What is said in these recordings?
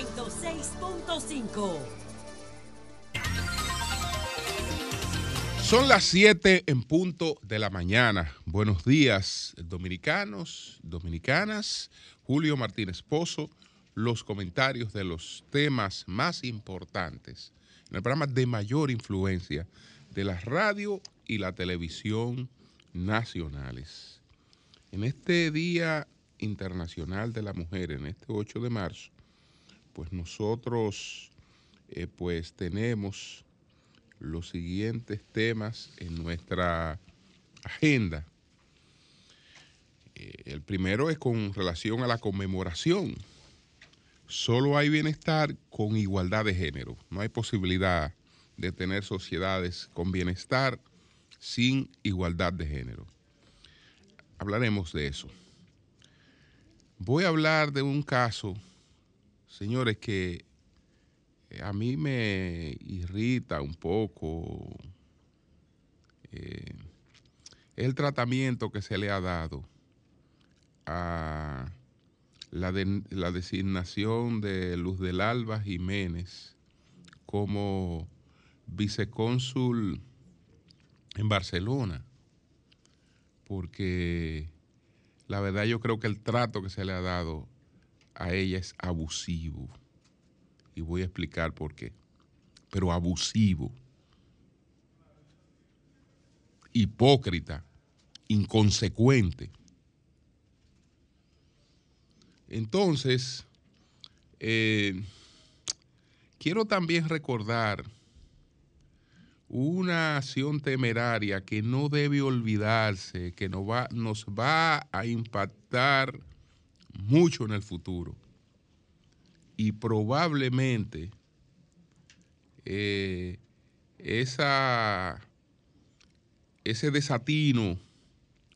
106.5. Son las 7 en punto de la mañana. Buenos días, dominicanos, dominicanas. Julio Martínez Pozo, los comentarios de los temas más importantes en el programa de mayor influencia de la radio y la televisión nacionales. En este Día Internacional de la Mujer, en este 8 de marzo, pues nosotros eh, pues tenemos los siguientes temas en nuestra agenda. Eh, el primero es con relación a la conmemoración. Solo hay bienestar con igualdad de género. No hay posibilidad de tener sociedades con bienestar sin igualdad de género. Hablaremos de eso. Voy a hablar de un caso, señores, que a mí me irrita un poco eh, el tratamiento que se le ha dado a la designación de Luz del Alba Jiménez como vicecónsul en Barcelona, porque la verdad yo creo que el trato que se le ha dado a ella es abusivo. Y voy a explicar por qué. Pero abusivo, hipócrita, inconsecuente. Entonces, eh, quiero también recordar una acción temeraria que no debe olvidarse, que va, nos va a impactar mucho en el futuro. Y probablemente eh, esa, ese desatino,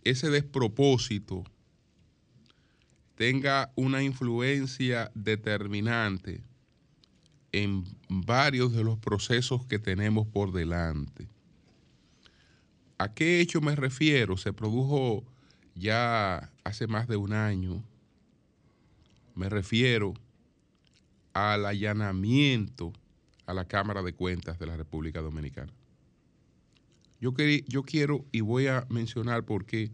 ese despropósito, tenga una influencia determinante en varios de los procesos que tenemos por delante. ¿A qué hecho me refiero? Se produjo ya hace más de un año. Me refiero al allanamiento a la Cámara de Cuentas de la República Dominicana. Yo, yo quiero y voy a mencionar por qué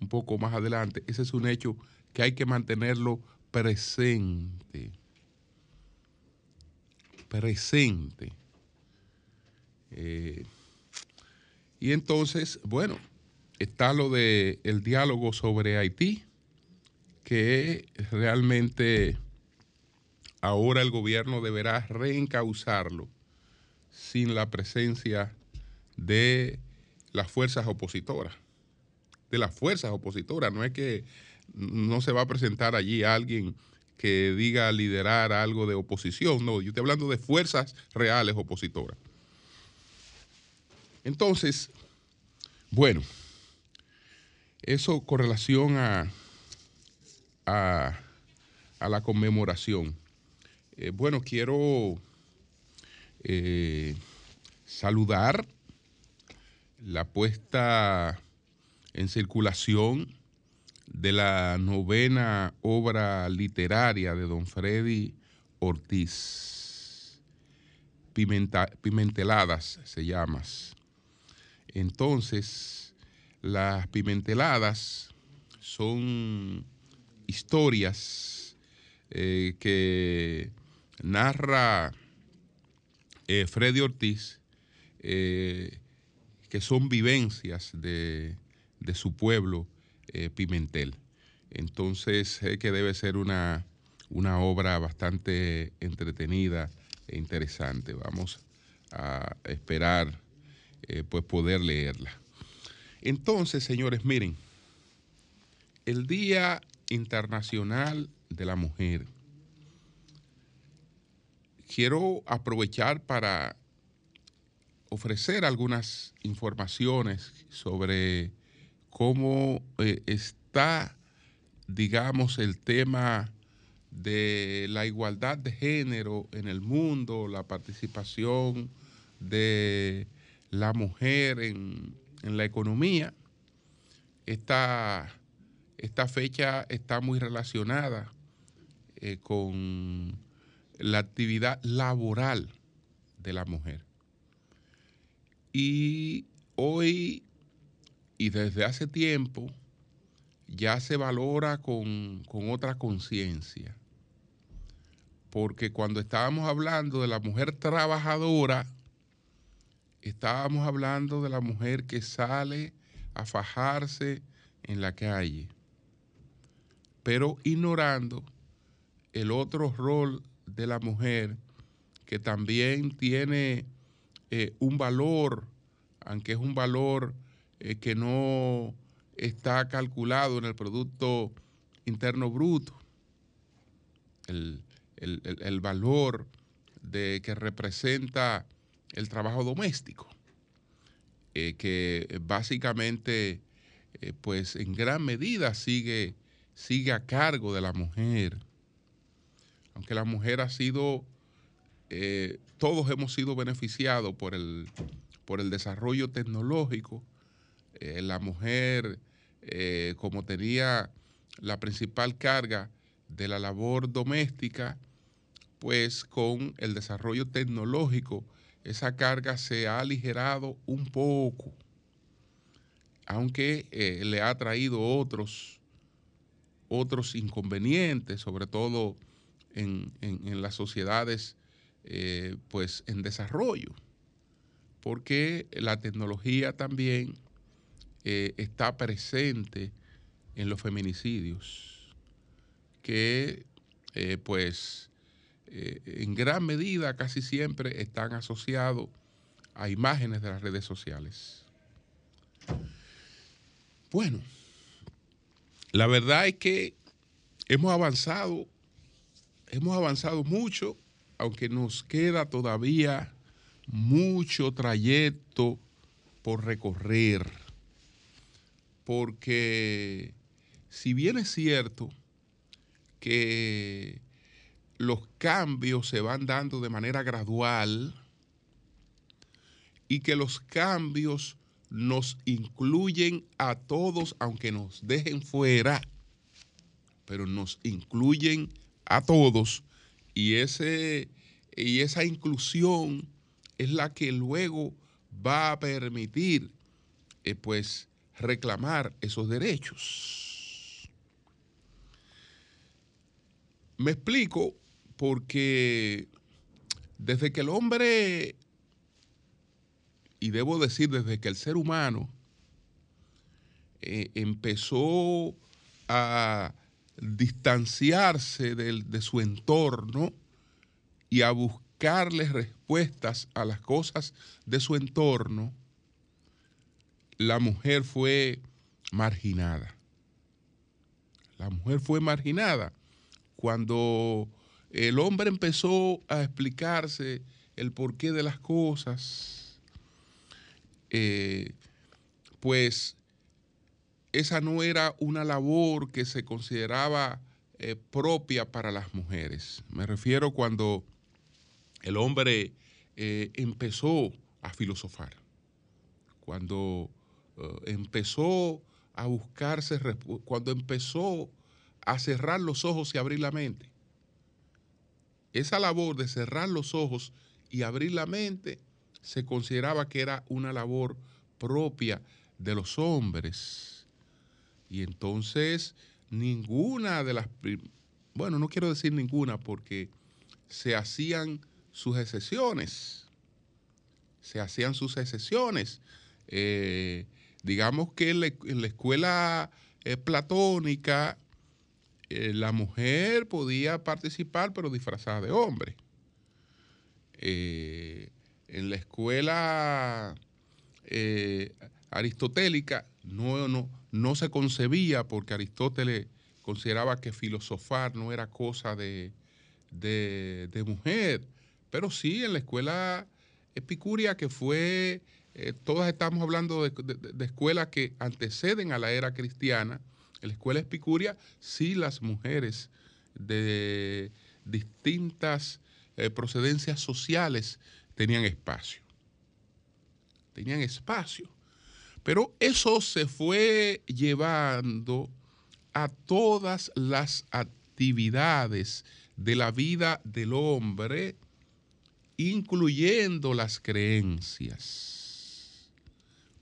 un poco más adelante. Ese es un hecho que hay que mantenerlo presente. Presente. Eh, y entonces, bueno, está lo de el diálogo sobre Haití, que realmente ahora el gobierno deberá reencauzarlo sin la presencia de las fuerzas opositoras. De las fuerzas opositoras, no es que no se va a presentar allí alguien que diga liderar algo de oposición, no, yo estoy hablando de fuerzas reales opositoras. Entonces, bueno, eso con relación a, a, la conmemoración. Eh, bueno, quiero eh, saludar la puesta en circulación de la novena obra literaria de don Freddy Ortiz. pimenteladas se llama. Entonces, las pimenteladas son historias eh, que narra eh, Freddy Ortiz, eh, que son vivencias de, de su pueblo Pimentel. Entonces sé que debe ser una, una obra bastante entretenida e interesante. Vamos a esperar pues poder leerla. Entonces, señores, miren, el Día Internacional de la Mujer. Quiero aprovechar para ofrecer algunas informaciones sobre cómo eh, está, digamos, el tema de la igualdad de género en el mundo, la participación de la mujer en, la economía. Esta, esta, fecha está muy relacionada eh, con la actividad laboral de la mujer. Y hoy y desde hace tiempo ya se valora con, con otra conciencia. Porque cuando estábamos hablando de la mujer trabajadora, estábamos hablando de la mujer que sale a fajarse en la calle, pero ignorando el otro rol de la mujer que también tiene eh, un valor, aunque es un valor eh, que no está calculado en el Producto Interno Bruto, el, valor de, que representa el trabajo doméstico, eh, que básicamente, pues en gran medida sigue, sigue a cargo de la mujer. Aunque la mujer ha sido, eh, todos hemos sido beneficiados por el, por el desarrollo tecnológico, eh, la mujer, eh, como tenía la principal carga de la labor doméstica, pues con el desarrollo tecnológico, esa carga se ha aligerado un poco, aunque le ha traído otros, otros inconvenientes, sobre todo en, las sociedades eh, pues en desarrollo, porque la tecnología también eh, está presente en los feminicidios, que eh, pues en gran medida casi siempre están asociados a imágenes de las redes sociales. Bueno, la verdad es que hemos avanzado hemos avanzado mucho, aunque nos queda todavía mucho trayecto por recorrer. Porque si bien es cierto que los cambios se van dando de manera gradual y que los cambios nos incluyen a todos, aunque nos dejen fuera, pero nos incluyen a todos y, ese, y esa inclusión es la que luego va a permitir eh, pues reclamar esos derechos. Me explico porque desde que el hombre, y debo decir desde que el ser humano eh, empezó a distanciarse de, su entorno y a buscarle respuestas a las cosas de su entorno, la mujer fue marginada. La mujer fue marginada. Cuando el hombre empezó a explicarse el porqué de las cosas, eh, pues esa no era una labor que se consideraba eh, propia para las mujeres. Me refiero cuando el hombre eh, empezó a filosofar, cuando empezó a buscarse, cuando empezó a cerrar los ojos y abrir la mente. Esa labor de cerrar los ojos y abrir la mente se consideraba que era una labor propia de los hombres y entonces ninguna de las, bueno, no quiero decir ninguna porque se hacían sus excepciones, se hacían sus excepciones. Eh, digamos que en la, escuela eh, platónica eh, la mujer podía participar pero disfrazada de hombre. En la escuela aristotélica no, no, no se concebía porque Aristóteles consideraba que filosofar no era cosa de, mujer, pero sí en la escuela epicuria que fue, eh, todas estamos hablando de, escuelas que anteceden a la era cristiana, en la escuela epicuria sí las mujeres de distintas eh, procedencias sociales tenían espacio, tenían espacio. Pero eso se fue llevando a todas las actividades de la vida del hombre, incluyendo las creencias.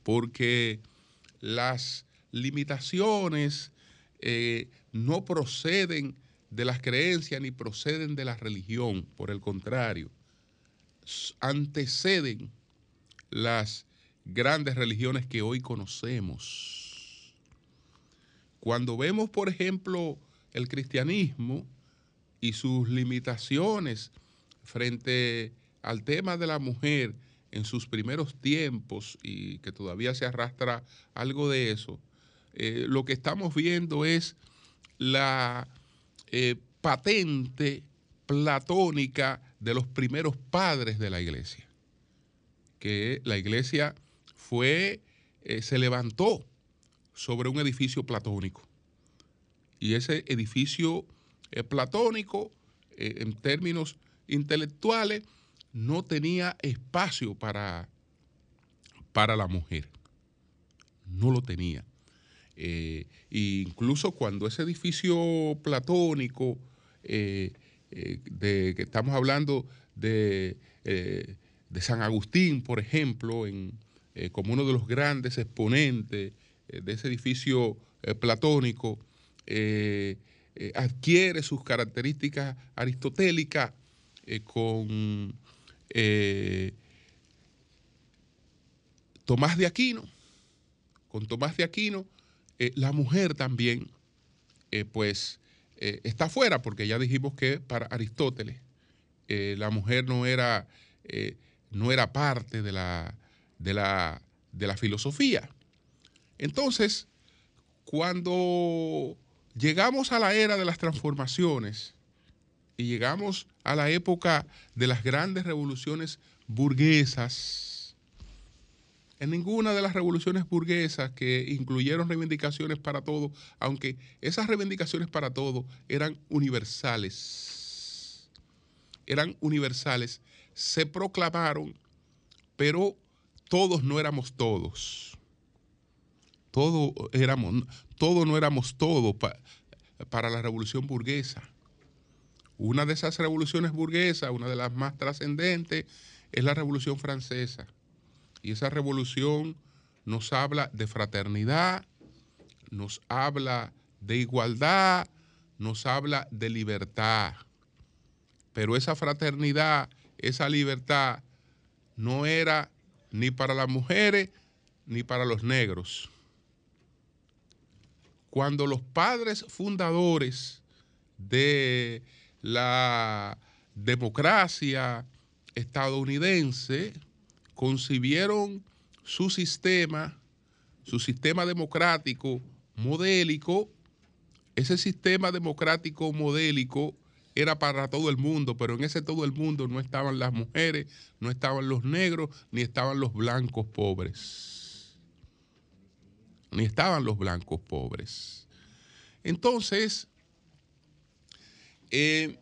Porque las limitaciones eh, no proceden de las creencias ni proceden de la religión, por el contrario, anteceden las grandes religiones que hoy conocemos. Cuando vemos, por ejemplo, el cristianismo y sus limitaciones frente al tema de la mujer en sus primeros tiempos y que todavía se arrastra algo de eso, eh, lo que estamos viendo es la eh, patente platónica de los primeros padres de la iglesia, que la iglesia fue, eh, se levantó sobre un edificio platónico. Y ese edificio eh, platónico, en términos intelectuales, no tenía espacio para, para la mujer. No lo tenía. Eh, incluso cuando ese edificio platónico, eh, eh, de, que estamos hablando de, de, San Agustín, por ejemplo, en, como uno de los grandes exponentes de ese edificio platónico, adquiere sus características aristotélicas con Tomás de Aquino, con Tomás de Aquino, eh, la mujer también, eh, pues, eh, está fuera, porque ya dijimos que para Aristóteles la mujer no era, no era parte de la, de, la, de la filosofía. Entonces, cuando llegamos a la era de las transformaciones y llegamos a la época de las grandes revoluciones burguesas, en ninguna de las revoluciones burguesas que incluyeron reivindicaciones para todo, aunque esas reivindicaciones para todo eran universales, eran universales, se proclamaron, pero todos no éramos todos. Todo éramos, todos no éramos todos para la revolución burguesa. Una de esas revoluciones burguesas, una de las más trascendentes, es la revolución francesa y esa revolución nos habla de fraternidad, nos habla de igualdad, nos habla de libertad. Pero esa fraternidad, esa libertad, no era ni para las mujeres ni para los negros. Cuando los padres fundadores de la democracia estadounidense, concibieron su sistema, su sistema democrático modélico. Ese sistema democrático modélico era para todo el mundo, pero en ese todo el mundo no estaban las mujeres, no estaban los negros, ni estaban los blancos pobres. Ni estaban los blancos pobres. Entonces, eh,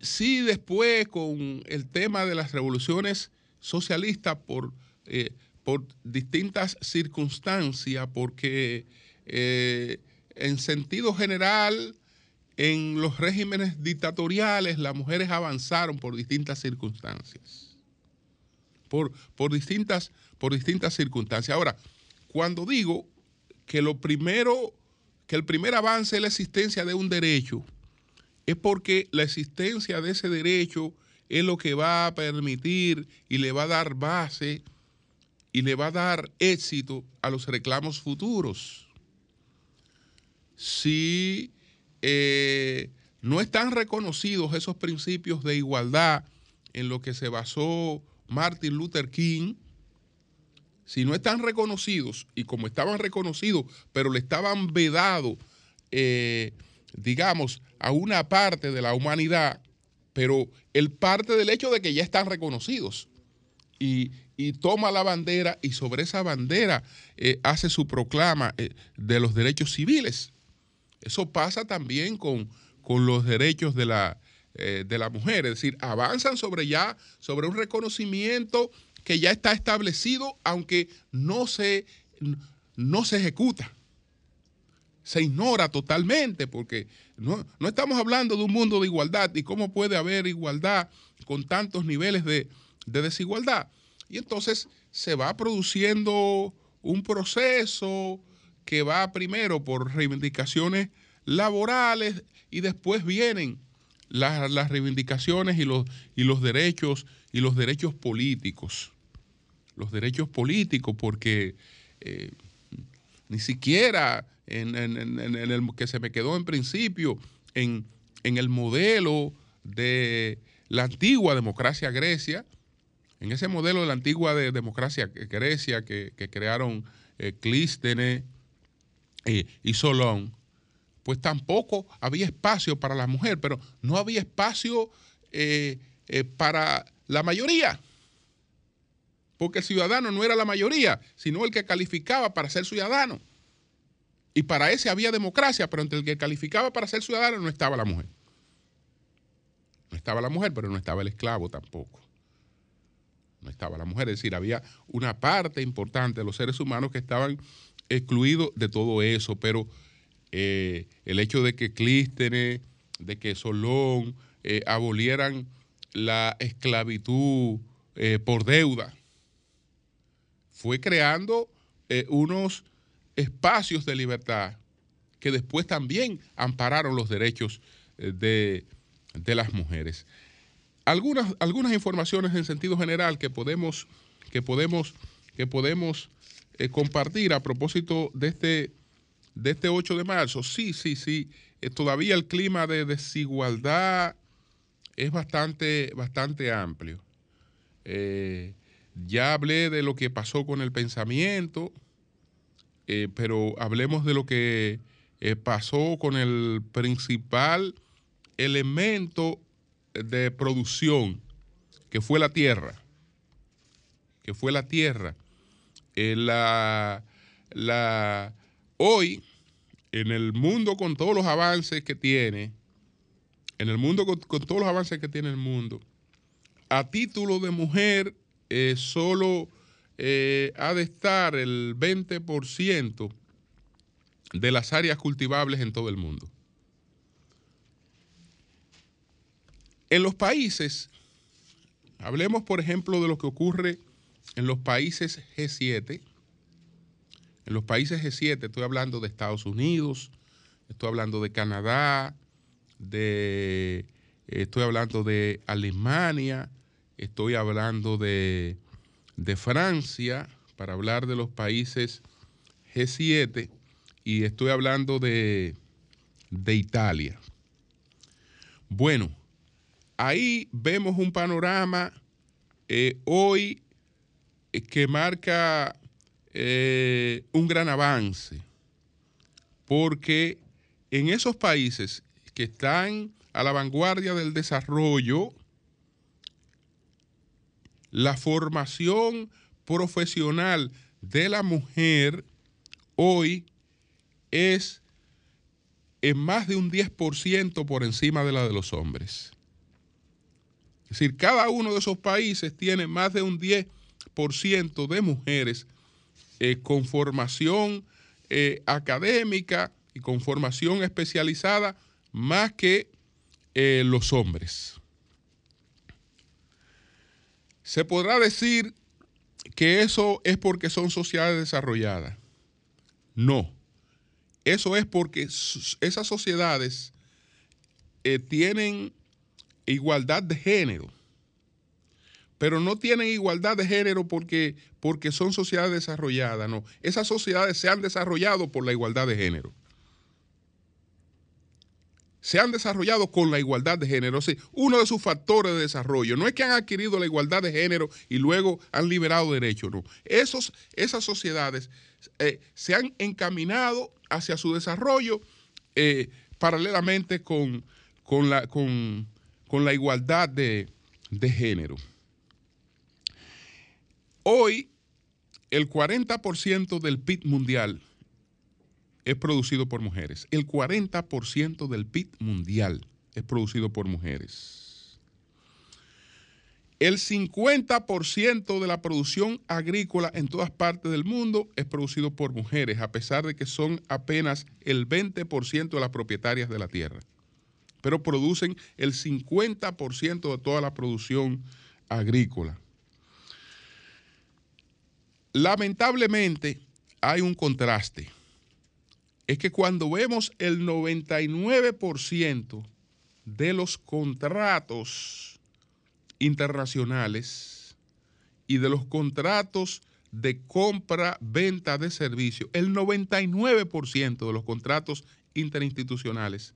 sí después con el tema de las revoluciones socialista por, eh, por distintas circunstancias, porque eh, en sentido general, en los regímenes dictatoriales, las mujeres avanzaron por distintas circunstancias. Por, por, distintas, por distintas circunstancias. Ahora, cuando digo que lo primero, que el primer avance es la existencia de un derecho, es porque la existencia de ese derecho es lo que va a permitir y le va a dar base y le va a dar éxito a los reclamos futuros. Si eh, no están reconocidos esos principios de igualdad en lo que se basó Martin Luther King, si no están reconocidos, y como estaban reconocidos, pero le estaban vedados, eh, digamos, a una parte de la humanidad, pero el parte del hecho de que ya están reconocidos. Y, toma la bandera y sobre esa bandera eh, hace su proclama eh, de los derechos civiles. Eso pasa también con, con los derechos de la, eh, de la mujer, es decir, avanzan sobre ya, sobre un reconocimiento que ya está establecido, aunque no se, no se ejecuta. se ignora totalmente, porque no, estamos hablando de un mundo de igualdad y cómo puede haber igualdad con tantos niveles de, de desigualdad. Y entonces se va produciendo un proceso que va primero por reivindicaciones laborales y después vienen las, reivindicaciones y los, y los derechos y los derechos políticos. Los derechos políticos, porque eh, ni siquiera en, el que se me quedó en principio, en, el modelo de la antigua democracia Grecia, en ese modelo de la antigua democracia Grecia que, crearon eh, Clístenes eh, y Solón, pues tampoco había espacio para la mujer, pero no había espacio eh, para la mayoría. Porque el ciudadano no era la mayoría, sino el que calificaba para ser ciudadano. Y para ese había democracia, pero entre el que calificaba para ser ciudadano no estaba la mujer. No estaba la mujer, pero no estaba el esclavo tampoco. No estaba la mujer. Es decir, había una parte importante de los seres humanos que estaban excluidos de todo eso, pero eh, el hecho de que Clístenes, de que Solón eh, abolieran la esclavitud eh, por deuda, fue creando unos espacios de libertad que después también ampararon los derechos de, las mujeres. Algunas, algunas informaciones en sentido general que podemos, que podemos, que podemos compartir a propósito de este de este 8 de marzo, sí, sí, sí, eh, todavía el clima de desigualdad es bastante, bastante amplio. Eh, ya hablé de lo que pasó con el pensamiento, eh, pero hablemos de lo que pasó con el principal elemento de producción, que fue la tierra, que fue la tierra. la, la, Hoy, en el mundo con todos los avances que tiene, en el mundo con, todos los avances que tiene el mundo, a título de mujer eh, solo eh, ha de estar el 20% de las áreas cultivables en todo el mundo. En los países, hablemos por ejemplo de lo que ocurre en los países G7, en los países G7, estoy hablando de Estados Unidos, estoy hablando de Canadá, de, estoy hablando de Alemania, estoy hablando de, Francia, para hablar de los países G7, y estoy hablando de, de Italia. Bueno, ahí vemos un panorama eh, hoy eh, que marca eh, un gran avance, porque en esos países que están a la vanguardia del desarrollo, la formación profesional de la mujer hoy es en más de un 10% por encima de la de los hombres. Es decir, cada uno de esos países tiene más de un 10% de mujeres eh, con formación eh, académica y con formación especializada más que eh, los hombres. Se podrá decir que eso es porque son sociedades desarrolladas. No, eso es porque esas sociedades tienen igualdad de género pero no tienen igualdad de género porque, porque son sociedades desarrolladas, no. Esas sociedades se han desarrollado por la igualdad de género. Se han desarrollado con la igualdad de género. O uno de sus factores de desarrollo. No es que han adquirido la igualdad de género y luego han liberado derechos, no. Esos, esas sociedades eh, se han encaminado hacia su desarrollo eh, paralelamente con, con, la, con, la, igualdad de género. Hoy, el 40% del PIB mundial es producido por mujeres. El 40% del PIB mundial es producido por mujeres. El 50% de la producción agrícola en todas partes del mundo es producido por mujeres, a pesar de que son apenas el 20% de las propietarias de la tierra. Pero producen el 50% de toda la producción agrícola. Lamentablemente hay un contraste. Es que cuando vemos el 99% de los contratos internacionales y de los contratos de compra, venta de servicios, el 99% de los contratos interinstitucionales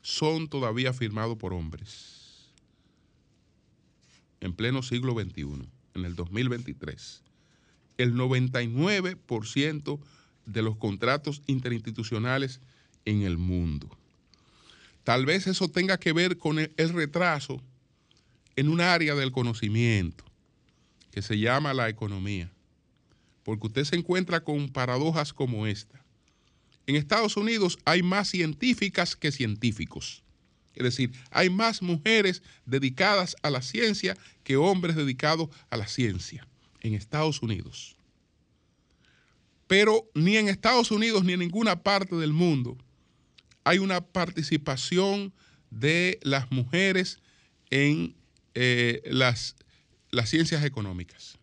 son todavía firmados por hombres. En pleno siglo XXI, en el 2023. El 99% de los contratos interinstitucionales en el mundo. Tal vez eso tenga que ver con el, retraso en un área del conocimiento que se llama la economía. Porque usted se encuentra con paradojas como esta. En Estados Unidos hay más científicas que científicos. Es decir, hay más mujeres dedicadas a la ciencia que hombres dedicados a la ciencia en Estados Unidos. Pero ni en Estados Unidos ni en ninguna parte del mundo hay una participación de las mujeres en eh, las, ciencias económicas.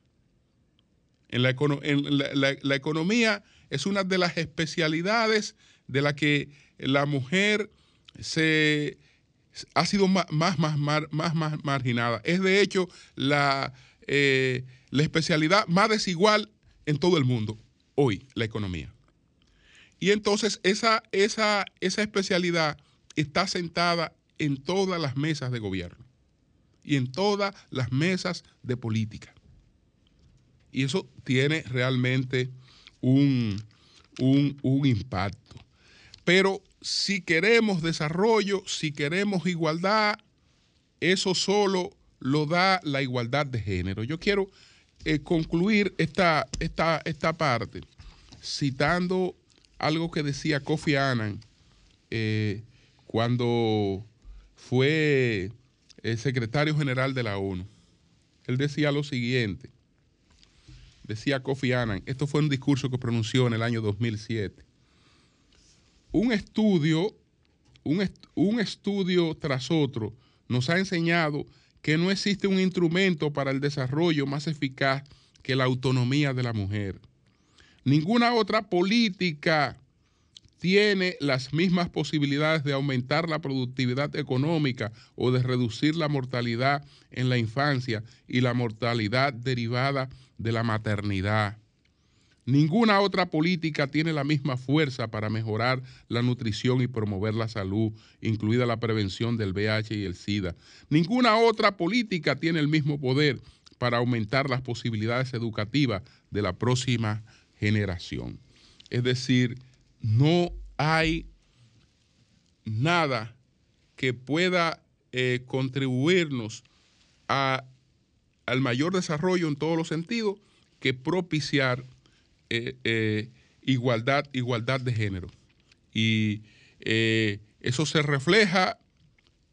En, la, economía es una de las especialidades de la que la mujer se ha sido más, más, más, más, marginada. Es de hecho la, eh, la especialidad más desigual en todo el mundo hoy, la economía. Y entonces esa, esa, esa especialidad está sentada en todas las mesas de gobierno y en todas las mesas de política. Y eso tiene realmente un, un, impacto. Pero si queremos desarrollo, si queremos igualdad, eso solo lo da la igualdad de género. Yo quiero eh, concluir esta, esta, esta parte citando algo que decía Kofi Annan eh, cuando fue el secretario general de la ONU. Él decía lo siguiente, decía Kofi Annan, esto fue un discurso que pronunció en el año 2007, un estudio, un, un estudio tras otro nos ha enseñado que no existe un instrumento para el desarrollo más eficaz que la autonomía de la mujer. Ninguna otra política tiene las mismas posibilidades de aumentar la productividad económica o de reducir la mortalidad en la infancia y la mortalidad derivada de la maternidad. Ninguna otra política tiene la misma fuerza para mejorar la nutrición y promover la salud, incluida la prevención del VIH y el SIDA. Ninguna otra política tiene el mismo poder para aumentar las posibilidades educativas de la próxima generación. Es decir, no hay nada que pueda eh, contribuirnos a, al mayor desarrollo en todos los sentidos que propiciar eh, eh, igualdad, igualdad de género. Y eso se refleja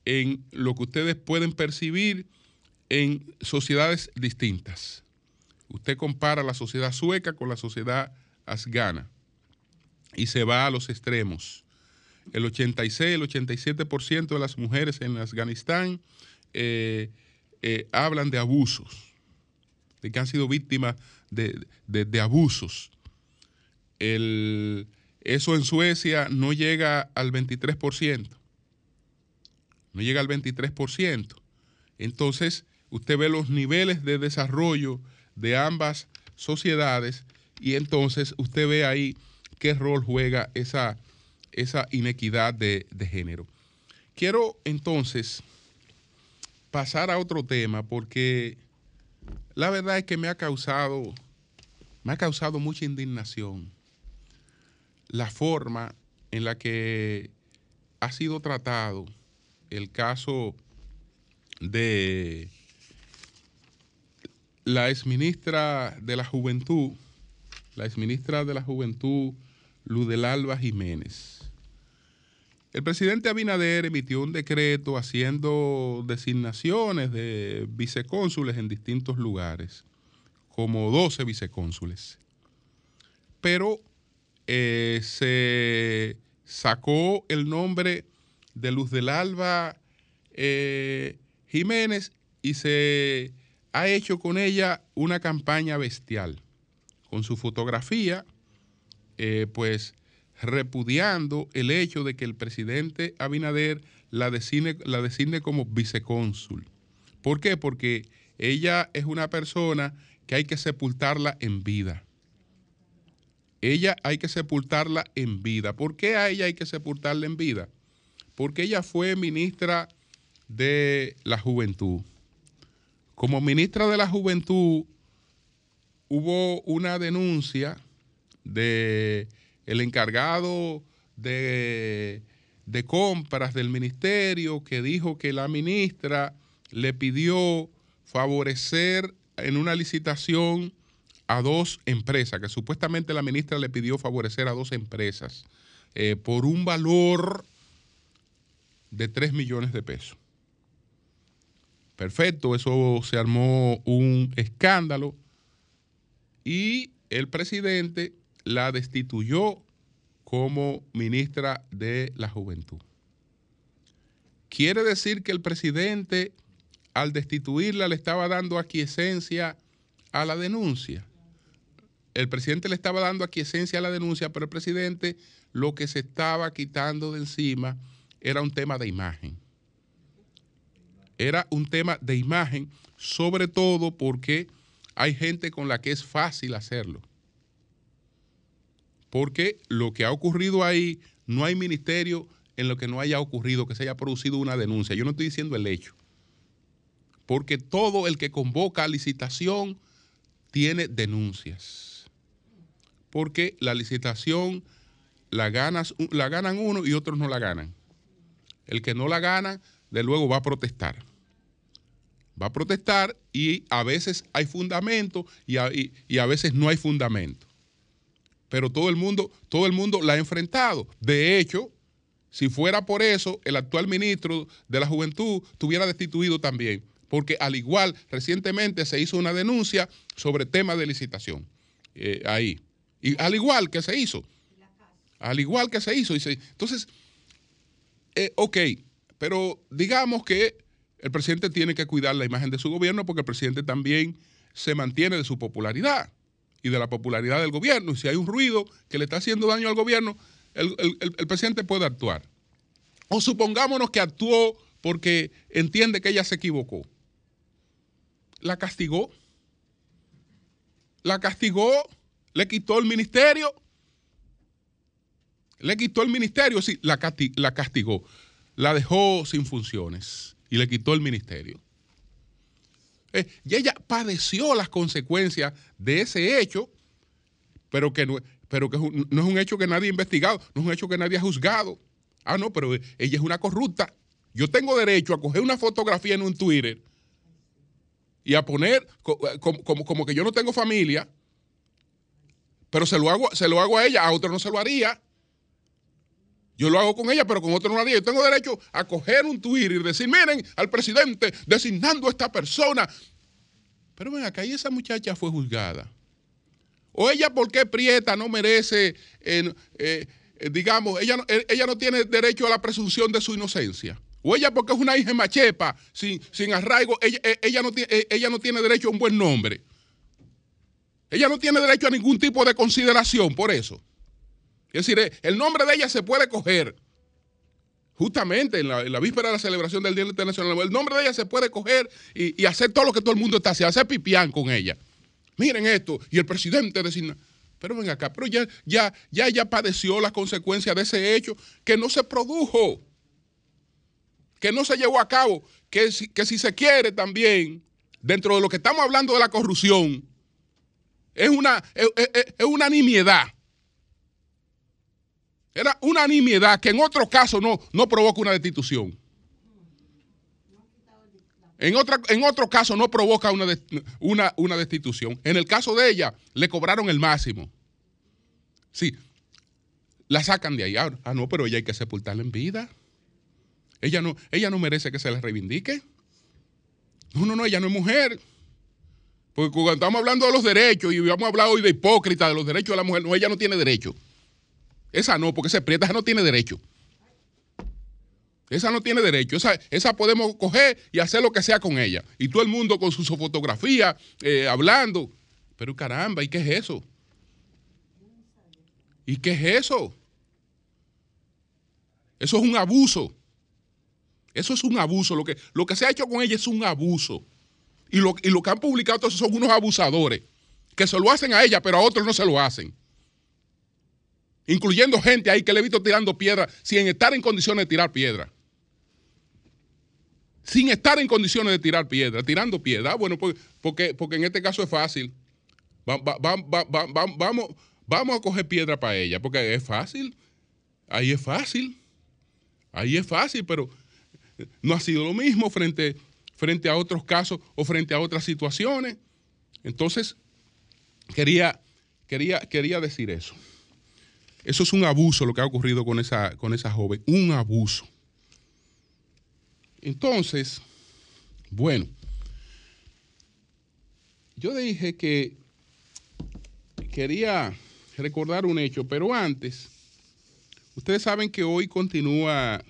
en lo que ustedes pueden percibir en sociedades distintas. Usted compara la sociedad sueca con la sociedad afgana y se va a los extremos. El 86, el 87% de las mujeres en Afganistán eh, eh, hablan de abusos, de que han sido víctimas de, abusos. eso en Suecia no llega al 23%. No llega al 23%. Entonces, usted ve los niveles de desarrollo de ambas sociedades y entonces usted ve ahí qué rol juega esa, esa inequidad de, género. Quiero entonces pasar a otro tema porque la verdad es que me ha causado, me ha causado mucha indignación la forma en la que ha sido tratado el caso de la exministra de la Juventud, la exministra de la Juventud Ludelalba Jiménez. El presidente Abinader emitió un decreto haciendo designaciones de vicecónsules en distintos lugares, como 12 vicecónsules. Pero eh, se sacó el nombre de Luz del Alba eh, Jiménez y se ha hecho con ella una campaña bestial, con su fotografía, eh, pues repudiando el hecho de que el presidente Abinader la designe, la designe como vicecónsul. ¿Por qué? Porque ella es una persona que hay que sepultarla en vida. Ella hay que sepultarla en vida. ¿Por qué a ella hay que sepultarla en vida? Porque ella fue ministra de la Juventud. Como ministra de la Juventud hubo una denuncia de el encargado de, compras del ministerio que dijo que la ministra le pidió favorecer en una licitación a dos empresas, que supuestamente la ministra le pidió favorecer a dos empresas eh, por un valor de 3 millones de pesos. Perfecto, eso se armó un escándalo y el presidente la destituyó como ministra de la Juventud. Quiere decir que el presidente al destituirla le estaba dando aquiescencia a la denuncia el presidente le estaba dando aquiescencia a la denuncia, pero el presidente lo que se estaba quitando de encima era un tema de imagen. Era un tema de imagen, sobre todo porque hay gente con la que es fácil hacerlo. Porque lo que ha ocurrido ahí, no hay ministerio en lo que no haya ocurrido, que se haya producido una denuncia. Yo no estoy diciendo el hecho. Porque todo el que convoca a licitación tiene denuncias porque la licitación la, ganas, la ganan uno y otros no la ganan. El que no la gana, de luego va a protestar. Va a protestar y a veces hay fundamento y a, y a veces no hay fundamento. Pero todo el mundo, todo el mundo la ha enfrentado. De hecho, si fuera por eso, el actual ministro de la Juventud estuviera destituido también, porque al igual recientemente se hizo una denuncia sobre temas de licitación eh, ahí. Y al igual que se hizo. Al igual que se hizo. Entonces, eh, ok, pero digamos que el presidente tiene que cuidar la imagen de su gobierno porque el presidente también se mantiene de su popularidad y de la popularidad del gobierno. Y si hay un ruido que le está haciendo daño al gobierno, el, el presidente puede actuar. O supongámonos que actuó porque entiende que ella se equivocó. La castigó. La castigó le quitó el ministerio. Le quitó el ministerio, sí, la, castigó. La dejó sin funciones y le quitó el ministerio. Eh, y ella padeció las consecuencias de ese hecho, pero que, no, pero que no es un hecho que nadie ha investigado, no es un hecho que nadie ha juzgado. Ah, no, pero ella es una corrupta. Yo tengo derecho a coger una fotografía en un Twitter y a poner eh, como que yo no tengo familia pero se lo hago, se lo hago a ella, a otro no se lo haría. Yo lo hago con ella, pero con otro no lo haría. Yo tengo derecho a coger un Twitter y decir, miren al presidente designando a esta persona. Pero ven acá, y esa muchacha fue juzgada. O ella, porque Prieta no merece, eh, eh, digamos, ella, ella no tiene derecho a la presunción de su inocencia. O ella porque es una hija machepa, sin, sin arraigo, ella, no ella no tiene derecho a un buen nombre. Ella no tiene derecho a ningún tipo de consideración por eso. Es decir, eh, el nombre de ella se puede coger. Justamente en la, víspera de la celebración del Día Internacional, el nombre de ella se puede coger y, hacer todo lo que todo el mundo está haciendo, hacer pipián con ella. Miren esto, y el presidente designa. Pero ven acá, pero ya, ya, ya ella padeció las consecuencias de ese hecho que no se produjo, que no se llevó a cabo, que, que si se quiere también, dentro de lo que estamos hablando de la corrupción, es una, es, una nimiedad. Era una nimiedad que en otro caso no, no provoca una destitución. En, otra, en otro caso no provoca una, una, una, destitución. En el caso de ella, le cobraron el máximo. Sí. la sacan de ahí. Ah, ah, no, pero ella hay que sepultarla en vida. Ella no, ella no merece que se le reivindique. No, no, no, ella no es mujer. Porque cuando estamos hablando de los derechos y vamos a hablar hoy de hipócrita, de los derechos de la mujer, no, ella no tiene derecho. Esa no, porque esa prieta esa no tiene derecho. Esa no tiene derecho. Esa, esa, podemos coger y hacer lo que sea con ella. Y todo el mundo con su fotografía, eh, hablando. Pero caramba, ¿y qué es eso? ¿Y qué es eso? Eso es un abuso. Eso es un abuso. Lo que, lo que se ha hecho con ella es un abuso. Y lo, y lo que han publicado todos son unos abusadores que se lo hacen a ella, pero a otros no se lo hacen. Incluyendo gente ahí que le he visto tirando piedra sin estar en condiciones de tirar piedra. Sin estar en condiciones de tirar piedra, tirando piedra. Ah, bueno, pues, porque, porque en este caso es fácil. vamos, vamos a coger piedra para ella, porque es fácil. Ahí es fácil. Ahí es fácil, pero no ha sido lo mismo frente, frente a otros casos o frente a otras situaciones. Entonces, quería, quería, quería decir eso. Eso es un abuso lo que ha ocurrido con esa, con esa joven, un abuso. Entonces, bueno, yo dije que quería recordar un hecho, pero antes, ustedes saben que hoy continúa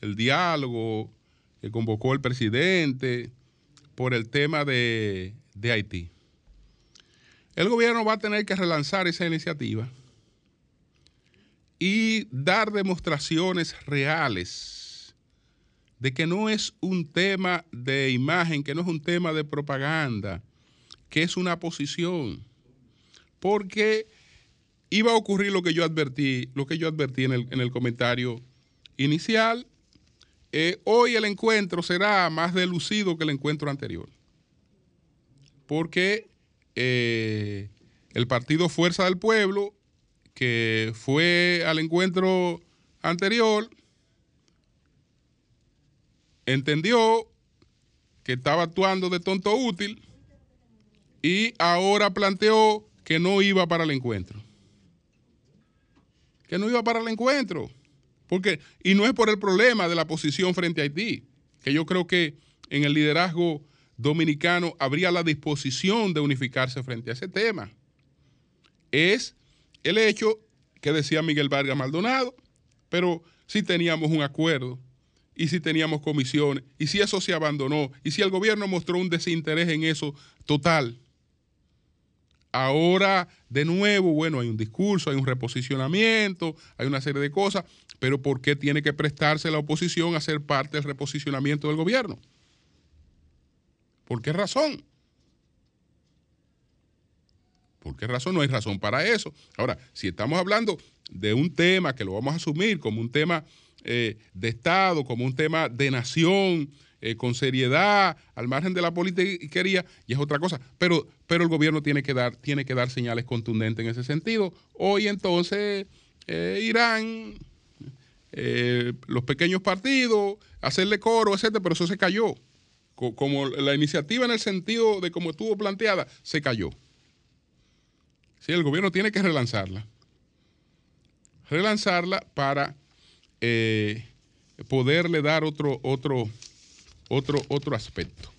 el diálogo que convocó el presidente por el tema de, de Haití. El gobierno va a tener que relanzar esa iniciativa y dar demostraciones reales de que no es un tema de imagen, que no es un tema de propaganda, que es una posición. Porque iba a ocurrir lo que yo advertí, lo que yo advertí en el, en el comentario inicial, eh, hoy el encuentro será más delucido que el encuentro anterior. Porque eh, el partido Fuerza del Pueblo, que fue al encuentro anterior, entendió que estaba actuando de tonto útil y ahora planteó que no iba para el encuentro. Que no iba para el encuentro. Porque, y no es por el problema de la posición frente a Haití, que yo creo que en el liderazgo dominicano habría la disposición de unificarse frente a ese tema. Es el hecho que decía Miguel Vargas Maldonado, pero si teníamos un acuerdo y si teníamos comisiones y si eso se abandonó y si el gobierno mostró un desinterés en eso total. Ahora, de nuevo, bueno, hay un discurso, hay un reposicionamiento, hay una serie de cosas, pero ¿por qué tiene que prestarse la oposición a ser parte del reposicionamiento del gobierno? ¿Por qué razón? ¿Por qué razón? No hay razón para eso. Ahora, si estamos hablando de un tema que lo vamos a asumir como un tema eh, de Estado, como un tema de nación, eh, con seriedad, al margen de la politiquería, y es otra cosa. Pero, pero el gobierno tiene que, dar, tiene que dar señales contundentes en ese sentido. Hoy entonces eh, irán los pequeños partidos, hacerle coro, etcétera, pero eso se cayó. Como la iniciativa en el sentido de cómo estuvo planteada, se cayó. Sí, el gobierno tiene que relanzarla. Relanzarla para poderle dar otro, otro, otro, otro aspecto.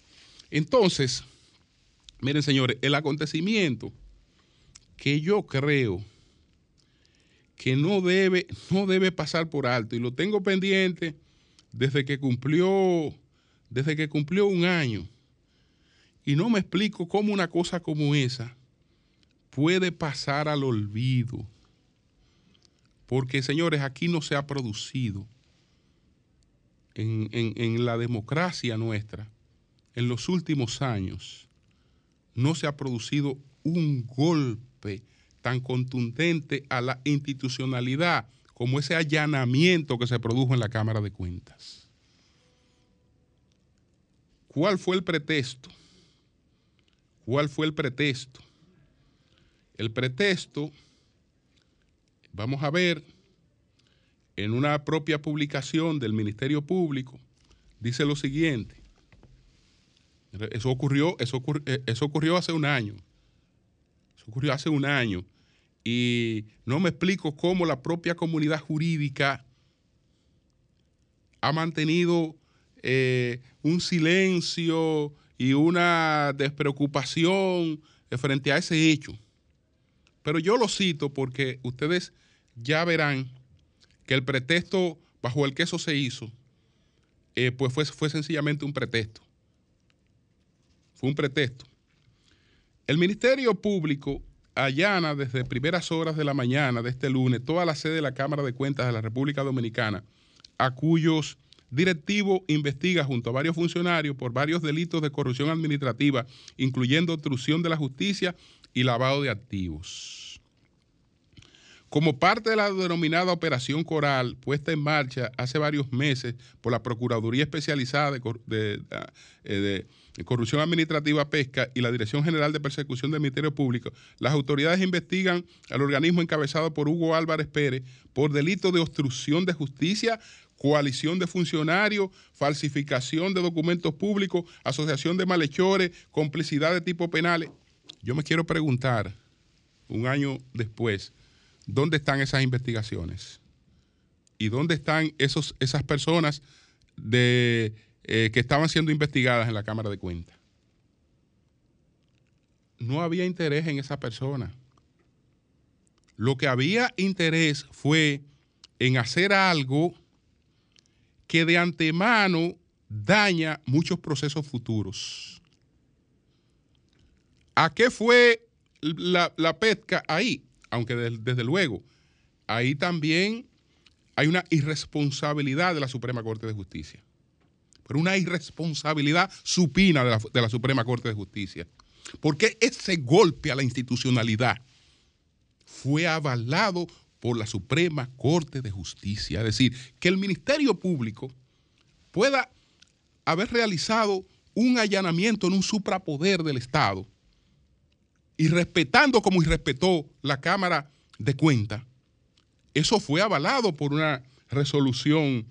Entonces, miren señores, el acontecimiento que yo creo que no debe, no debe pasar por alto, y lo tengo pendiente desde que cumplió, desde que cumplió un año, y no me explico cómo una cosa como esa puede pasar al olvido. Porque, señores, aquí no se ha producido en, la democracia nuestra, en los últimos años, no se ha producido un golpe tan contundente a la institucionalidad como ese allanamiento que se produjo en la Cámara de Cuentas. ¿Cuál fue el pretexto? ¿Cuál fue el pretexto? El pretexto, vamos a ver, en una propia publicación del Ministerio Público, dice lo siguiente. Eso ocurrió, eso, eh, eso ocurrió hace un año. Eso ocurrió hace un año. y no me explico cómo la propia comunidad jurídica ha mantenido eh, un silencio y una despreocupación frente a ese hecho. Pero yo lo cito porque ustedes ya verán que el pretexto bajo el que eso se hizo, eh, pues fue, fue sencillamente un pretexto. Fue un pretexto. El Ministerio Público allana desde primeras horas de la mañana de este lunes toda la sede de la Cámara de Cuentas de la República Dominicana, a cuyos directivos investiga junto a varios funcionarios por varios delitos de corrupción administrativa, incluyendo obstrucción de la justicia y lavado de activos. Como parte de la denominada Operación Coral, puesta en marcha hace varios meses por la Procuraduría Especializada de, eh, Corrupción Administrativa Pesca y la Dirección General de Persecución del Ministerio Público, las autoridades investigan al organismo encabezado por Hugo Álvarez Pérez por delito de obstrucción de justicia, coalición de funcionarios, falsificación de documentos públicos, asociación de malhechores, complicidad de tipo penales. Yo me quiero preguntar, un año después, ¿dónde están esas investigaciones? ¿Y dónde están esos, esas personas de, eh, que estaban siendo investigadas en la Cámara de Cuentas? No había interés en esa persona. Lo que había interés fue en hacer algo que de antemano daña muchos procesos futuros. ¿A qué fue la, pesca ahí? aunque desde luego, ahí también hay una irresponsabilidad de la Suprema Corte de Justicia, pero una irresponsabilidad supina de la, de la Suprema Corte de Justicia, porque ese golpe a la institucionalidad fue avalado por la Suprema Corte de Justicia. Es decir, que el Ministerio Público pueda haber realizado un allanamiento en un suprapoder del Estado y respetando como irrespetó la Cámara de Cuentas, eso fue avalado por una resolución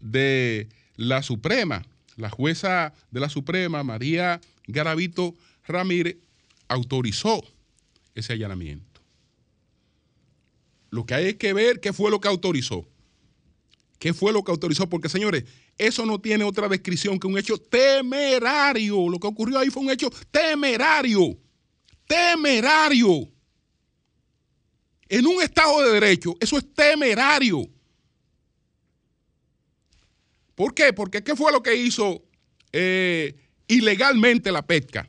de la Suprema. La jueza de la Suprema, María Garavito Ramírez, autorizó ese allanamiento. Lo que hay que ver qué fue lo que autorizó. ¿Qué fue lo que autorizó? Porque, señores, eso no tiene otra descripción que un hecho temerario. Lo que ocurrió ahí fue un hecho temerario temerario. En un Estado de Derecho, eso es temerario. ¿Por qué? Porque ¿qué fue lo que hizo eh, ilegalmente la pesca?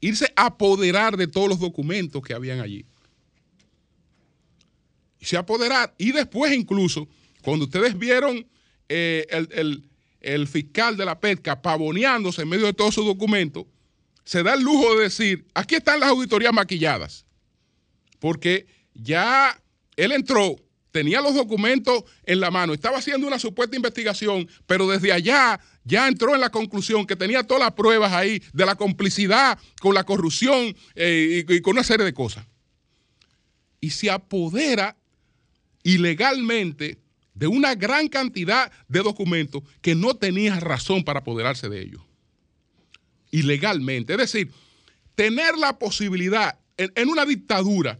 Irse a apoderar de todos los documentos que habían allí. Y se apoderar. Y después incluso, cuando ustedes vieron eh, el, el fiscal de la pesca pavoneándose en medio de todos sus documentos, se da el lujo de decir, aquí están las auditorías maquilladas, porque ya él entró, tenía los documentos en la mano, estaba haciendo una supuesta investigación, pero desde allá ya entró en la conclusión que tenía todas las pruebas ahí de la complicidad con la corrupción eh, y, y con una serie de cosas. Y se apodera ilegalmente de una gran cantidad de documentos que no tenía razón para apoderarse de ellos ilegalmente. Es decir, tener la posibilidad en, una dictadura,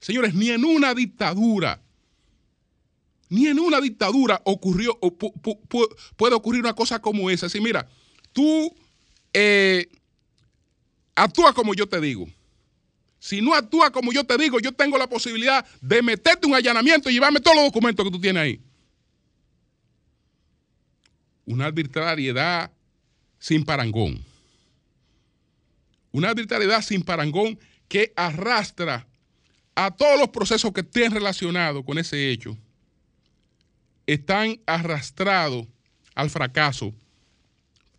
señores, ni en una dictadura, ni en una dictadura ocurrió, puede ocurrir una cosa como esa. Así, mira, tú eh, actúas como yo te digo. Si no actúas como yo te digo, yo tengo la posibilidad de meterte un allanamiento y llevarme todos los documentos que tú tienes ahí. Una arbitrariedad sin parangón una arbitrariedad sin parangón que arrastra a todos los procesos que estén relacionados con ese hecho, están arrastrados al fracaso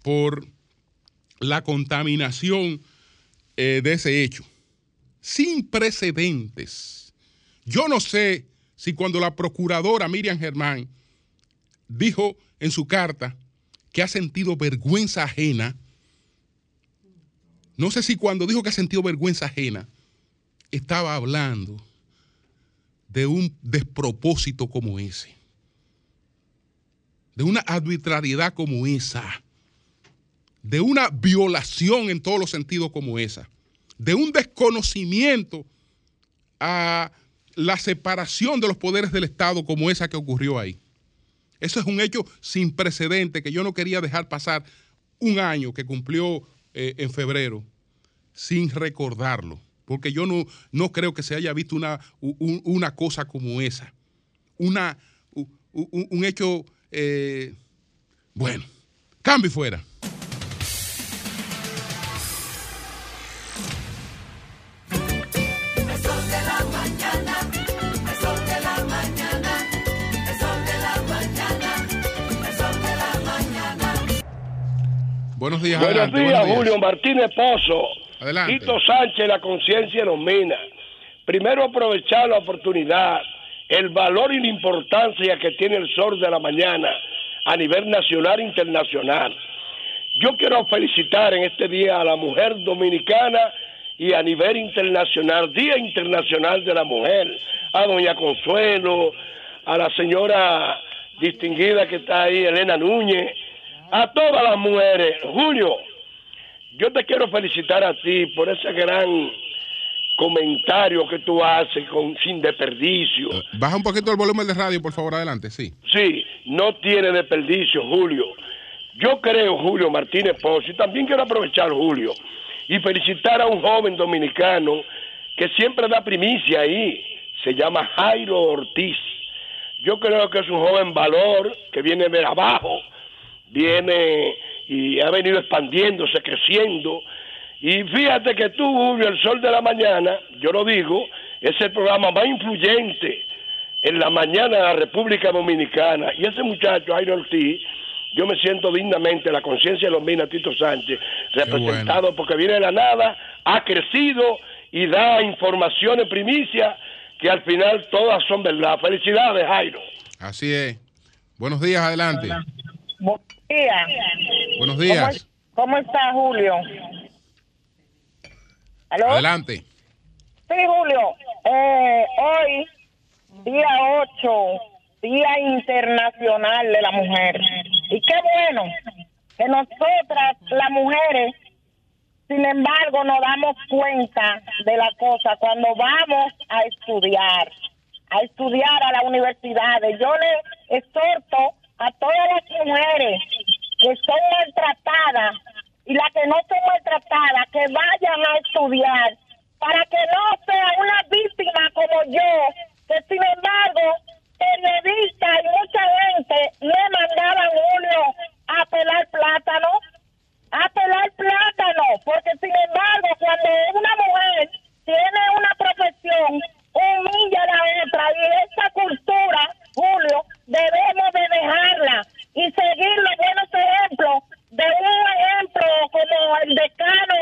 por la contaminación eh, de ese hecho, sin precedentes. Yo no sé si cuando la procuradora Miriam Germán dijo en su carta que ha sentido vergüenza ajena no sé si cuando dijo que ha sentido vergüenza ajena, estaba hablando de un despropósito como ese, de una arbitrariedad como esa, de una violación en todos los sentidos como esa, de un desconocimiento a la separación de los poderes del Estado como esa que ocurrió ahí. Eso es un hecho sin precedente que yo no quería dejar pasar un año que cumplió eh, en febrero sin recordarlo, porque yo no, no creo que se haya visto una, una cosa como esa, una, un, hecho, eh, bueno, cambio fuera. Buenos días, Buenos días, Julio Martínez Pozo. Adelante. Tito Sánchez, la conciencia nos mina. Primero aprovechar la oportunidad, el valor y la importancia que tiene el sol de la mañana a nivel nacional e internacional. Yo quiero felicitar en este día a la mujer dominicana y a nivel internacional, Día Internacional de la Mujer, a doña Consuelo, a la señora distinguida que está ahí, Elena Núñez, a todas las mujeres. Julio, yo te quiero felicitar a ti por ese gran comentario que tú haces con sin desperdicio. Eh, baja un poquito el volumen de radio, por favor, adelante, sí. Sí, no tiene desperdicio, Julio. Yo creo, Julio Martínez Pozo, y también quiero aprovechar, Julio, y felicitar a un joven dominicano que siempre da primicia ahí. Se llama Jairo Ortiz. Yo creo que es un joven valor que viene de abajo viene y ha venido expandiéndose, creciendo. Y fíjate que tú, Julio, el sol de la mañana, yo lo digo, es el programa más influyente en la mañana de la República Dominicana. Y ese muchacho, Jairo Ortiz, yo me siento dignamente, la conciencia de los mina Tito Sánchez, representado porque viene de la nada, ha crecido y da informaciones primicia que al final todas son verdad. Felicidades, Jairo. Así es. Buenos días, adelante. Buenos Buenos días. ¿Cómo, está Julio? Adelante. Sí, Julio. Eh, hoy, día 8, Día Internacional de la Mujer. Y qué bueno que nosotras, las mujeres, sin embargo, nos damos cuenta de la cosa cuando vamos a estudiar, a estudiar a las universidades. Yo le exhorto a todas las mujeres que son maltratadas y las que no son maltratadas que vayan a estudiar para que no sea una víctima como yo, que sin embargo periodistas y mucha gente me mandaban Julio a pelar plátano, a pelar plátano, porque sin embargo cuando una mujer tiene una profesión, humilla a la otra y esta cultura, Julio, debemos de dejarla y seguir los buenos ejemplos de un ejemplo como el decano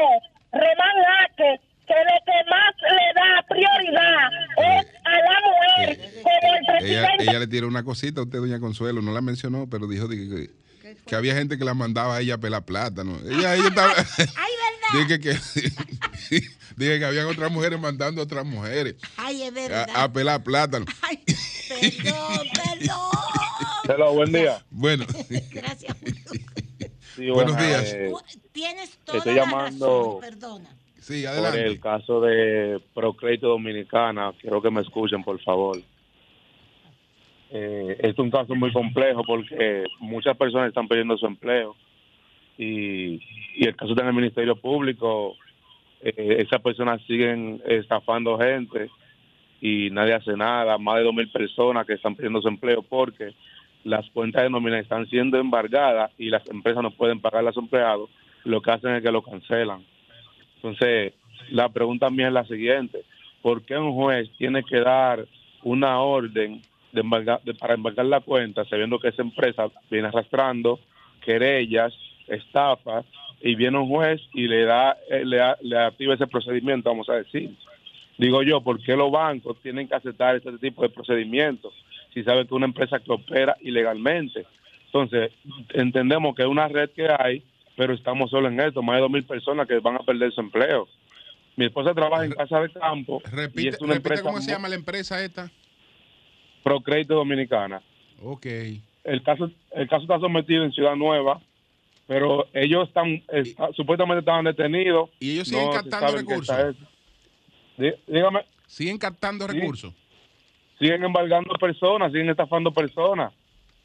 Remán Jaque, que lo que más le da prioridad es a la mujer como el presidente. Ella, le tiró una cosita a usted, doña Consuelo, no la mencionó, pero dijo que, que, había gente que la mandaba a ella a pelar plátano. Ella, ella estaba... Dije que, dije que habían otras mujeres mandando a otras mujeres. Ay, es verdad. A, pelar plátano. Ay, perdón, perdón. Hola, buen día. Bueno. Gracias. Buenos días. Eh, Tienes toda estoy llamando perdona. Sí, adelante. Por el caso de Procrédito Dominicana, quiero que me escuchen, por favor. Eh, es un caso muy complejo porque muchas personas están perdiendo su empleo y, y el caso está en el Ministerio Público, eh, esas personas siguen estafando gente y nadie hace nada, más de dos mil personas que están perdiendo su empleo porque las cuentas de nómina están siendo embargadas y las empresas no pueden pagar a los empleados, lo que hacen es que lo cancelan. Entonces, la pregunta mía es la siguiente, ¿por qué un juez tiene que dar una orden de, para embargar la cuenta sabiendo que esa empresa viene arrastrando querellas, estafas, y viene un juez y le da, eh, le, le activa ese procedimiento, vamos a decir? Digo yo, ¿por qué los bancos tienen que aceptar este tipo de procedimientos? si sabe que una empresa que opera ilegalmente. Entonces, entendemos que es una red que hay, pero estamos solo en esto, más de dos mil personas que van a perder su empleo. Mi esposa trabaja en casa de campo. Repite, y es una empresa ¿Cómo se llama la empresa esta? Procrédito Dominicana. Ok. El caso, el caso está sometido en Ciudad Nueva, pero ellos están, supuestamente estaban detenidos. ¿Y ellos siguen captando recursos? dígame. siguen captando Sí. recursos. siguen embargando personas, siguen estafando personas.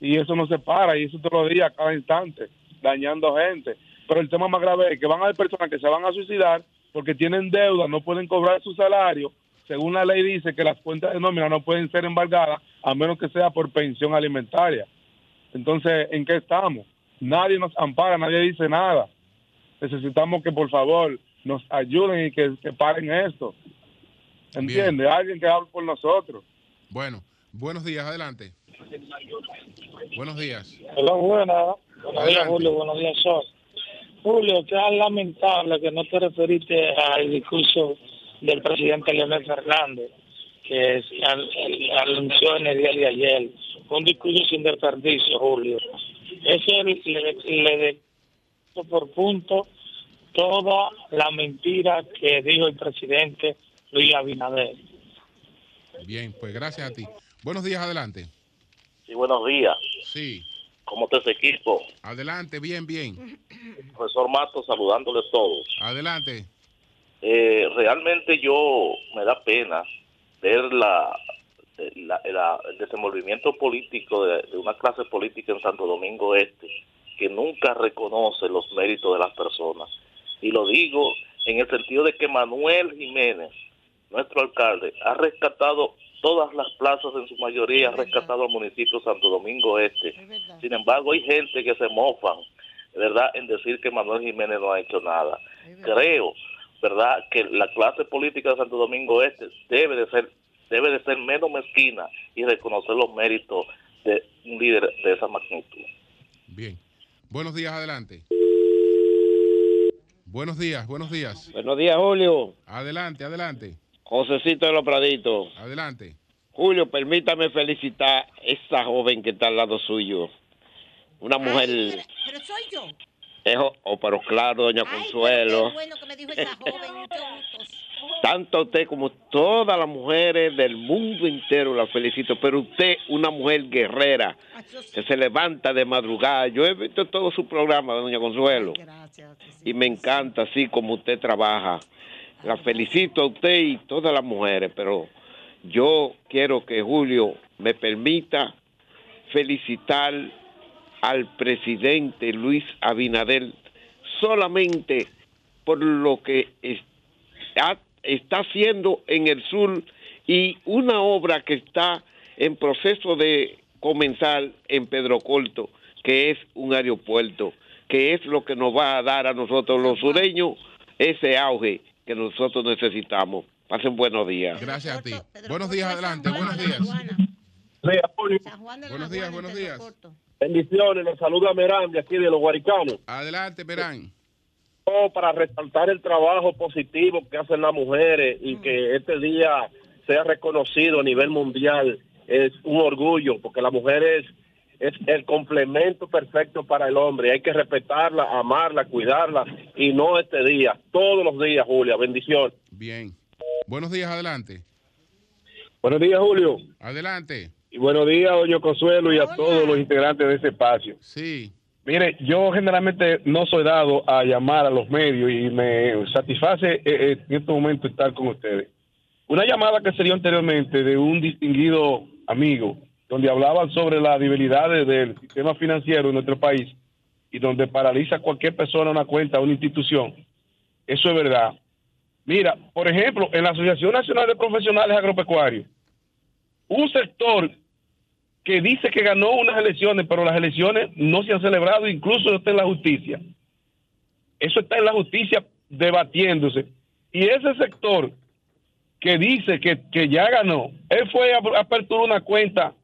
Y eso no se para, y eso todos los días, cada instante, dañando gente. Pero el tema más grave es que van a haber personas que se van a suicidar porque tienen deuda, no pueden cobrar su salario. Según la ley dice que las cuentas de nómina no pueden ser embargadas a menos que sea por pensión alimentaria. Entonces, ¿en qué estamos? Nadie nos ampara, nadie dice nada. Necesitamos que por favor nos ayuden y que, que paren esto. ¿Entiende? Alguien que hable por nosotros. Bueno, buenos días, adelante. Buenos días. Hola, buenas. Buenos días. Julio. Buenos días, Sol. Julio, que es lamentable que no te referiste al discurso del presidente Leonel Fernández, que es- al- al- anunció en el día de ayer. Fue un discurso sin desperdicio, Julio. Ese le, le de punto por punto toda la mentira que dijo el presidente Luis Abinader. Bien, pues gracias a ti. Buenos días, adelante. Sí, buenos días. Sí, ¿Cómo está ese equipo? adelante, bien, bien. Profesor Mato, saludándoles todos. Adelante. Eh, realmente yo me da pena ver la, la- la- el desenvolvimiento político de, de una clase política en Santo Domingo Este que nunca reconoce los méritos de las personas. Y lo digo en el sentido de que Manuel Jiménez, nuestro alcalde, ha rescatado todas las plazas en su mayoría, ha rescatado al municipio de Santo Domingo Este. Sin embargo, hay gente que se mofan, ¿verdad?, en decir que Manuel Jiménez no ha hecho nada. Creo, ¿verdad?, que la clase política de Santo Domingo Este debe de ser debe de ser menos mezquina y reconocer los méritos de un líder de esa magnitud. Bien. Buenos días, adelante. Buenos días, buenos días. Buenos días, Julio. Adelante, adelante, Josecito de los Praditos. adelante. Julio, permítame felicitar a esa joven que está al lado suyo. Una mujer, Ay, pero, pero soy yo. es o- oh, pero claro, doña Ay, pero Consuelo. qué bueno que me dijo esa joven. Tanto usted como todas las mujeres del mundo entero la felicito, pero usted, una mujer guerrera, Ah, que se levanta de madrugada. Yo he visto todo su programa, doña Consuelo, Gracias. y me encanta así como usted trabaja. La felicito a usted y todas las mujeres, pero yo quiero que Julio me permita felicitar al presidente Luis Abinader solamente por lo que está, está haciendo en el sur y una obra que está en proceso de comenzar en Pedro Corto, que es un aeropuerto, que es lo que nos va a dar a nosotros los sureños ese auge que nosotros necesitamos. Pasen buenos días. Gracias a ti. Pedro Buenos días, adelante, buenos días. Buenos días, buenos días. Bendiciones, los saluda Merán de aquí de los Guaricanos. Adelante, Perán. Oh, para resaltar el trabajo positivo que hacen las mujeres y que este día sea reconocido a nivel mundial es un orgullo, porque la mujer es, es el complemento perfecto para el hombre. Hay que respetarla, amarla, cuidarla y no este día, todos los días, Julia. Bendición. Bien. Buenos días, adelante. Buenos días, Julio. Adelante. Y buenos días, doña Consuelo, y a Hola. todos los integrantes de ese espacio. Sí. Mire, yo generalmente no soy dado a llamar a los medios y me satisface eh, eh, en este momento estar con ustedes. Una llamada que se dio anteriormente de un distinguido amigo, donde hablaban sobre las debilidades del sistema financiero en nuestro país y donde paraliza cualquier persona una cuenta, una institución. Eso es verdad. Mira, por ejemplo, en la Asociación Nacional de Profesionales Agropecuarios, un sector que dice que ganó unas elecciones, pero las elecciones no se han celebrado, incluso está en la justicia. Eso está en la justicia debatiéndose. Y ese sector que dice que, que ya ganó, él fue a aperturar una cuenta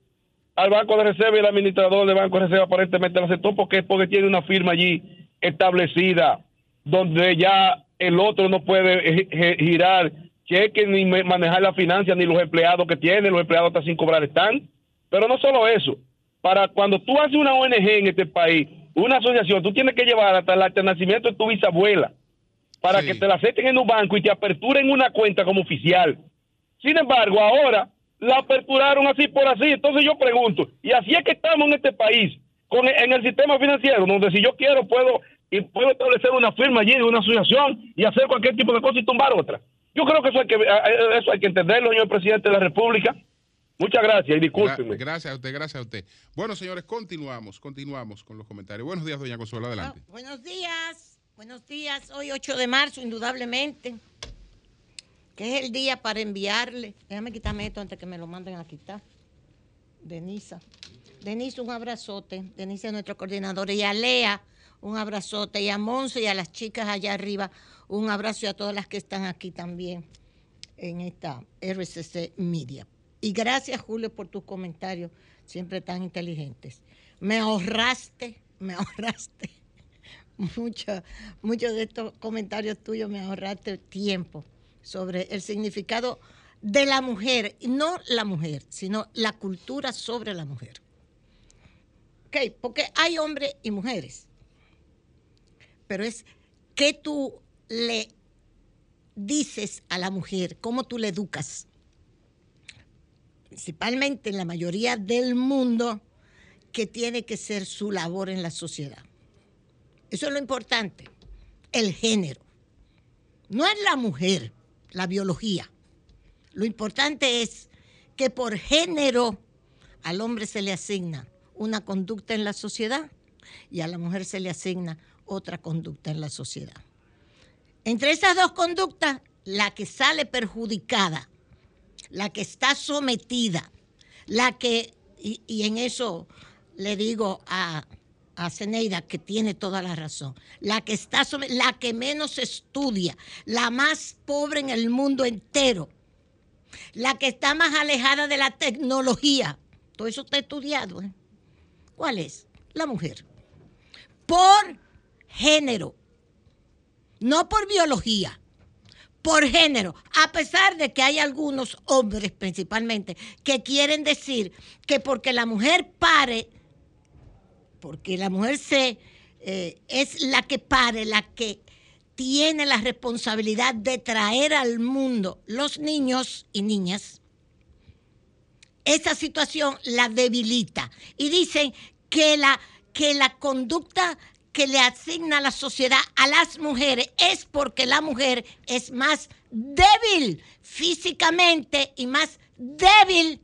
al Banco de Reserva y el administrador del Banco de Reserva aparentemente la aceptó porque es porque tiene una firma allí establecida donde ya el otro no puede girar cheques ni manejar la financia ni los empleados que tiene, los empleados hasta sin cobrar están. Pero no solo eso, para cuando tú haces una ONG en este país, una asociación, tú tienes que llevar hasta el nacimiento de tu bisabuela para Sí. que te la acepten en un banco y te aperturen una cuenta como oficial. Sin embargo, ahora la aperturaron así por así. Entonces yo pregunto, y así es que estamos en este país, con en el sistema financiero, donde si yo quiero puedo y puedo establecer una firma allí de una asociación y hacer cualquier tipo de cosa y tumbar otra. Yo creo que eso hay que, eh, eso hay que entenderlo, señor presidente de la República. Muchas gracias y discúlpeme. Gra- Gracias a usted, gracias a usted. Bueno, señores, continuamos, continuamos con los comentarios. Buenos días, doña Consuelo, adelante. Buenos días, buenos días. Hoy 8 de marzo, indudablemente, que es el día para enviarle. Déjame quitarme esto antes que me lo manden a quitar. Denisa. Denisa, un abrazote. Denisa es nuestro coordinador. Y a Lea, un abrazote. Y a Monse y a las chicas allá arriba, un abrazo y a todas las que están aquí también en esta RCC Media. Y gracias, Julio, por tus comentarios, siempre tan inteligentes. Me ahorraste, me ahorraste mucho- muchos de estos comentarios tuyos, me ahorraste tiempo sobre el significado de la mujer, no la mujer, sino la cultura sobre la mujer. Ok, porque hay hombres y mujeres, pero es que tú le dices a la mujer, cómo tú le educas. Principalmente en la mayoría del mundo, que tiene que ser su labor en la sociedad. Eso es lo importante, el género. No es la mujer, la biología. Lo importante es que por género al hombre se le asigna una conducta en la sociedad y a la mujer se le asigna otra conducta en la sociedad. Entre esas dos conductas, la que sale perjudicada, la que está sometida, la que, y, en eso le digo a, a Zeneida que tiene toda la razón, la que está some- la que menos estudia, la más pobre en el mundo entero, la que está más alejada de la tecnología. Todo eso está estudiado. ¿eh? ¿Cuál es? La mujer. Por género, no por biología, por género, a pesar de que hay algunos hombres principalmente que quieren decir que porque la mujer pare, porque la mujer se, eh, es la que pare, la que tiene la responsabilidad de traer al mundo los niños y niñas, esa situación la debilita. Y dicen que la, que la conducta que le asigna la sociedad a las mujeres es porque la mujer es más débil físicamente y más débil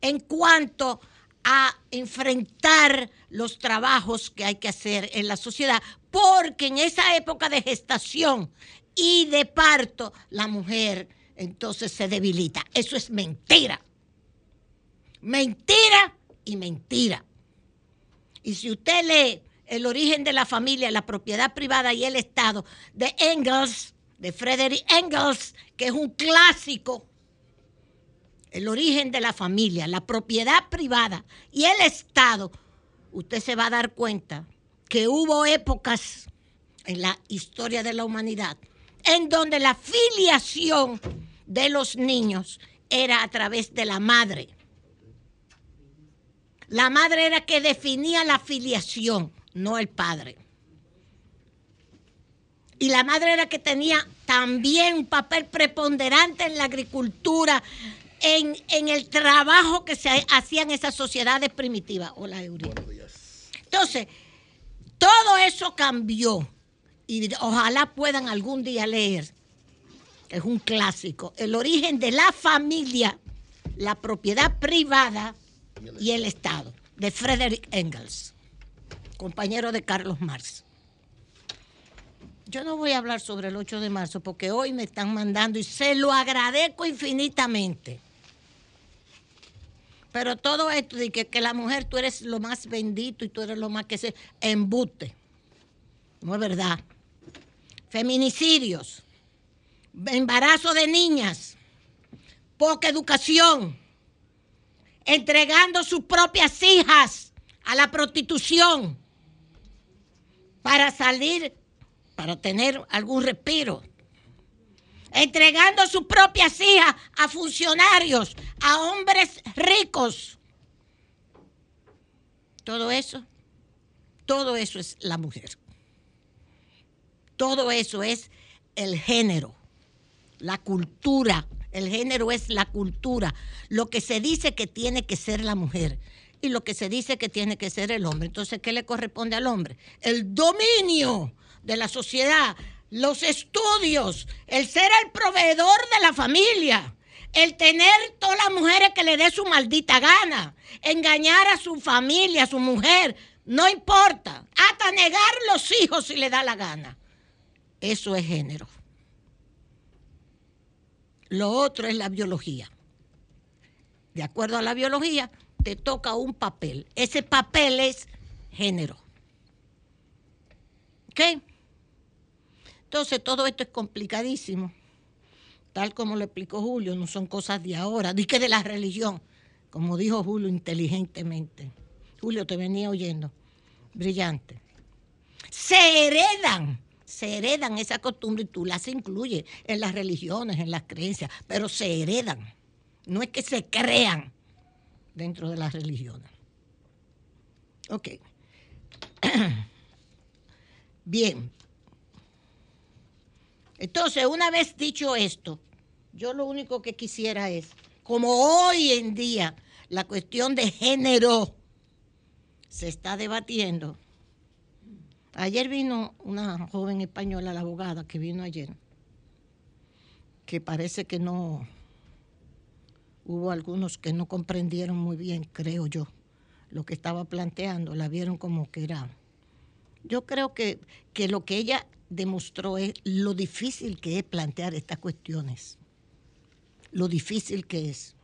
en cuanto a enfrentar los trabajos que hay que hacer en la sociedad, porque en esa época de gestación y de parto, la mujer entonces se debilita. Eso es mentira. Mentira y mentira. Y si usted lee El origen de la familia, la propiedad privada y el Estado de Engels, de Frederick Engels, que es un clásico, el origen de la familia, la propiedad privada y el Estado, usted se va a dar cuenta que hubo épocas en la historia de la humanidad en donde la filiación de los niños era a través de la madre. La madre era que definía la filiación, no el padre. Y la madre era que tenía también un papel preponderante en la agricultura, en, en el trabajo que se hacían esas sociedades primitivas. Hola, Eury. Entonces, todo eso cambió. Y ojalá puedan algún día leer, que es un clásico, el origen de la familia, la propiedad privada y el Estado, de Frederick Engels, compañero de Carlos Marx. Yo no voy a hablar sobre el 8 de marzo porque hoy me están mandando y se lo agradezco infinitamente. Pero todo esto de que, que la mujer tú eres lo más bendito y tú eres lo más que se embute. No es verdad. Feminicidios, embarazo de niñas, poca educación, entregando sus propias hijas a la prostitución para salir, para tener algún respiro. Entregando sus propias hijas a funcionarios, a hombres ricos. Todo eso, todo eso es la mujer. Todo eso es el género, la cultura. El género es la cultura. Lo que se dice que tiene que ser la mujer y lo que se dice que tiene que ser el hombre. Entonces, ¿qué le corresponde al hombre? El dominio de la sociedad los estudios, el ser el proveedor de la familia, el tener todas las mujeres que le dé su maldita gana, engañar a su familia, a su mujer, no importa, hasta negar los hijos si le da la gana. Eso es género. Lo otro es la biología. De acuerdo a la biología, te toca un papel. Ese papel es género. ¿Ok? Entonces todo esto es complicadísimo. Tal como lo explicó Julio, no son cosas de ahora, di que de la religión, como dijo Julio inteligentemente. Julio, te venía oyendo. Brillante. Se heredan, se heredan esa costumbre y tú las incluyes en las religiones, en las creencias, pero se heredan. No es que se crean dentro de las religiones. Ok. Bien. Entonces, una vez dicho esto, yo lo único que quisiera es, como hoy en día la cuestión de género se está debatiendo. Ayer vino una joven española, la abogada que vino ayer, que parece que no, hubo algunos que no comprendieron muy bien, creo yo, lo que estaba planteando, la vieron como que era. Yo creo que, que lo que ella demostró es lo difícil que es plantear estas cuestiones, lo difícil que es.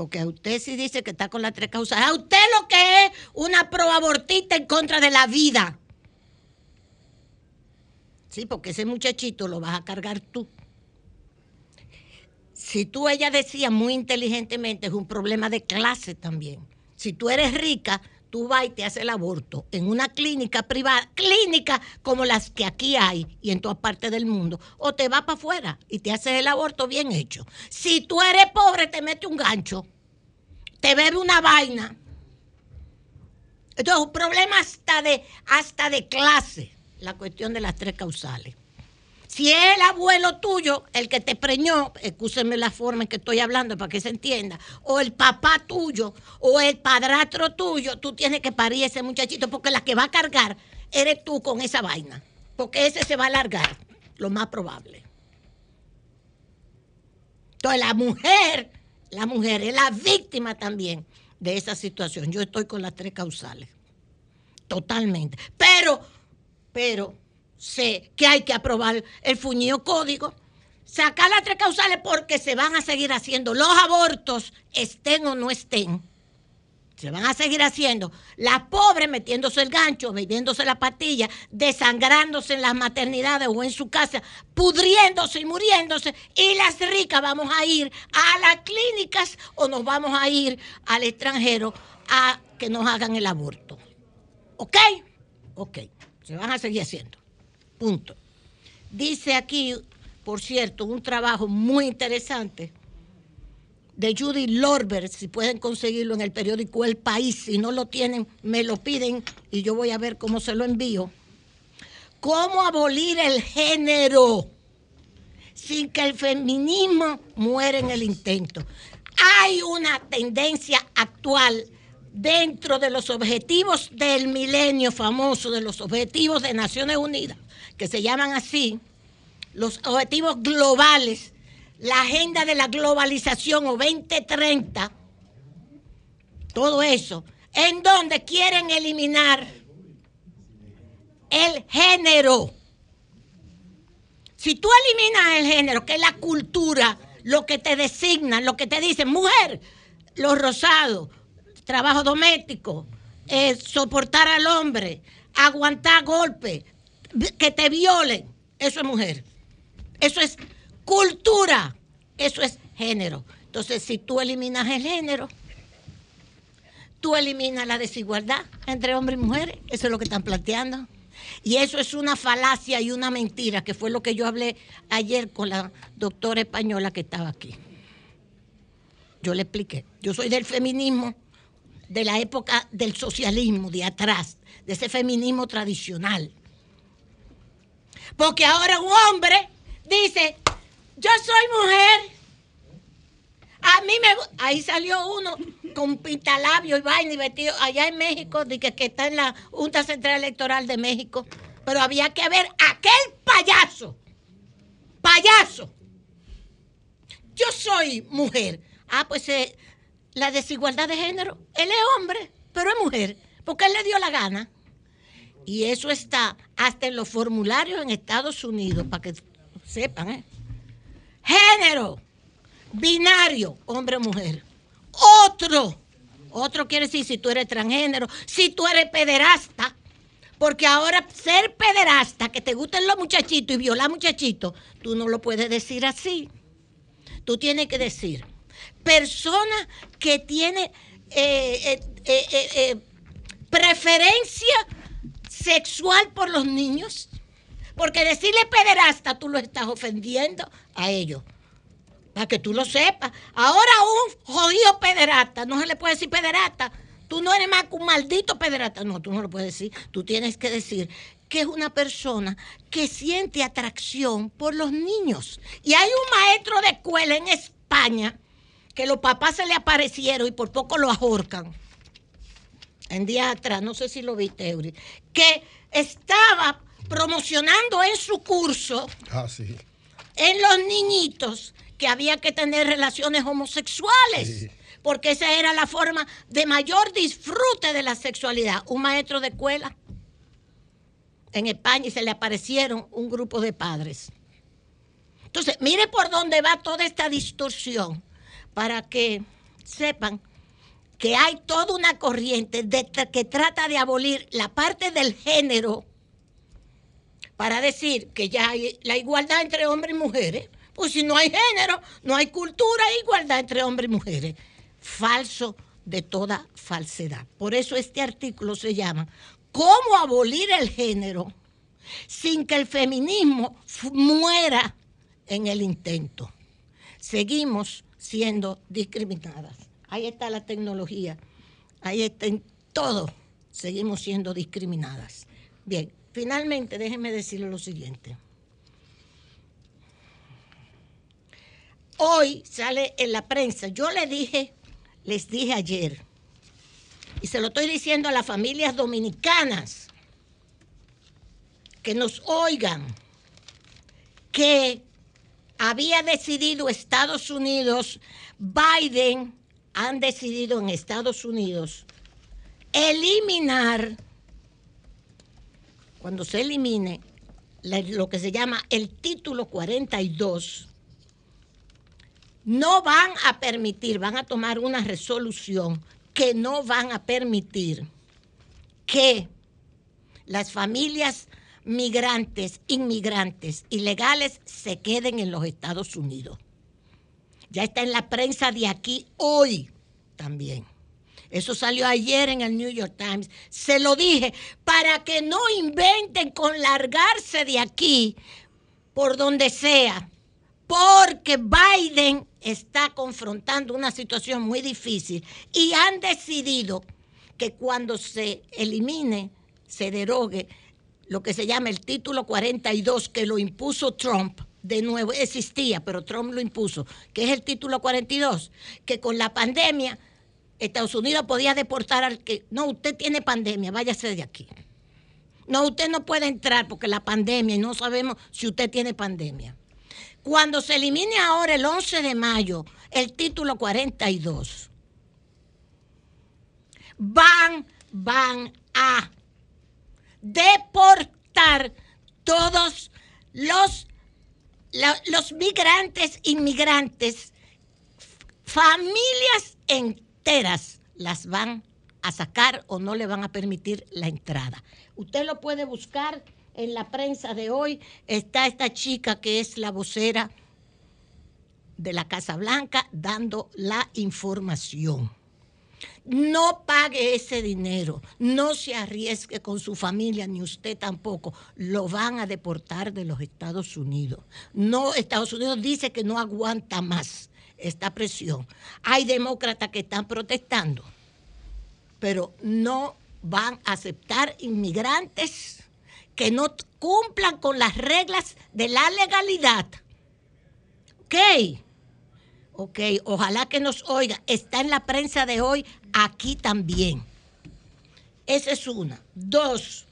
Porque a usted sí dice que está con las tres causas, a usted lo que es una proabortista en contra de la vida. Sí, porque ese muchachito lo vas a cargar tú. Si tú, ella decía muy inteligentemente, es un problema de clase también. Si tú eres rica, tú vas y te haces el aborto en una clínica privada, clínica como las que aquí hay y en todas partes del mundo, o te vas para afuera y te haces el aborto bien hecho. Si tú eres pobre, te mete un gancho, te bebe una vaina. Entonces, es un problema hasta de, hasta de clase, la cuestión de las tres causales. Si es el abuelo tuyo el que te preñó, escúsenme la forma en que estoy hablando para que se entienda, o el papá tuyo, o el padrastro tuyo, tú tienes que parir ese muchachito porque la que va a cargar eres tú con esa vaina, porque ese se va a alargar, lo más probable. Entonces la mujer, la mujer es la víctima también de esa situación. Yo estoy con las tres causales, totalmente. Pero, pero sé que hay que aprobar el fuñido código, sacar las tres causales porque se van a seguir haciendo los abortos, estén o no estén. Se van a seguir haciendo. Las pobres metiéndose el gancho, bebiéndose la pastilla, desangrándose en las maternidades o en su casa, pudriéndose y muriéndose. Y las ricas vamos a ir a las clínicas o nos vamos a ir al extranjero a que nos hagan el aborto. ¿Ok? Ok. Se van a seguir haciendo. Punto. Dice aquí, por cierto, un trabajo muy interesante de Judy Lorber, si pueden conseguirlo en el periódico El País, si no lo tienen, me lo piden y yo voy a ver cómo se lo envío. ¿Cómo abolir el género sin que el feminismo muera en el intento? Hay una tendencia actual dentro de los objetivos del milenio famoso, de los objetivos de Naciones Unidas, que se llaman así, los objetivos globales, la agenda de la globalización o 2030, todo eso, en donde quieren eliminar el género. Si tú eliminas el género, que es la cultura, lo que te designa, lo que te dicen, mujer, los rosados, trabajo doméstico, eh, soportar al hombre, aguantar golpes, que te violen, eso es mujer. Eso es cultura, eso es género. Entonces, si tú eliminas el género, tú eliminas la desigualdad entre hombres y mujeres. Eso es lo que están planteando. Y eso es una falacia y una mentira, que fue lo que yo hablé ayer con la doctora española que estaba aquí. Yo le expliqué. Yo soy del feminismo, de la época del socialismo, de atrás, de ese feminismo tradicional. Porque ahora un hombre dice, yo soy mujer. A mí me ahí salió uno con pintalabio y vaina y vestido allá en México, de que, está en la Junta Central Electoral de México. Pero había que ver aquel payaso. Payaso. Yo soy mujer. Ah, pues eh, la desigualdad de género. Él es hombre, pero es mujer. Porque él le dio la gana. Y eso está hasta en los formularios en Estados Unidos, para que sepan. ¿eh? Género, binario, hombre o mujer. Otro, otro quiere decir si tú eres transgénero, si tú eres pederasta. Porque ahora ser pederasta, que te gusten los muchachitos y violar muchachitos, tú no lo puedes decir así. Tú tienes que decir, persona que tiene eh, eh, eh, preferencia sexual por los niños. Porque decirle pederasta, tú lo estás ofendiendo a ellos. Para que tú lo sepas. Ahora un jodido pederasta, no se le puede decir pederasta, Tú no eres más que un maldito pederasta. No, tú no lo puedes decir. Tú tienes que decir que es una persona que siente atracción por los niños. Y hay un maestro de escuela en España que los papás se le aparecieron y por poco lo ahorcan. En días atrás, no sé si lo viste, Eury, que estaba promocionando en su curso ah, sí. en los niñitos que había que tener relaciones homosexuales porque esa era la forma de mayor disfrute de la sexualidad. Un maestro de escuela en España y se le aparecieron un grupo de padres. Entonces, mire por dónde va toda esta distorsión para que sepan que hay toda una corriente que trata de abolir la parte del género para decir que ya hay la igualdad entre hombres y mujeres. Pues si no hay género, no hay cultura, hay igualdad entre hombres y mujeres falso de toda falsedad. Por eso este artículo se llama ¿Cómo abolir el género sin que el feminismo muera en el intento? Seguimos siendo discriminadas. Ahí está la tecnología, ahí está en todo. Seguimos siendo discriminadas. Bien, finalmente déjenme decirle lo siguiente. Hoy sale en la prensa, yo le dije les dije ayer, y se lo estoy diciendo a las familias dominicanas que nos oigan, que había decidido Estados Unidos, Biden han decidido en Estados Unidos eliminar, cuando se elimine lo que se llama el título 42 no van a permitir, van a tomar una resolución que no van a permitir que las familias migrantes, inmigrantes, ilegales se queden en los Estados Unidos. Ya está en la prensa de aquí hoy también. Eso salió ayer en el New York Times. Se lo dije para que no inventen con largarse de aquí por donde sea porque Biden está confrontando una situación muy difícil y han decidido que cuando se elimine, se derogue lo que se llama el título 42 que lo impuso Trump, de nuevo existía, pero Trump lo impuso, que es el título 42, que con la pandemia Estados Unidos podía deportar al que, no, usted tiene pandemia, váyase de aquí. No, usted no puede entrar porque la pandemia y no sabemos si usted tiene pandemia. Cuando se elimine ahora el 11 de mayo el título 42, van, van a deportar todos los, los migrantes, inmigrantes, familias enteras las van a sacar o no le van a permitir la entrada. Usted lo puede buscar en la prensa de hoy está esta chica que es la vocera de la Casa Blanca dando la información. No pague ese dinero, no se arriesgue con su familia, ni usted tampoco. Lo van a deportar de los Estados Unidos. No, Estados Unidos dice que no aguanta más esta presión. Hay demócratas que están protestando, pero no van a aceptar inmigrantes que no cumplan con las reglas de la legalidad. Ok, ok, ojalá que nos oiga. Está en la prensa de hoy, aquí también. Esa es una. Dos,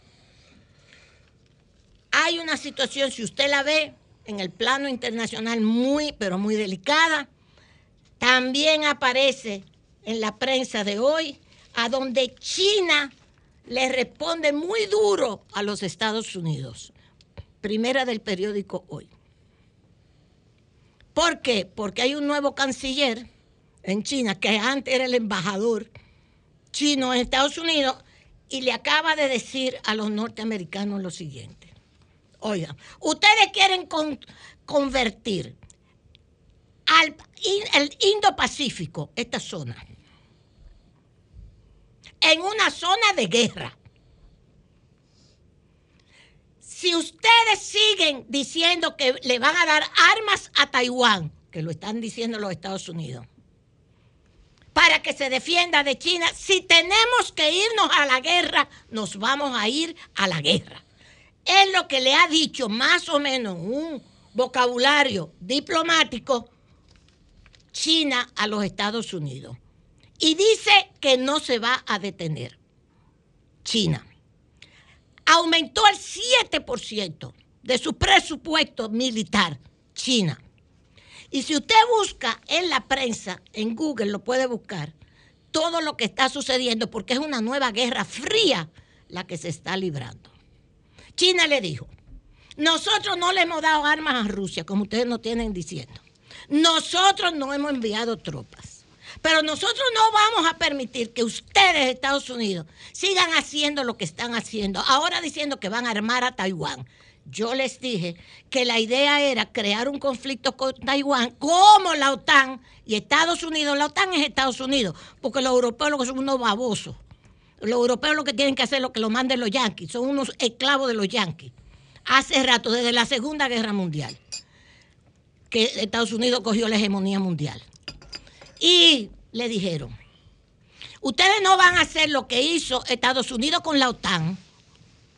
hay una situación, si usted la ve en el plano internacional, muy, pero muy delicada. También aparece en la prensa de hoy, a donde China le responde muy duro a los Estados Unidos. Primera del periódico Hoy. ¿Por qué? Porque hay un nuevo canciller en China, que antes era el embajador chino en Estados Unidos, y le acaba de decir a los norteamericanos lo siguiente. Oigan, ustedes quieren convertir al el Indo-Pacífico, esta zona, en una zona de guerra. Si ustedes siguen diciendo que le van a dar armas a Taiwán, que lo están diciendo los Estados Unidos, para que se defienda de China, si tenemos que irnos a la guerra, nos vamos a ir a la guerra. Es lo que le ha dicho más o menos un vocabulario diplomático China a los Estados Unidos. Y dice que no se va a detener. China aumentó el 7% de su presupuesto militar. China. Y si usted busca en la prensa, en Google lo puede buscar, todo lo que está sucediendo, porque es una nueva guerra fría la que se está librando. China le dijo, nosotros no le hemos dado armas a Rusia, como ustedes nos tienen diciendo. Nosotros no hemos enviado tropas. Pero nosotros no vamos a permitir que ustedes, Estados Unidos, sigan haciendo lo que están haciendo. Ahora diciendo que van a armar a Taiwán. Yo les dije que la idea era crear un conflicto con Taiwán como la OTAN y Estados Unidos. La OTAN es Estados Unidos, porque los europeos lo que son unos babosos. Los europeos lo que tienen que hacer es lo que lo manden los yanquis. Son unos esclavos de los yanquis. Hace rato, desde la Segunda Guerra Mundial que Estados Unidos cogió la hegemonía mundial. Y le dijeron, ustedes no van a hacer lo que hizo Estados Unidos con la OTAN,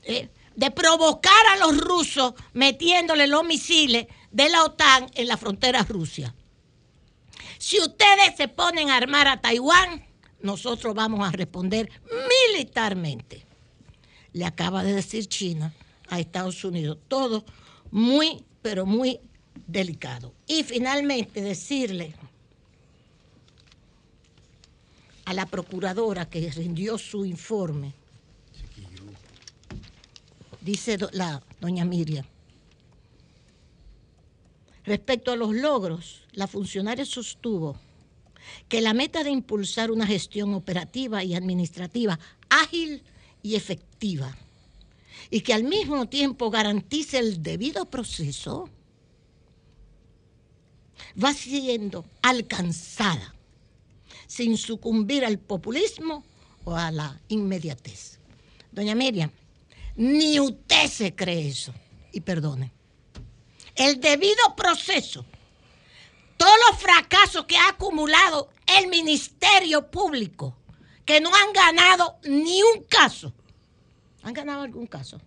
¿eh? De provocar a los rusos metiéndole los misiles de la OTAN en la frontera Rusia. Si ustedes se ponen a armar a Taiwán, nosotros vamos a responder militarmente. Le acaba de decir China a Estados Unidos. Todo muy, pero muy delicado. Y finalmente decirle a la procuradora que rindió su informe, dice la doña Miriam, respecto a los logros, la funcionaria sostuvo que la meta de impulsar una gestión operativa y administrativa ágil y efectiva y que al mismo tiempo garantice el debido proceso va siendo alcanzada sin sucumbir al populismo o a la inmediatez. Doña Miriam, ni usted se cree eso. Y perdone. El debido proceso, todos los fracasos que ha acumulado el Ministerio Público, que no han ganado ni un caso. ¿Han ganado algún caso?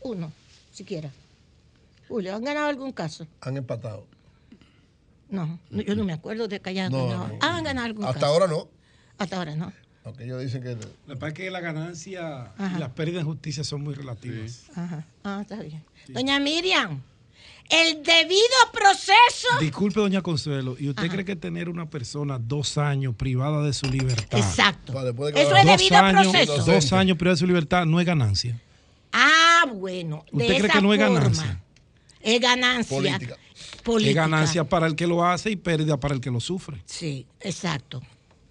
Uno, siquiera. Julio, ¿han ganado algún caso? Han empatado. No, yo no me acuerdo de que hayan ganado. ¿Han ganado algún Hasta ahora no. Hasta ahora no. Aunque ellos dicen que. Lo que es que la ganancia y las pérdidas en justicia son muy relativas. Ajá. Ah, está bien. Doña Miriam, el debido proceso. Disculpe, doña Consuelo, ¿y usted cree que tener una persona dos años privada de su libertad? Exacto. Eso es debido proceso. Dos años privada de su libertad no es ganancia. Ah, bueno. ¿Usted cree que no es ganancia? Es ganancia. Política. Es ganancia para el que lo hace y pérdida para el que lo sufre. Sí, exacto.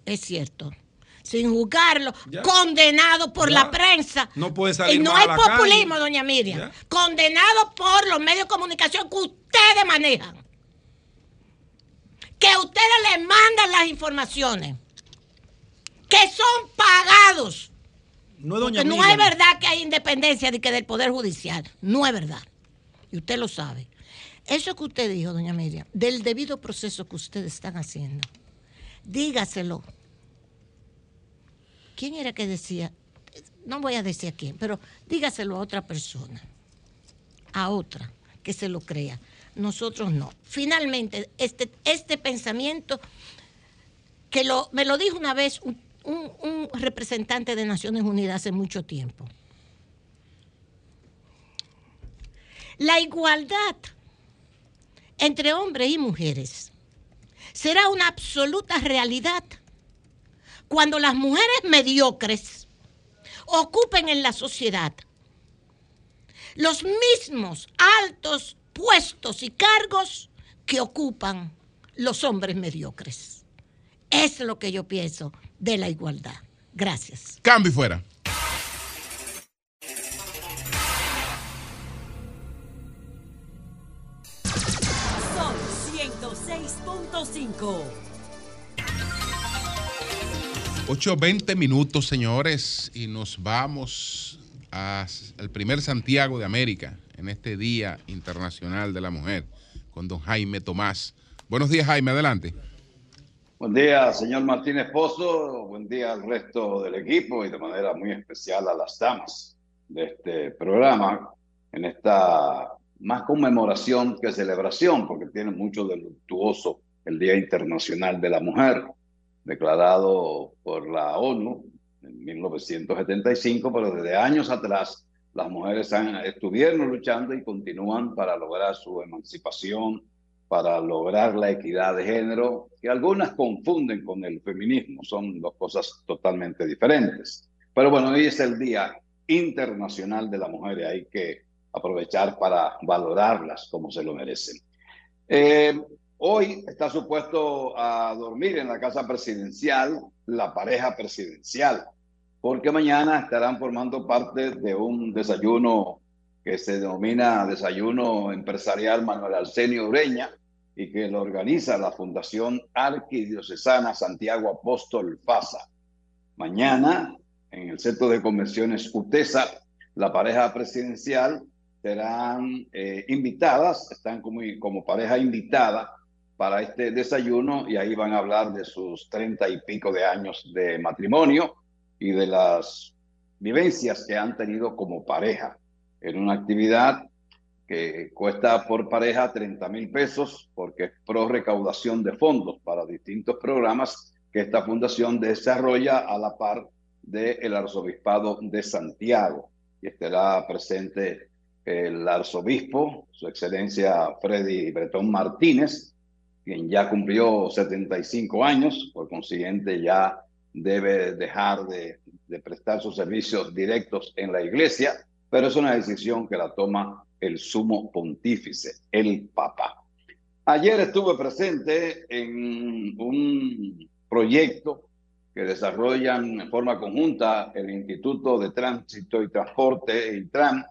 Es cierto. Sin juzgarlo, condenado por la prensa. No puede salir Y no hay populismo, doña Miriam. Condenado por los medios de comunicación que ustedes manejan. Que ustedes le mandan las informaciones. Que son pagados. No, doña Porque no es verdad que hay independencia de que del Poder Judicial. No es verdad. Y usted lo sabe. Eso que usted dijo, doña Miriam, del debido proceso que ustedes están haciendo, dígaselo. ¿Quién era que decía? No voy a decir a quién, pero dígaselo a otra persona, a otra, que se lo crea. Nosotros no. Finalmente, este, este pensamiento, que lo, me lo dijo una vez un, un representante de Naciones Unidas hace mucho tiempo. La igualdad entre hombres y mujeres será una absoluta realidad cuando las mujeres mediocres ocupen en la sociedad los mismos altos puestos y cargos que ocupan los hombres mediocres. Es lo que yo pienso de la igualdad. Gracias. Cambio fuera. Son 106.5. 8.20 minutos, señores, y nos vamos al primer Santiago de América en este Día Internacional de la Mujer con don Jaime Tomás. Buenos días, Jaime, adelante. Buen día, señor Martínez Pozo. Buen día al resto del equipo y de manera muy especial a las damas de este programa en esta más conmemoración que celebración, porque tiene mucho de luctuoso el Día Internacional de la Mujer, declarado por la ONU en 1975, pero desde años atrás las mujeres han, estuvieron luchando y continúan para lograr su emancipación, para lograr la equidad de género, que algunas confunden con el feminismo, son dos cosas totalmente diferentes. Pero bueno, hoy es el Día Internacional de la Mujer y hay que aprovechar para valorarlas como se lo merecen. Eh, hoy está supuesto a dormir en la casa presidencial la pareja presidencial, porque mañana estarán formando parte de un desayuno que se denomina Desayuno Empresarial Manuel Arsenio Ureña y que lo organiza la Fundación Arquidiocesana Santiago Apóstol FASA. Mañana, en el Centro de Convenciones UTESA, la pareja presidencial serán eh, invitadas, están como, como pareja invitada para este desayuno y ahí van a hablar de sus treinta y pico de años de matrimonio y de las vivencias que han tenido como pareja en una actividad que cuesta por pareja 30 mil pesos porque es pro recaudación de fondos para distintos programas que esta fundación desarrolla a la par del arzobispado de Santiago. Y estará presente el arzobispo, su excelencia Freddy Bretón Martínez, quien ya cumplió 75 años, por consiguiente ya debe dejar de, prestar sus servicios directos en la iglesia, pero es una decisión que la toma el sumo pontífice, el Papa. Ayer estuve presente en un proyecto que desarrollan en forma conjunta el Instituto de Tránsito y Transporte, Intran,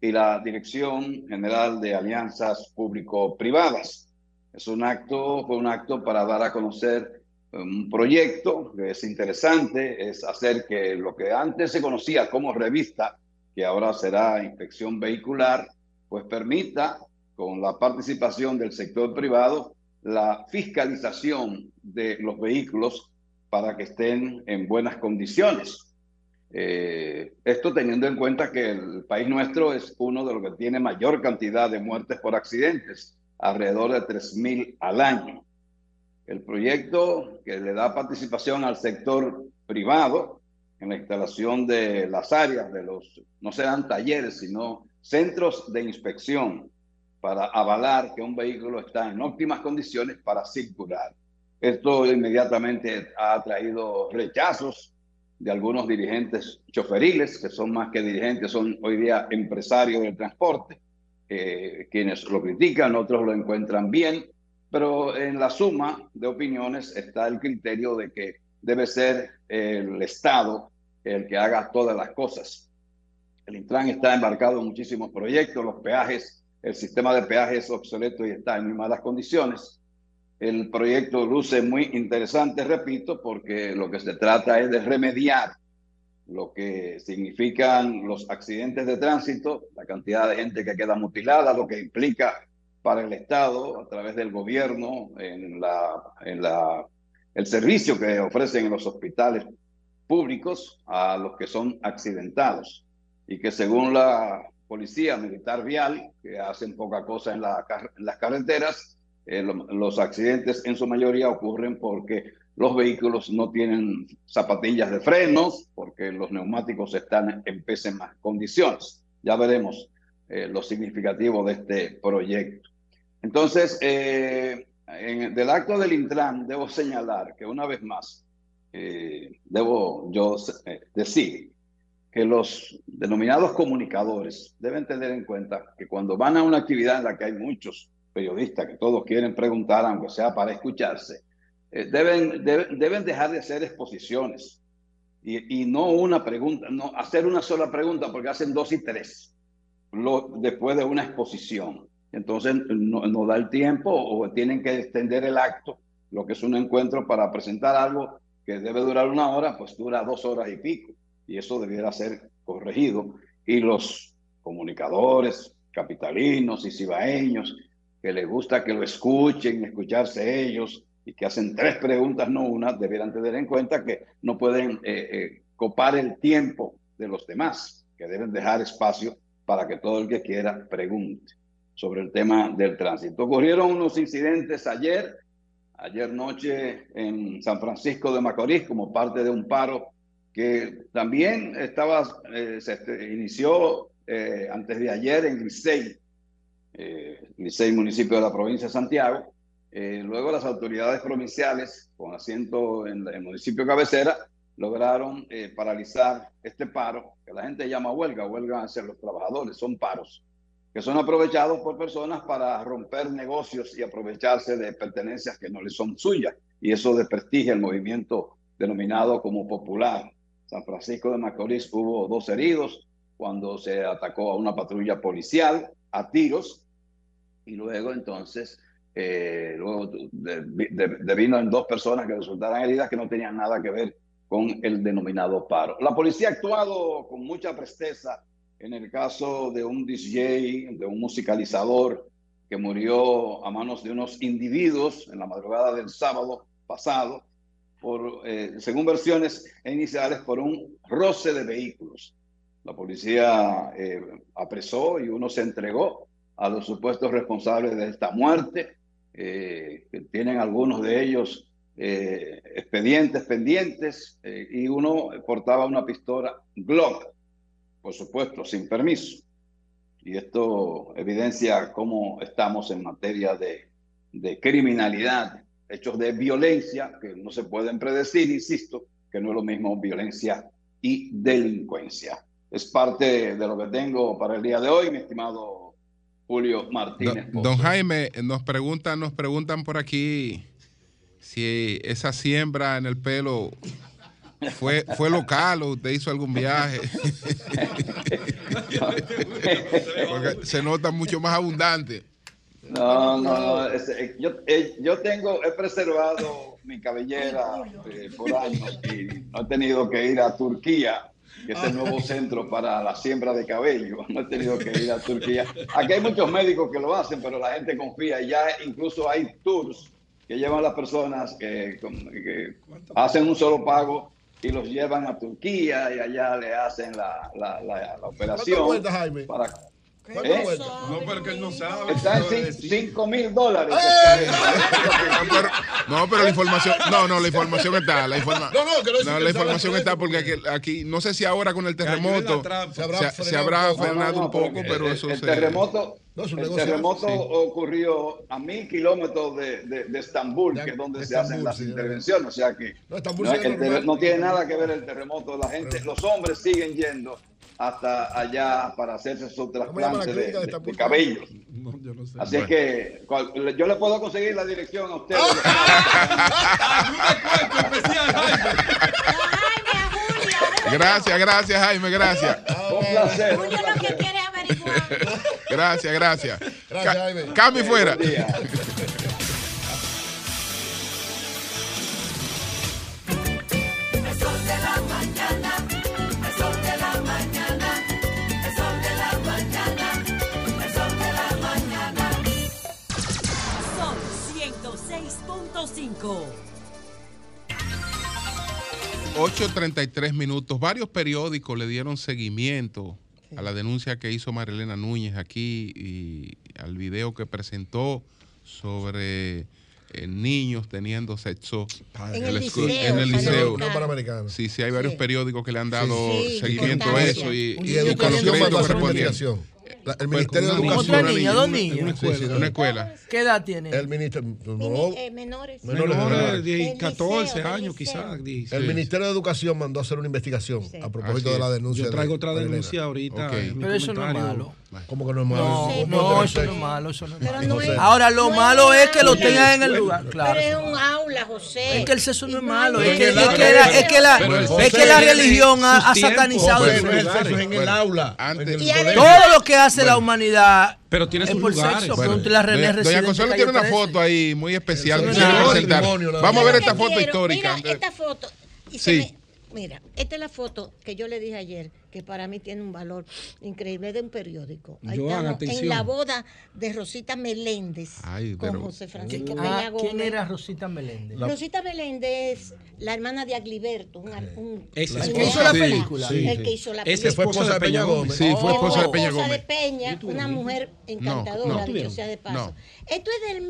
y la Dirección General de Alianzas Público-Privadas. Es un acto, fue un acto para dar a conocer un proyecto que es interesante, es hacer que lo que antes se conocía como revista, que ahora será inspección vehicular, pues permita, con la participación del sector privado, la fiscalización de los vehículos para que estén en buenas condiciones. Eh, esto teniendo en cuenta que el país nuestro es uno de los que tiene mayor cantidad de muertes por accidentes, alrededor de 3.000 al año. El proyecto que le da participación al sector privado en la instalación de las áreas de los, no serán talleres, sino centros de inspección para avalar que un vehículo está en óptimas condiciones para circular. Esto inmediatamente ha traído rechazos de algunos dirigentes choferiles, que son más que dirigentes, son hoy día empresarios del transporte, eh, quienes lo critican, otros lo encuentran bien, pero en la suma de opiniones está el criterio de que debe ser el Estado el que haga todas las cosas. El Intran está embarcado en muchísimos proyectos, los peajes, el sistema de peajes es obsoleto y está en muy malas condiciones. El proyecto luce muy interesante, repito, porque lo que se trata es de remediar lo que significan los accidentes de tránsito, la cantidad de gente que queda mutilada, lo que implica para el Estado a través del gobierno en, la, en la, el servicio que ofrecen en los hospitales públicos a los que son accidentados. Y que según la policía militar vial, que hacen poca cosa en, la, en las carreteras, eh, los accidentes en su mayoría ocurren porque los vehículos no tienen zapatillas de frenos, porque los neumáticos están en pésimas condiciones. Ya veremos eh, lo significativo de este proyecto. Entonces, eh, en, del acto del Intran, debo señalar que una vez más, eh, debo yo decir que los denominados comunicadores deben tener en cuenta que cuando van a una actividad en la que hay muchos periodistas que todos quieren preguntar, aunque sea para escucharse, eh, deben, deben, dejar de hacer exposiciones y, y, no una pregunta, no hacer una sola pregunta porque hacen dos y tres lo, después de una exposición. Entonces no, no, da el tiempo o tienen que extender el acto, lo que es un encuentro para presentar algo que debe durar una hora, pues dura dos horas y pico. Y eso debiera ser corregido. Y los comunicadores capitalinos y cibaeños que les gusta que lo escuchen, escucharse ellos y que hacen tres preguntas, no una, debieran tener en cuenta que no pueden eh, eh, copar el tiempo de los demás, que deben dejar espacio para que todo el que quiera pregunte sobre el tema del tránsito. Ocurrieron unos incidentes ayer, ayer noche en San Francisco de Macorís, como parte de un paro que también estaba, eh, se inició eh, antes de ayer en Licey, eh, Licey, municipio de la provincia de Santiago. Eh, luego las autoridades provinciales, con asiento en el municipio cabecera, lograron eh, paralizar este paro, que la gente llama huelga, huelga hacia los trabajadores, son paros, que son aprovechados por personas para romper negocios y aprovecharse de pertenencias que no les son suyas. Y eso desprestigia el movimiento denominado como popular. San Francisco de Macorís hubo dos heridos cuando se atacó a una patrulla policial a tiros y luego entonces eh, luego de, de, de vino en dos personas que resultaron heridas que no tenían nada que ver con el denominado paro. La policía ha actuado con mucha presteza en el caso de un DJ, de un musicalizador que murió a manos de unos individuos en la madrugada del sábado pasado, por, eh, según versiones iniciales, por un roce de vehículos. La policía eh, apresó y uno se entregó a los supuestos responsables de esta muerte, eh, tienen algunos de ellos eh, expedientes pendientes eh, y uno portaba una pistola Glock, por supuesto, sin permiso. Y esto evidencia cómo estamos en materia de, de criminalidad, hechos de violencia que no se pueden predecir, insisto, que no es lo mismo violencia y delincuencia. Es parte de lo que tengo para el día de hoy, mi estimado Julio Martínez. Don, don Jaime, nos preguntan, nos preguntan por aquí si esa siembra en el pelo fue, fue local o usted hizo algún viaje. Porque se nota mucho más abundante. No, no, no. Es, yo, eh, yo tengo, he preservado mi cabellera eh, por años y no he tenido que ir a Turquía, que es el nuevo centro para la siembra de cabello. No he tenido que ir a Turquía. Aquí hay muchos médicos que lo hacen, pero la gente confía. Ya incluso hay tours que llevan a las personas que, que, hacen un solo pago y los llevan a Turquía y allá le hacen la, la, la, la operación. Cuenta, Jaime? Para, ¿Eh? No, pero que él no sabe. Está en 5 mil dólares. ¡Eh! No pero, no, pero la información, no, no, la información está. La, informa, no, no, que no, no, la información está porque aquí, aquí, no sé si ahora con el terremoto se habrá, se, se habrá frenado un poco, pero eso el se... terremoto, No, es un el negocio, terremoto sí. ocurrió a mil kilómetros de, de, de Estambul, Ya, que es donde de se hacen las sí, intervenciones. O sea que No, es el ter- normal. no tiene nada que ver el terremoto. La gente, los hombres siguen yendo hasta allá para hacerse su ¿Cómo llama la trasplante de, de cabello. No, yo no sé. Así es que cual- yo le puedo conseguir la dirección a ustedes. Gracias, gracias, Jaime, gracias. Un placer. Julio lo que quiere es averiguar. Gracias, gracias. Gracias, Jaime. Cambio y fuera. 5. 8.33 minutos. Varios periódicos le dieron seguimiento a la denuncia que hizo Marilena Núñez aquí y al video que presentó sobre eh, niños teniendo sexo en, el, liceo. En el Sí, sí, hay varios periódicos que le han dado seguimiento a eso y, educación, para educación correspondiente. La- el Ministerio de Educación. Otra niña, dos niñas. Una escuela. Una escuela. ¿Qué edad tiene? El ministerio. Mini- eh, menores. Menores de Menores edad. de 10, Del 14 liceo, del años, quizás. 16. El Ministerio de Educación mandó a hacer una investigación a propósito de la denuncia. Yo traigo de otra denuncia ahorita. Pero eso no es malo. ¿Cómo que no es malo? No, ¿Cómo no, puede eso no es malo, eso no es malo. no José. es- Ahora, lo no malo es que lo tengan en el lugar. Claro. Pero es un aula, José. Es que el sexo no es malo, es que, la, religión ha, satanizado el sexo, es en el aula. Todo lo que hace la humanidad Pero tiene es sus por lugares. sexo. Bueno, doña, doña Consuelo tiene una 13. foto ahí muy especial que no Vamos a ver esta foto quiero- histórica. Mira, esta foto. y se Sí. Mira, esta es la foto que yo le dije ayer, que para mí tiene un valor increíble de un periódico. Ahí Joan, estamos atención. en la boda de Rosita Meléndez Ay, con pero- José Francisco Ah, Peña Gómez. ¿Quién era Rosita Meléndez? Rosita Meléndez es la hermana de Agliberto, un, un El que hizo la película. sí. el que hizo la película. fue esposa de Peña Gómez. Sí, fue Es esposa de Peña esposa Gómez. de Peña, una mujer encantadora, no. dicho sea de paso. No. Esto es del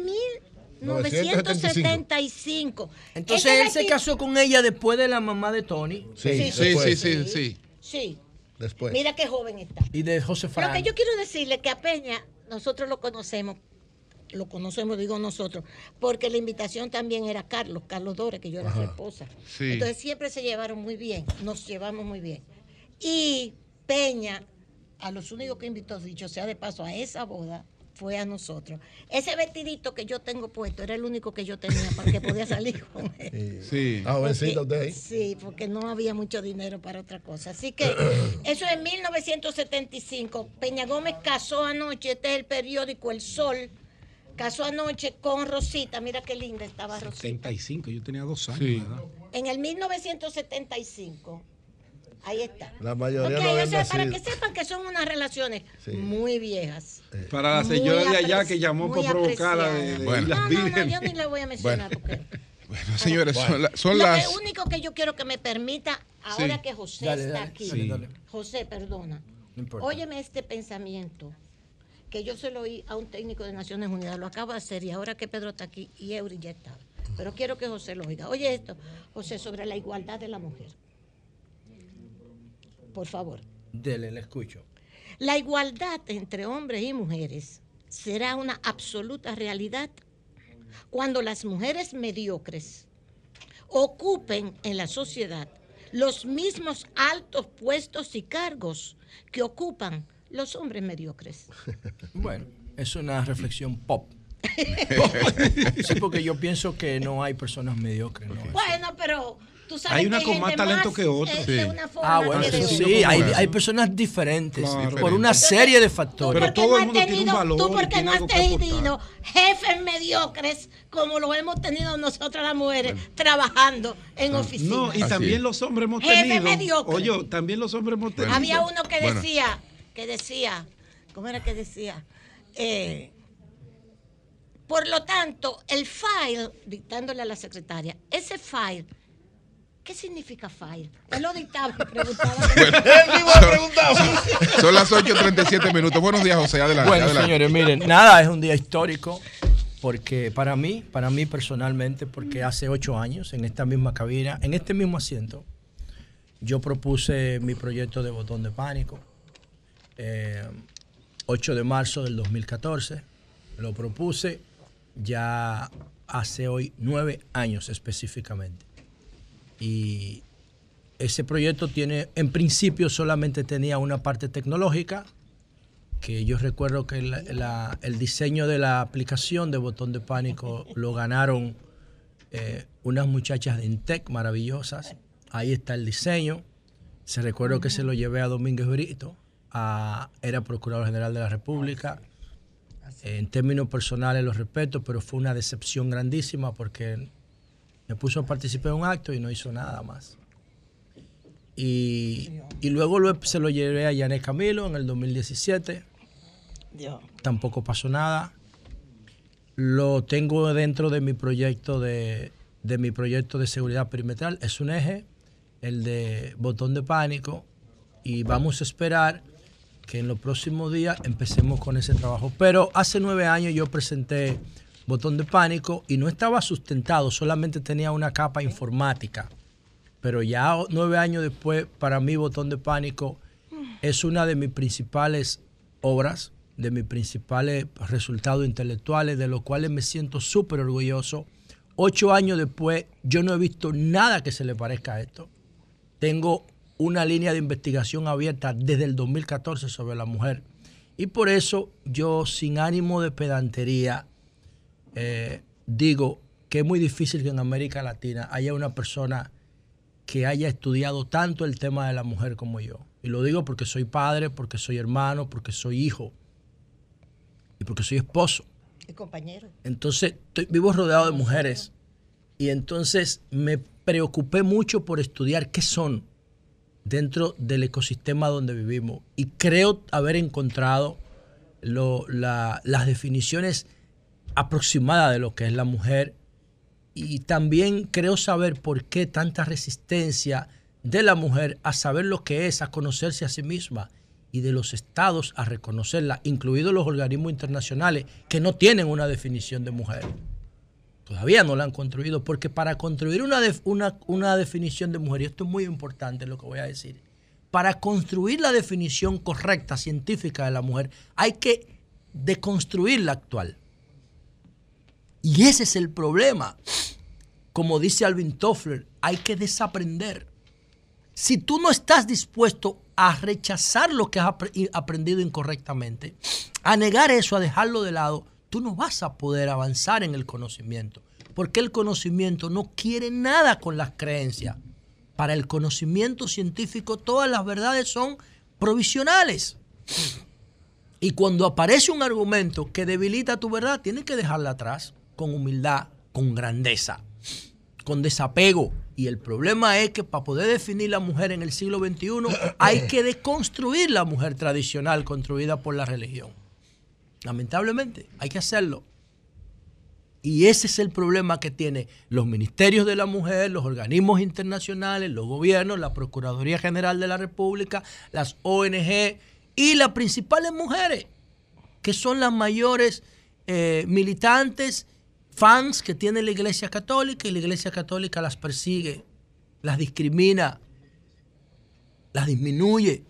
1975. Entonces él se casó con ella después de la mamá de Tony Sí, Sí, sí, sí, sí. Sí, Después. mira qué joven está. y de José Lo Fran. que yo quiero decirle que a Peña nosotros lo conocemos, lo conocemos, digo nosotros, porque la invitación también era Carlos, Carlos Dore, que yo era su esposa. Sí. Entonces siempre se llevaron muy bien, nos llevamos muy bien. Y Peña, a los únicos que invitó, dicho sea de paso, a esa boda, fue a nosotros. Ese vestidito que yo tengo puesto era el único que yo tenía para que podía salir con él. Sí. Ah, ahí. Sí, porque no había mucho dinero para otra cosa. Así que eso es en 1975. Peña Gómez casó anoche, este es el periódico El Sol, casó anoche con Rosita. Mira qué linda estaba Rosita. 75, yo tenía dos años. Sí. ¿verdad? En el 1975. Ahí está. La mayoría para que sepan que son unas relaciones Sí. muy viejas. Para la Muy señora de allá que llamó muy para provocarla de, de Bueno. No, no, no, yo ni la voy a mencionar porque... Bueno, señores, son, la- son Lo las. que único que yo quiero que me permita, ahora Sí. que José Dale, está dale, aquí. José, perdona, No óyeme este pensamiento que yo se lo oí a un técnico de Naciones Unidas, lo acabo de hacer y ahora que Pedro está aquí y Eury ya está. Pero quiero que José lo oiga. Oye esto, José, sobre la igualdad de la mujer. Por favor. Dele, le escucho. La igualdad entre hombres y mujeres será una absoluta realidad cuando las mujeres mediocres ocupen en la sociedad los mismos altos puestos y cargos que ocupan los hombres mediocres. Bueno, es una reflexión pop. sí, porque yo pienso que no hay personas mediocres. ¿no? Bueno, pero tú sabes Hay una que con gente más talento que otra. Sí. Ah, bueno, que sí, hay, hay personas diferentes Claro. por una serie de factores. Pero todo no el mundo tiene un tenido- valor Tú porque no has tenido jefes mediocres como los hemos tenido nosotras las mujeres trabajando en oficinas. No, y Así también es. los hombres hemos Jefe tenido. mediocre. Oye, también los hombres hemos tenido. Había uno que Bueno. decía, que decía, ¿cómo era que decía? Eh, por lo tanto, el file, dictándole a la secretaria, ese file, ¿qué significa file? Él lo dictaba y preguntaba. Son, son las 8.37 minutos. Buenos días, José. Adelante. Bueno, adelante. señores, miren, nada, es un día histórico porque para mí, para mí personalmente, porque hace ocho años en esta misma cabina, en este mismo asiento, yo propuse mi proyecto de botón de pánico. eh, 8 de marzo del 2014, lo propuse ya hace hoy nueve años específicamente. Y ese proyecto tiene, en principio solamente tenía una parte tecnológica, que yo recuerdo que la- la- el diseño de la aplicación de botón de pánico lo ganaron eh, unas muchachas de Intec maravillosas. Ahí está el diseño. Se recuerdo que se lo llevé a Domínguez Brito, a- era Procurador General de la República. En términos personales lo respeto, pero fue una decepción grandísima porque me puso a participar en un acto y no hizo nada más. Y, y luego lo- se lo llevé a Yané Camilo en el 2017. Tampoco pasó nada. Lo tengo dentro de mi proyecto de, de mi proyecto de seguridad perimetral. Es un eje, el de botón de pánico. Y vamos a esperar que en los próximos días empecemos con ese trabajo. Pero hace nueve años yo presenté botón de pánico y no estaba sustentado, solamente tenía una capa informática. Pero ya nueve años después, para mí botón de pánico es una de mis principales obras, de mis principales resultados intelectuales, de los cuales me siento súper orgulloso. Ocho años después, yo no he visto nada que se le parezca a esto. Tengo una línea de investigación abierta desde el 2014 sobre la mujer. Y por eso yo, sin ánimo de pedantería, eh, digo que es muy difícil que en América Latina haya una persona que haya estudiado tanto el tema de la mujer como yo. Y lo digo porque soy padre, porque soy hermano, porque soy hijo y porque soy esposo. El compañero. Entonces, estoy, vivo rodeado de mujeres y entonces me preocupé mucho por estudiar qué son dentro del ecosistema donde vivimos y creo haber encontrado lo- la- las definiciones aproximadas de lo que es la mujer y también creo saber por qué tanta resistencia de la mujer a saber lo que es, a conocerse a sí misma y de los estados a reconocerla, incluidos los organismos internacionales que no tienen una definición de mujer. Todavía no la han construido, porque para construir una, una, una definición de mujer, y esto es muy importante lo que voy a decir, para construir la definición correcta, científica de la mujer, hay que deconstruir la actual. Y ese es el problema. Como dice Alvin Toffler, hay que desaprender. Si tú no estás dispuesto a rechazar lo que has apre- aprendido incorrectamente, a negar eso, a dejarlo de lado, tú no vas a poder avanzar en el conocimiento. Porque el conocimiento no quiere nada con las creencias. Para el conocimiento científico todas las verdades son provisionales. Y cuando aparece un argumento que debilita tu verdad, tienes que dejarla atrás con humildad, con grandeza, con desapego. Y el problema es que para poder definir la mujer en el siglo XXI hay que deconstruir la mujer tradicional construida por la religión. Lamentablemente, hay que hacerlo. Y ese es el problema que tienen los ministerios de la mujer, los organismos internacionales, los gobiernos, la Procuraduría General de la República, las ONG y las principales mujeres, que son las mayores eh, militantes, fans que tiene la Iglesia Católica y la Iglesia Católica las persigue, las discrimina, las disminuye.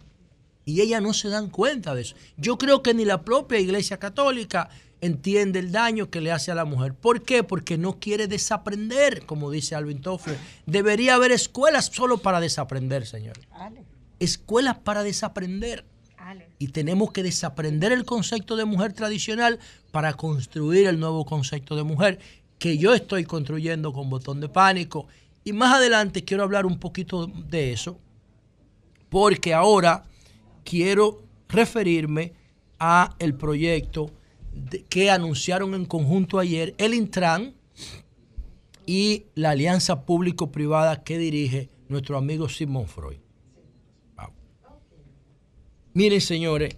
Y ellas no se dan cuenta de eso. Yo creo que ni la propia Iglesia Católica entiende el daño que le hace a la mujer. ¿Por qué? Porque no quiere desaprender, como dice Alvin Toffler. Debería haber escuelas solo para desaprender, señor. Escuelas para desaprender. Y tenemos que desaprender el concepto de mujer tradicional para construir el nuevo concepto de mujer que yo estoy construyendo con botón de pánico. Y más adelante quiero hablar un poquito de eso, porque ahora quiero referirme a el proyecto que anunciaron en conjunto ayer el Intran y la alianza público-privada que dirige nuestro amigo Simón Freud. Miren, señores,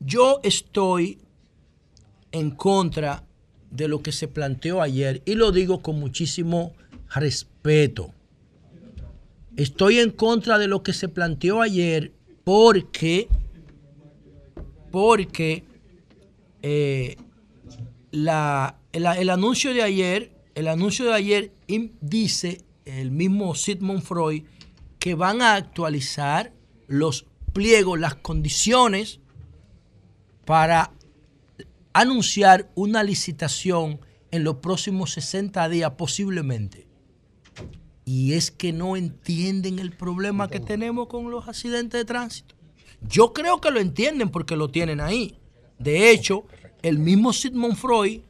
yo estoy en contra de lo que se planteó ayer y lo digo con muchísimo respeto. Estoy en contra de lo que se planteó ayer porque, porque eh, la- el, anuncio de ayer, el anuncio de ayer dice el mismo Sigmund Freud que van a actualizar los pliegos, las condiciones para anunciar una licitación en los próximos 60 días posiblemente. Y es que no entienden el problema que tenemos con los accidentes de tránsito. Yo creo que lo entienden porque lo tienen ahí. De hecho, el mismo Sigmund Freud,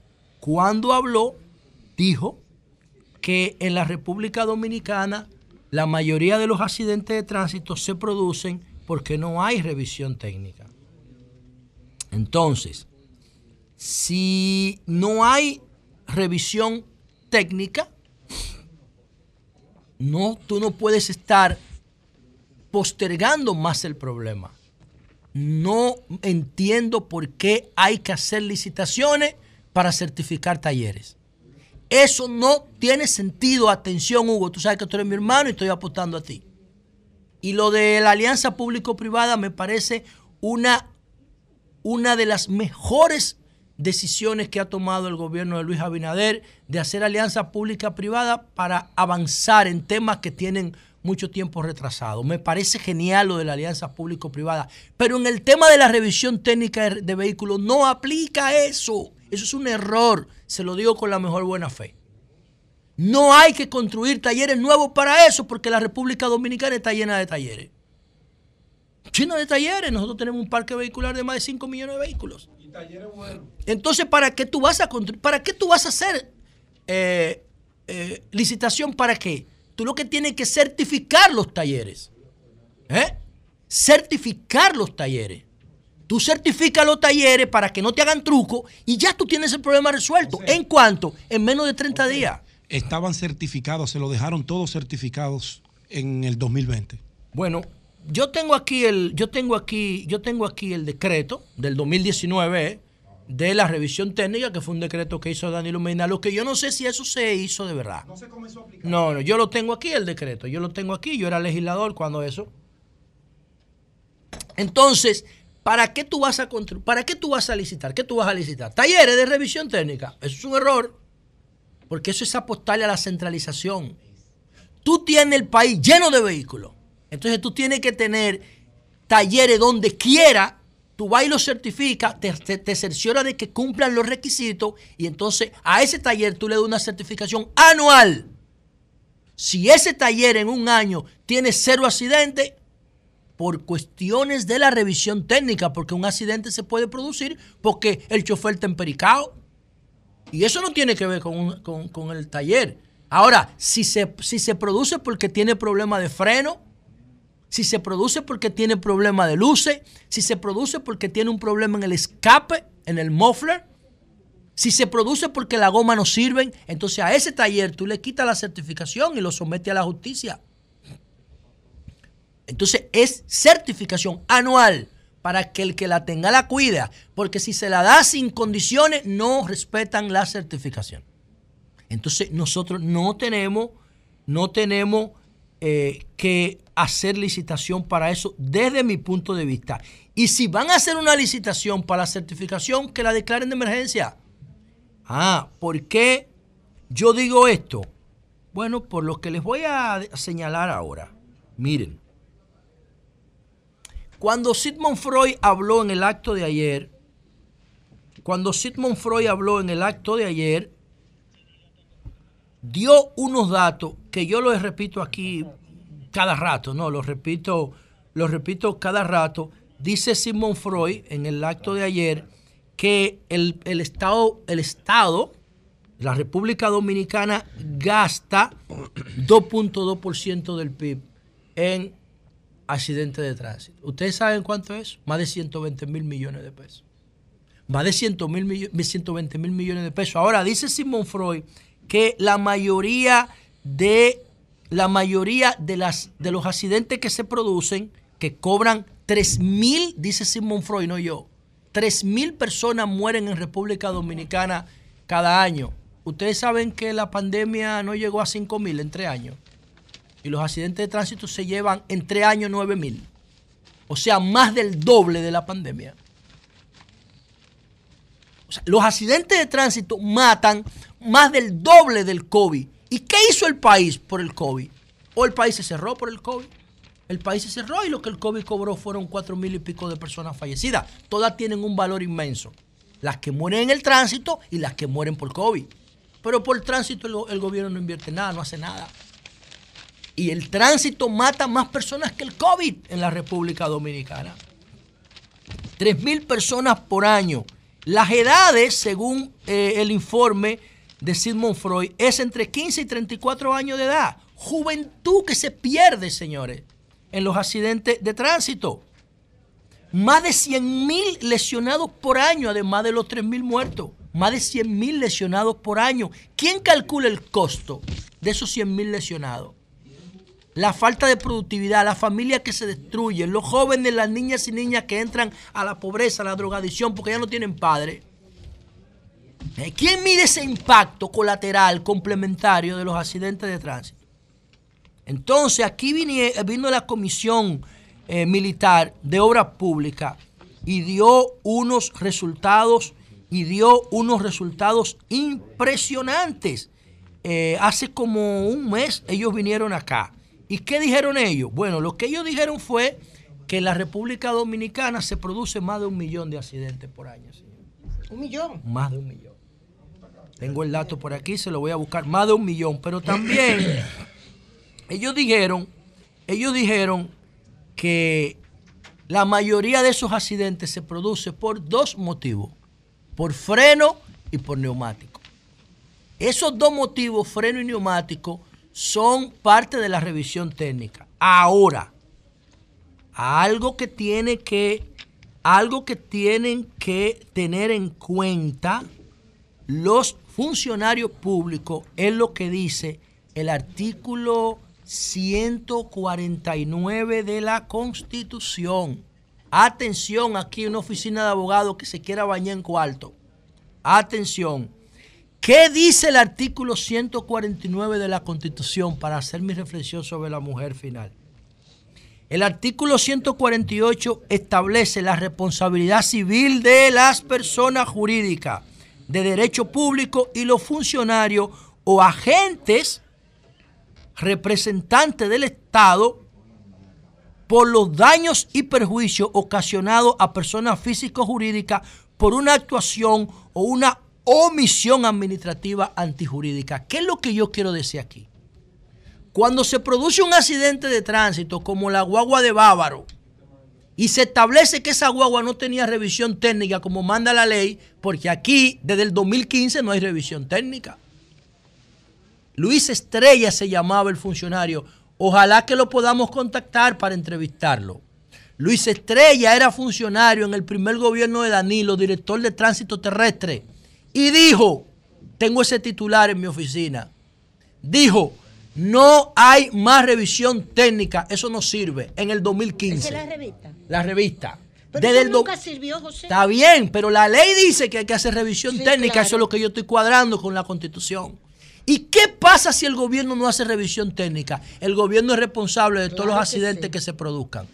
cuando habló, dijo que en la República Dominicana la mayoría de los accidentes de tránsito se producen porque no hay revisión técnica. Entonces, si no hay revisión técnica, no, tú no puedes estar postergando más el problema. No entiendo por qué hay que hacer licitaciones para certificar talleres. Eso no tiene sentido. Atención, Hugo. Tú sabes que tú eres mi hermano y estoy apostando a ti. Y lo de la alianza público-privada me parece una, una de las mejores decisiones que ha tomado el gobierno de Luis Abinader de hacer alianza pública-privada para avanzar en temas que tienen mucho tiempo retrasado. Me parece genial lo de la alianza público-privada, pero en el tema de la revisión técnica de, vehículos no aplica eso. Eso es un error, se lo digo con la mejor buena fe. No hay que construir talleres nuevos para eso, porque la República Dominicana está llena de talleres. Llena de talleres. Nosotros tenemos un parque vehicular de más de 5 millones de vehículos. Entonces, ¿para qué tú vas a? ¿Para qué tú vas a hacer eh, eh, licitación? ¿Para qué? Tú lo que tienes que certificar los talleres. ¿Eh? Certificar los talleres. Tú certificas los talleres para que no te hagan truco y ya tú tienes el problema resuelto. ¿En cuánto? En menos de 30 días. Estaban certificados, se lo dejaron todos certificados en el 2020. Bueno, yo tengo aquí el, yo tengo aquí, yo tengo aquí el decreto del 2019 eh, de la revisión técnica, que fue un decreto que hizo Danilo Medina. Lo que yo no sé si eso se hizo de verdad. No se comenzó a aplicar. No, no, yo lo tengo aquí el decreto, yo lo tengo aquí, yo era legislador cuando eso. Entonces, ¿para qué tú vas a? ¿Para qué tú vas a licitar? ¿Qué tú vas a licitar? Talleres de revisión técnica. Eso es un error. Porque eso es apostarle a la centralización. Tú tienes el país lleno de vehículos. Entonces tú tienes que tener talleres donde quiera, tú vas y lo certificas, te, te, cerciora de que cumplan los requisitos y entonces a ese taller tú le das una certificación anual. Si ese taller en un año tiene cero accidentes, por cuestiones de la revisión técnica, porque un accidente se puede producir porque el chofer está empericado. Y eso no tiene que ver con, con- con el taller. Ahora, si se, si se produce porque tiene problema de freno, si se produce porque tiene problema de luces, si se produce porque tiene un problema en el escape, en el muffler, si se produce porque la goma no sirve, entonces a ese taller tú le quitas la certificación y lo sometes a la justicia. Entonces es certificación anual para que el que la tenga la cuida, porque si se la da sin condiciones no respetan la certificación. Entonces nosotros no tenemos, no tenemos eh, que hacer licitación para eso desde mi punto de vista. Y si van a hacer una licitación para la certificación, que la declaren de emergencia. Ah, ¿por qué yo digo esto? Bueno, por lo que les voy a señalar ahora. Miren, cuando Sigmund Freud habló en el acto de ayer, cuando Sigmund Freud habló en el acto de ayer, dio unos datos que yo los repito aquí cada rato, no, los repito, los repito cada rato. Dice Sigmund Freud en el acto de ayer que el, el Estado, el Estado, la República Dominicana gasta 2.2% del PIB en accidentes de tránsito. ¿Ustedes saben cuánto es? Más de 120 mil millones de pesos. Más de 100 mil millo- 120 mil millones de pesos. Ahora, dice Simon Freud que la mayoría de la mayoría de las de los accidentes que se producen que cobran 3 mil, dice Simon Freud, no yo, 3 mil personas mueren en República Dominicana cada año. Ustedes saben que la pandemia no llegó a 5 mil en tres años y los accidentes de tránsito se llevan en tres años 9 mil. O sea, más del doble de la pandemia. Los accidentes de tránsito matan más del doble del COVID. ¿Y qué hizo el país por el COVID? ¿O el país se cerró por el COVID? El país se cerró y lo que el COVID cobró fueron cuatro mil y pico de personas fallecidas. Todas tienen un valor inmenso. Las que mueren en el tránsito y las que mueren por COVID. Pero por tránsito el, el gobierno no invierte nada, no hace nada. Y el tránsito mata más personas que el COVID en la República Dominicana. 3.000 personas por año. Las edades, según eh, el informe de Sigmund Freud, es entre 15 y 34 años de edad. Juventud que se pierde, señores, en los accidentes de tránsito. Más de 100.000 lesionados por año, además de los 3.000 muertos. Más de 100.000 lesionados por año. ¿Quién calcula el costo de esos 100.000 lesionados? la falta de productividad, la familia que se destruye, los jóvenes, las niñas y niñas que entran a la pobreza, a la drogadicción, porque ya no tienen padre. Eh, ¿Quién mide ese impacto colateral complementario de los accidentes de tránsito? Entonces, aquí vinie- vino la Comisión eh, Militar de Obras Públicas y dio unos resultados y dio unos resultados impresionantes. Eh, hace como un mes ellos vinieron acá ¿Y qué dijeron ellos? Bueno, lo que ellos dijeron fue que en la República Dominicana se produce más de un millón de accidentes por año. señor. Un millón. Más de un millón. Tengo el dato por aquí, se lo voy a buscar. Más de un millón. Pero también ellos dijeron, ellos dijeron que la mayoría de esos accidentes se produce por dos motivos. Por freno y por neumático. Esos dos motivos, freno y neumático, son parte de la revisión técnica. Ahora, algo que tiene que algo que tienen que tener en cuenta los funcionarios públicos es lo que dice el artículo 149 de la Constitución. Atención, aquí una oficina de abogados que se quiera bañar en cuarto. Atención. ¿Qué dice el artículo 149 de la Constitución para hacer mi reflexión sobre la mujer final? El artículo 148 establece la responsabilidad civil de las personas jurídicas de derecho público y los funcionarios o agentes representantes del Estado por los daños y perjuicios ocasionados a personas físicas o jurídicas por una actuación o una omisión administrativa antijurídica. ¿Qué es lo que yo quiero decir aquí? Cuando se produce un accidente de tránsito como la guagua de Bávaro y se establece que esa guagua no tenía revisión técnica como manda la ley, porque aquí desde el 2015 no hay revisión técnica. Luis Estrella se llamaba el funcionario. Ojalá que lo podamos contactar para entrevistarlo. Luis Estrella era funcionario en el primer gobierno de Danilo, director de tránsito terrestre, y dijo, tengo ese titular en mi oficina, dijo, no hay más revisión técnica, eso no sirve, en el 2015. Esa es la revista. La revista. Pero Desde eso el do- nunca sirvió, José. Está bien, pero la ley dice que hay que hacer revisión Sí, técnica, claro. eso es lo que yo estoy cuadrando con la constitución. ¿Y qué pasa si el gobierno no hace revisión técnica? El gobierno es responsable de todos los que accidentes sí. que se produzcan.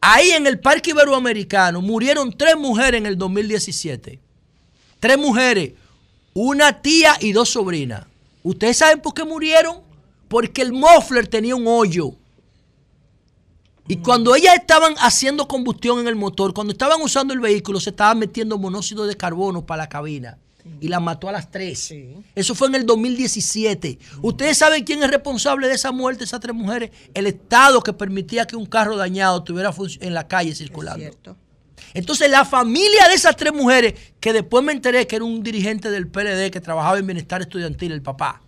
Ahí en el Parque Iberoamericano murieron tres mujeres en el 2017. Tres mujeres, una tía y dos sobrinas. ¿Ustedes saben por qué murieron? Porque el muffler tenía un hoyo. Y cuando ellas estaban haciendo combustión en el motor, cuando estaban usando el vehículo, se estaban metiendo monóxido de carbono para la cabina. Y la mató a las tres. Eso fue en el 2017. ¿Ustedes saben quién es responsable de esa muerte, esas tres mujeres? El Estado que permitía que un carro dañado estuviera en la calle circulando. Entonces la familia de esas tres mujeres, que después me enteré que era un dirigente del PLD que trabajaba en bienestar estudiantil, el papá,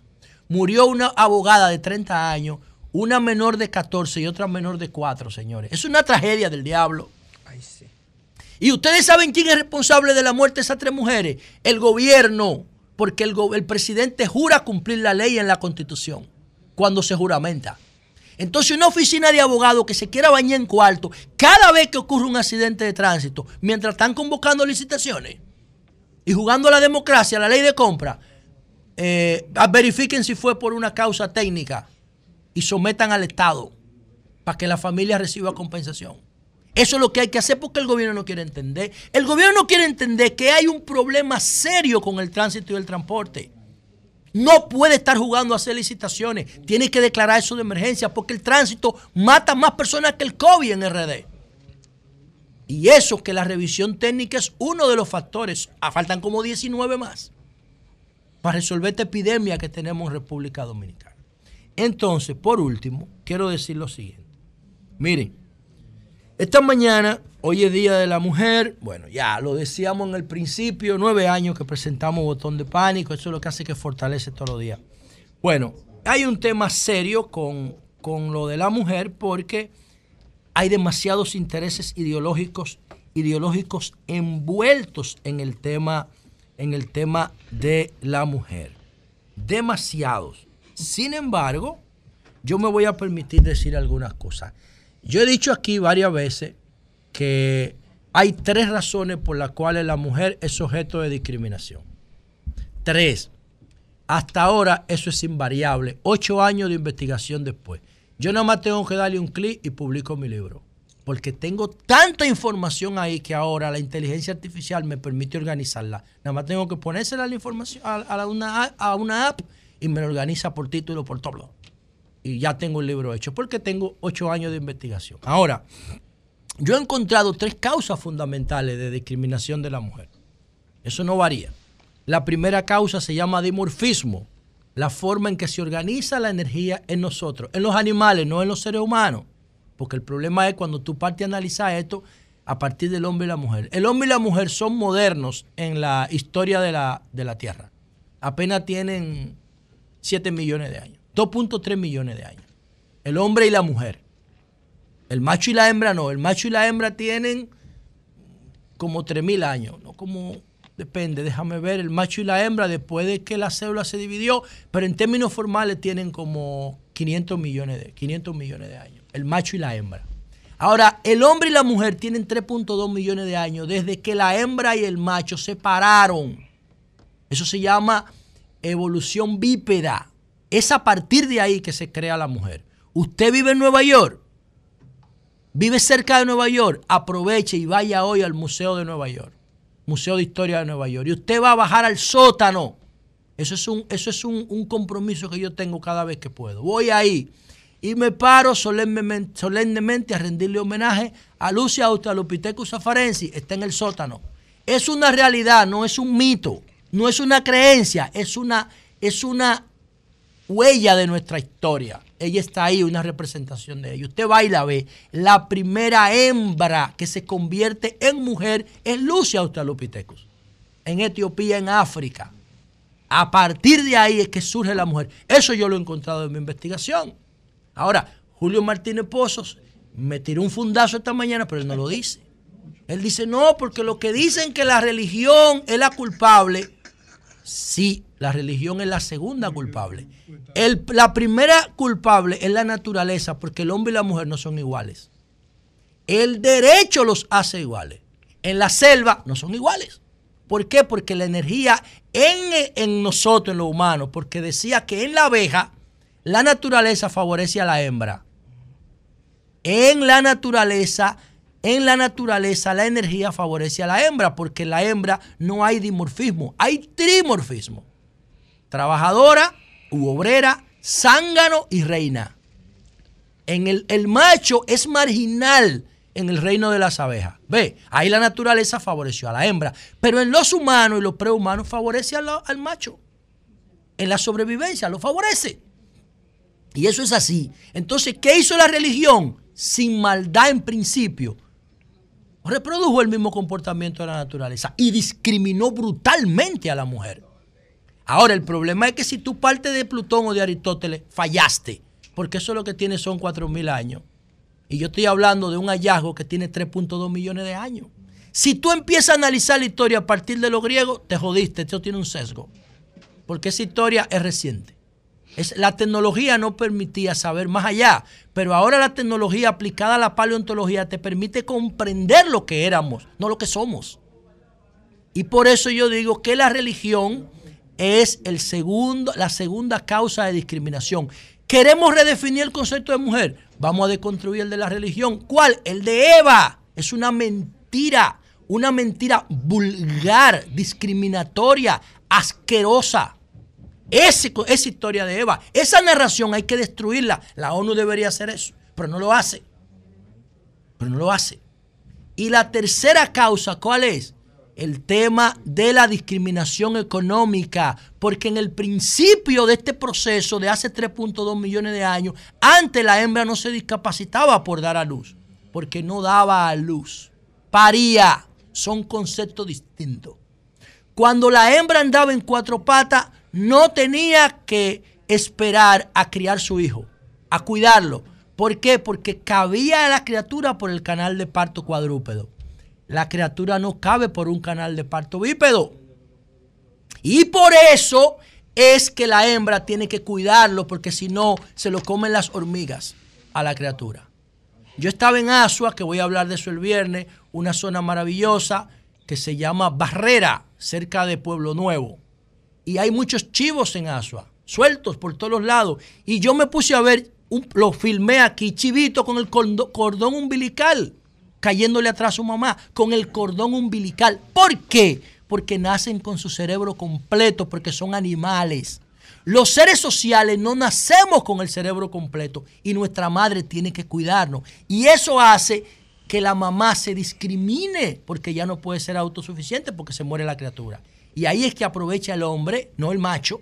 murió una abogada de 30 años, una menor de 14 y otra menor de 4, señores. Es una tragedia del diablo. Y ustedes saben quién es responsable de la muerte de esas tres mujeres. El gobierno, porque el, go- el presidente jura cumplir la ley en la constitución cuando se juramenta. Entonces una oficina de abogados que se quiera bañar en cuarto, cada vez que ocurre un accidente de tránsito, mientras están convocando licitaciones y jugando a la democracia, a la ley de compra, eh, verifiquen si fue por una causa técnica y sometan al Estado para que la familia reciba compensación. Eso es lo que hay que hacer porque el gobierno no quiere entender. El gobierno no quiere entender que hay un problema serio con el tránsito y el transporte. No puede estar jugando a hacer licitaciones. Tiene que declarar eso de emergencia porque el tránsito mata más personas que el COVID en RD. Y eso que la revisión técnica es uno de los factores. Ah, faltan como 19 más para resolver esta epidemia que tenemos en República Dominicana. Entonces, por último, quiero decir lo siguiente. Miren, esta mañana, hoy es Día de la Mujer, bueno, ya lo decíamos en el principio, nueve años que presentamos botón de pánico, eso es lo que hace que fortalece todos los días. Bueno, hay un tema serio con, con lo de la mujer porque hay demasiados intereses ideológicos, ideológicos envueltos en el tema, en el tema de la mujer. Demasiados. Sin embargo, yo me voy a permitir decir algunas cosas. Yo he dicho aquí varias veces que hay tres razones por las cuales la mujer es objeto de discriminación. Tres. Hasta ahora eso es invariable. Ocho años de investigación después. Yo nada más tengo que darle un clic y publico mi libro. Porque tengo tanta información ahí que ahora la inteligencia artificial me permite organizarla. Nada más tengo que ponérsela la información a, a una, a una app y me lo organiza por título, por todo. y ya tengo el libro hecho, porque tengo ocho años de investigación. Ahora, yo he encontrado tres causas fundamentales de discriminación de la mujer. Eso no varía. La primera causa se llama dimorfismo, la forma en que se organiza la energía en nosotros, en los animales, no en los seres humanos. Porque el problema es cuando tú partes a analizar esto a partir del hombre y la mujer. El hombre y la mujer son modernos en la historia de la, de la Tierra. Apenas tienen 7 millones de años, 2.3 millones de años. El hombre y la mujer. El macho y la hembra no. El macho y la hembra tienen como 3.000 años, no como depende, déjame ver, el macho y la hembra después de que la célula se dividió, pero en términos formales tienen como 500 millones de 500 millones de años, el macho y la hembra. Ahora, el hombre y la mujer tienen 3.2 millones de años desde que la hembra y el macho se pararon. Eso se llama evolución bípeda. Es a partir de ahí que se crea la mujer. Usted vive en Nueva York, vive cerca de Nueva York, aproveche y vaya hoy al Museo de Nueva York, Museo de Historia de Nueva York, y usted va a bajar al sótano. Eso es un, eso es un, compromiso que yo tengo cada vez que puedo. Voy ahí y me paro solemnemente, solemnemente a rendirle homenaje a Lucia Australopithecus afarensis, está en el sótano. Es una realidad, no es un mito, no es una creencia, es una, es una huella de nuestra historia. Ella está ahí, una representación de ella. Usted va y la ve. La primera hembra que se convierte en mujer es Lucia Australopithecus, en Etiopía, en África. A partir de ahí es que surge la mujer. Eso yo lo he encontrado en mi investigación. Ahora, Julio Martínez Pozos me tiró un fundazo esta mañana, pero él no lo dice. Él dice, no, porque lo que dicen que la religión es la culpable, sí, la religión es la segunda culpable. El- la primera culpable es la naturaleza, porque el hombre y la mujer no son iguales. El derecho los hace iguales. En la selva no son iguales. ¿Por qué? Porque la energía en, en nosotros, en los humanos, porque decía que en la abeja la naturaleza favorece a la hembra. En la naturaleza, en la naturaleza la energía favorece a la hembra, porque en la hembra no hay dimorfismo, hay trimorfismo. Trabajadora u obrera, zángano y reina. En el, el macho es marginal en el reino de las abejas. Ve, ahí la naturaleza favoreció a la hembra, pero en los humanos y los prehumanos favorece a la- al macho. En la sobrevivencia lo favorece. Y eso es así. Entonces, ¿qué hizo la religión? Sin maldad en principio. Reprodujo el mismo comportamiento de la naturaleza y discriminó brutalmente a la mujer. Ahora, el problema es que si tú partes de Plutón o de Aristóteles, fallaste. Porque eso lo que tiene son 4.000 años. Y yo estoy hablando de un hallazgo que tiene 3.2 millones de años. Si tú empiezas a analizar la historia a partir de los griegos, te jodiste. Esto tiene un sesgo. Porque esa historia es reciente. La tecnología no permitía saber más allá, pero ahora la tecnología aplicada a la paleontología te permite comprender lo que éramos, no lo que somos. Y por eso yo digo que la religión es el segundo, la segunda causa de discriminación. ¿Queremos redefinir el concepto de mujer? Vamos a deconstruir el de la religión. ¿Cuál? El de Eva. Es una mentira, una mentira vulgar, discriminatoria, asquerosa. Ese- esa historia de Eva, esa narración hay que destruirla. La ONU debería hacer eso, pero no lo hace. Pero no lo hace. Y la tercera causa, ¿cuál es? El tema de la discriminación económica, porque en el principio de este proceso de hace 3.2 millones de años, antes la hembra no se discapacitaba por dar a luz, porque no daba a luz, paría, son conceptos distintos. Cuando la hembra andaba en cuatro patas, no tenía que esperar a criar su hijo, a cuidarlo. ¿Por qué? Porque cabía la criatura por el canal de parto cuadrúpedo. La criatura no cabe por un canal de parto bípedo. Y por eso es que la hembra tiene que cuidarlo, porque si no, se lo comen las hormigas a la criatura. Yo estaba en Asua, que voy a hablar de eso el viernes, una zona maravillosa que se llama Barrera, cerca de Pueblo Nuevo. Y hay muchos chivos en Asua, sueltos por todos los lados. Y yo me puse a ver, lo filmé aquí, chivito con el cordón umbilical, cayéndole atrás a su mamá, con el cordón umbilical. ¿Por qué? Porque nacen con su cerebro completo, porque son animales. Los seres sociales no nacemos con el cerebro completo y nuestra madre tiene que cuidarnos. Y eso hace que la mamá se discrimine porque ya no puede ser autosuficiente porque se muere la criatura. Y ahí es que aprovecha el hombre, no el macho,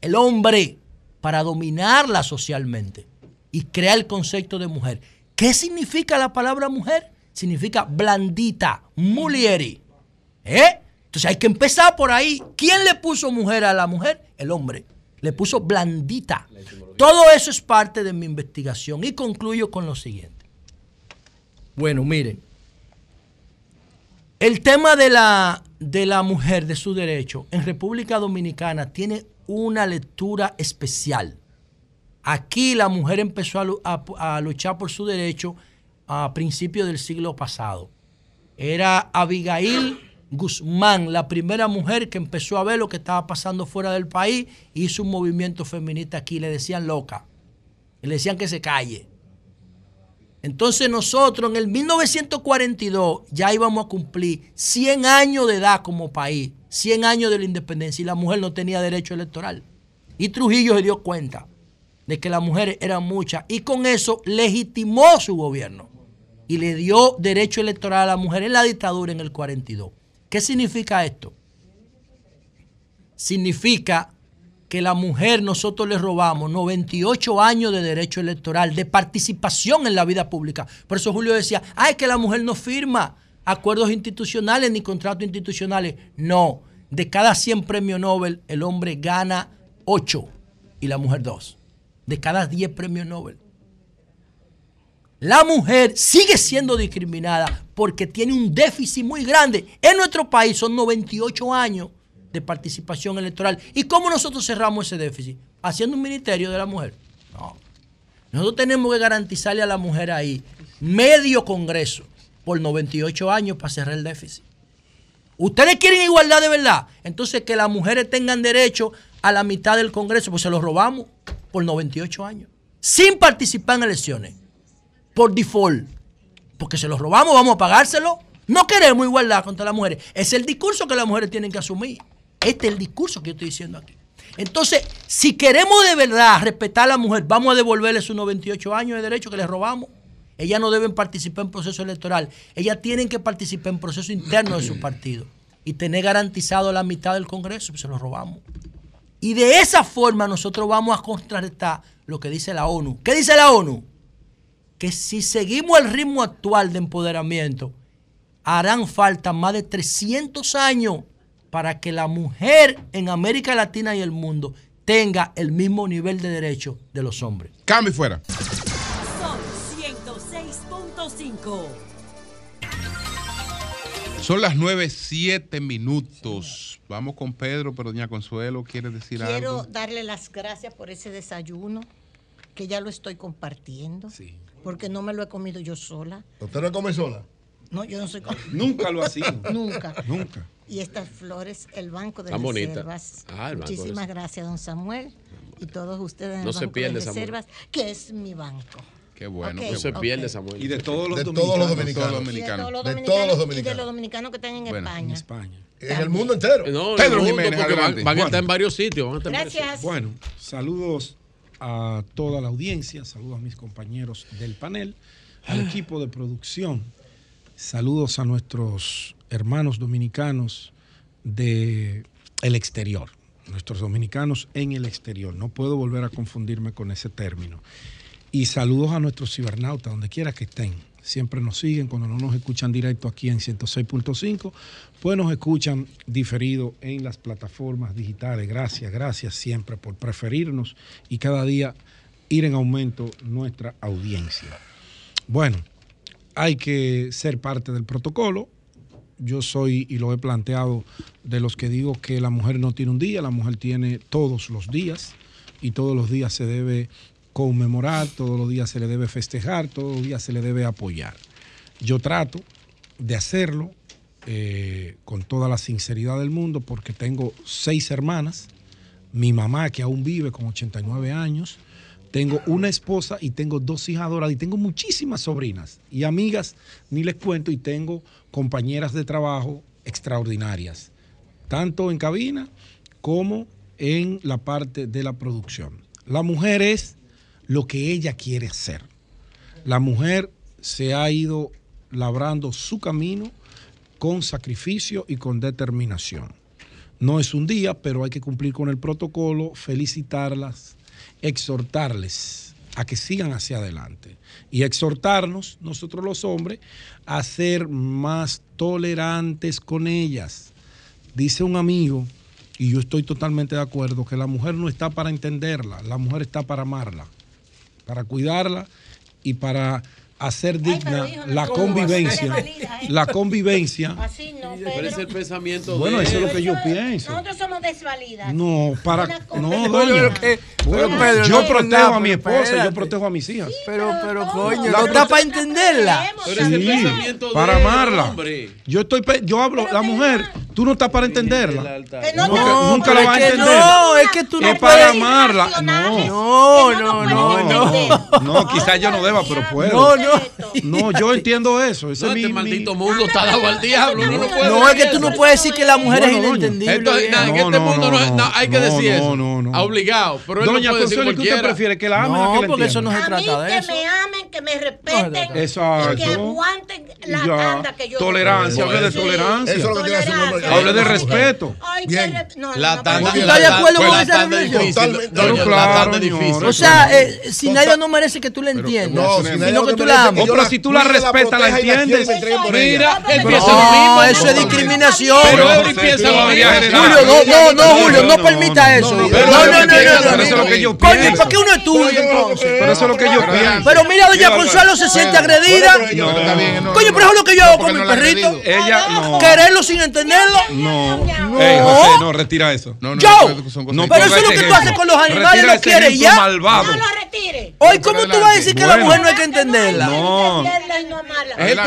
el hombre para dominarla socialmente y crea el concepto de mujer. ¿Qué significa la palabra mujer? Significa blandita, mulieri. ¿Eh? Entonces hay que empezar por ahí. ¿Quién le puso mujer a la mujer? El hombre. Le puso blandita. Todo eso es parte de mi investigación y concluyo con lo siguiente. Bueno, miren. El tema de la, de la mujer, de su derecho, en República Dominicana tiene una lectura especial. Aquí la mujer empezó a, lu- a- a luchar por su derecho a principios del siglo pasado. Era Abigail Guzmán, la primera mujer que empezó a ver lo que estaba pasando fuera del país y hizo un movimiento feminista aquí. Le decían loca. Le decían que se calle. Entonces nosotros en el 1942 ya íbamos a cumplir 100 años de edad como país, 100 años de la independencia y la mujer no tenía derecho electoral. Y Trujillo se dio cuenta de que las mujeres eran muchas y con eso legitimó su gobierno y le dio derecho electoral a la mujer en la dictadura en el 42. ¿Qué significa esto? Significa que la mujer nosotros le robamos 98 años de derecho electoral, de participación en la vida pública. Por eso Julio decía, ay, que la mujer no firma acuerdos institucionales ni contratos institucionales. No, de cada 100 premios Nobel, el hombre gana 8 y la mujer 2. De cada 10 premios Nobel. La mujer sigue siendo discriminada porque tiene un déficit muy grande. En nuestro país son 98 años de participación electoral. ¿Y cómo nosotros cerramos ese déficit? Haciendo un ministerio de la mujer. No. Nosotros tenemos que garantizarle a la mujer ahí medio congreso por 98 años para cerrar el déficit. ¿Ustedes quieren igualdad de verdad? Entonces que las mujeres tengan derecho a la mitad del congreso, pues se los robamos por 98 años. Sin participar en elecciones. Por default. Porque se los robamos, vamos a pagárselo. No queremos igualdad contra las mujeres. Es el discurso que las mujeres tienen que asumir. Este es el discurso que yo estoy diciendo aquí. Entonces, si queremos de verdad respetar a la mujer, vamos a devolverle sus 98 años de derecho que les robamos. Ellas no deben participar en proceso electoral. Ellas tienen que participar en proceso interno de su partido y tener garantizado la mitad del Congreso, pues se lo robamos. Y de esa forma nosotros vamos a contrarrestar lo que dice la ONU. ¿Qué dice la ONU? Que si seguimos el ritmo actual de empoderamiento, harán falta más de 300 años para que la mujer en América Latina y el mundo tenga el mismo nivel de derecho de los hombres. Cambio y fuera. Son 106.5. Son las 9, 7 minutos. Vamos con Pedro, pero doña Consuelo quiere decir Quiero algo. darle las gracias por ese desayuno, que ya lo estoy compartiendo, porque no me lo he comido yo sola. ¿Usted no come sola? No, yo no soy Nunca lo ha sido. Nunca. Nunca. Y estas flores, el Banco de Tan. Reservas. Ah, el Banco de Muchísimas Reservas. gracias, don Samuel. Y todos ustedes en No el se Banco pierde, de Samuel. Reservas, que es mi banco. Qué bueno. Ok, No se pierde, Samuel. Y de todos los De dominicanos. todos los De todos los dominicanos. dominicanos. De todos los dominicanos y de los dominicanos que están en Bueno, España. España. En el mundo entero. No, en Pedro el mundo, Jiménez, porque van, van a estar en varios sitios. Van a estar en varios Gracias. Bueno, saludos a toda la audiencia, saludos a mis compañeros del panel, al equipo de producción, saludos a nuestros hermanos dominicanos de el exterior, nuestros dominicanos en el exterior. No puedo volver a confundirme con ese término. Y saludos a nuestros cibernautas, donde quiera que estén. Siempre nos siguen cuando no nos escuchan directo aquí en 106.5, pues nos escuchan diferido en las plataformas digitales. Gracias, gracias siempre por preferirnos y cada día ir en aumento nuestra audiencia. Bueno, hay que ser parte del protocolo. Yo soy, y lo he planteado, de los que digo que la mujer no tiene un día, la mujer tiene todos los días y todos los días se debe conmemorar, todos los días se le debe festejar, todos los días se le debe apoyar. Yo trato de hacerlo eh, con toda la sinceridad del mundo porque tengo seis hermanas, mi mamá que aún vive con 89 años, tengo una esposa y tengo dos hijas adoradas y tengo muchísimas sobrinas y amigas, ni les cuento, y tengo compañeras de trabajo extraordinarias, tanto en cabina como en la parte de la producción. La mujer es lo que ella quiere ser. La mujer se ha ido labrando su camino con sacrificio y con determinación. No es un día, pero hay que cumplir con el protocolo, felicitarlas, exhortarles a que sigan hacia adelante y exhortarnos, nosotros los hombres, a ser más tolerantes con ellas. Dice un amigo, y yo estoy totalmente de acuerdo, que la mujer no está para entenderla, la mujer está para amarla, para cuidarla y para hacer digna la convivencia, la convivencia. Pero es el pensamiento Bueno, de eso es lo que yo pienso. Nosotros somos desvalidas. No, para no, Pero doña. que- Bueno, pero Pedro, yo no, protejo no, a mi pero esposa, yo espérate. protejo a mis hijas. Pero, pero, coño, La no está para entenderla. Pero es el Sí, pensamiento para amarla. hombre. Yo estoy, yo hablo, la mujer, tú no estás para entenderla. no, Nunca, no, nunca pero la vas a entender. no, es que tú no es para amarla. No, No, no, no, no. no, quizás yo no deba, pero puedo. No, no. No, yo entiendo eso. Ese No, es mi, este mi- maldito mundo está dado al diablo. No puede No, es que tú no puedes decir que la mujer es inentendible. En No, este no, mundo no, no, no, hay que no, decir no, eso. no, no. Obligado. Pero él Doña no puede decir Consuelo, ¿qué usted prefiere? ¿Que la amen o No, que la porque eso no se A mí trata de que eso. me amen, que me respeten, Exacto. y que aguanten la Ya. tanda que yo Tolerancia, hable de tolerancia. Eso es lo que tiene que hacer. Hable de respeto. Bien. que no, no, La no, tanda, pero- ¿Tú estás de acuerdo Pues con la esa difícil. Totalmente. Claro, tanda difícil. O sea, eh, si Naida no merece que tú la entiendas, No, si sino nadie que tú la que Oh, pero si tú la respetas, la entiendes. Mira, empieza No, lo mismo. eso es discriminación. Pero Eury piensa Julio, no, no, no, Julio, no no, permita no, eso. no, No, pero no, no, no, piensa- no, Pero no. eso es lo que yo Coño, pienso. ¿por qué uno es tuyo entonces? Pero eso es lo que yo pienso. Pero mira, doña Consuelo se siente agredida. Coño, no, pero eso es lo que yo no, hago con mi perrito. Ella no. Quererlo sin entenderlo. No. No. Ey, José, no, retira eso. No, no, Yo. no, Pero eso es lo que tú haces con los animales, lo quieres ya. malvado. No lo retire. Hoy, ¿cómo tú vas a decir que la mujer no hay que entenderla? No. Es el,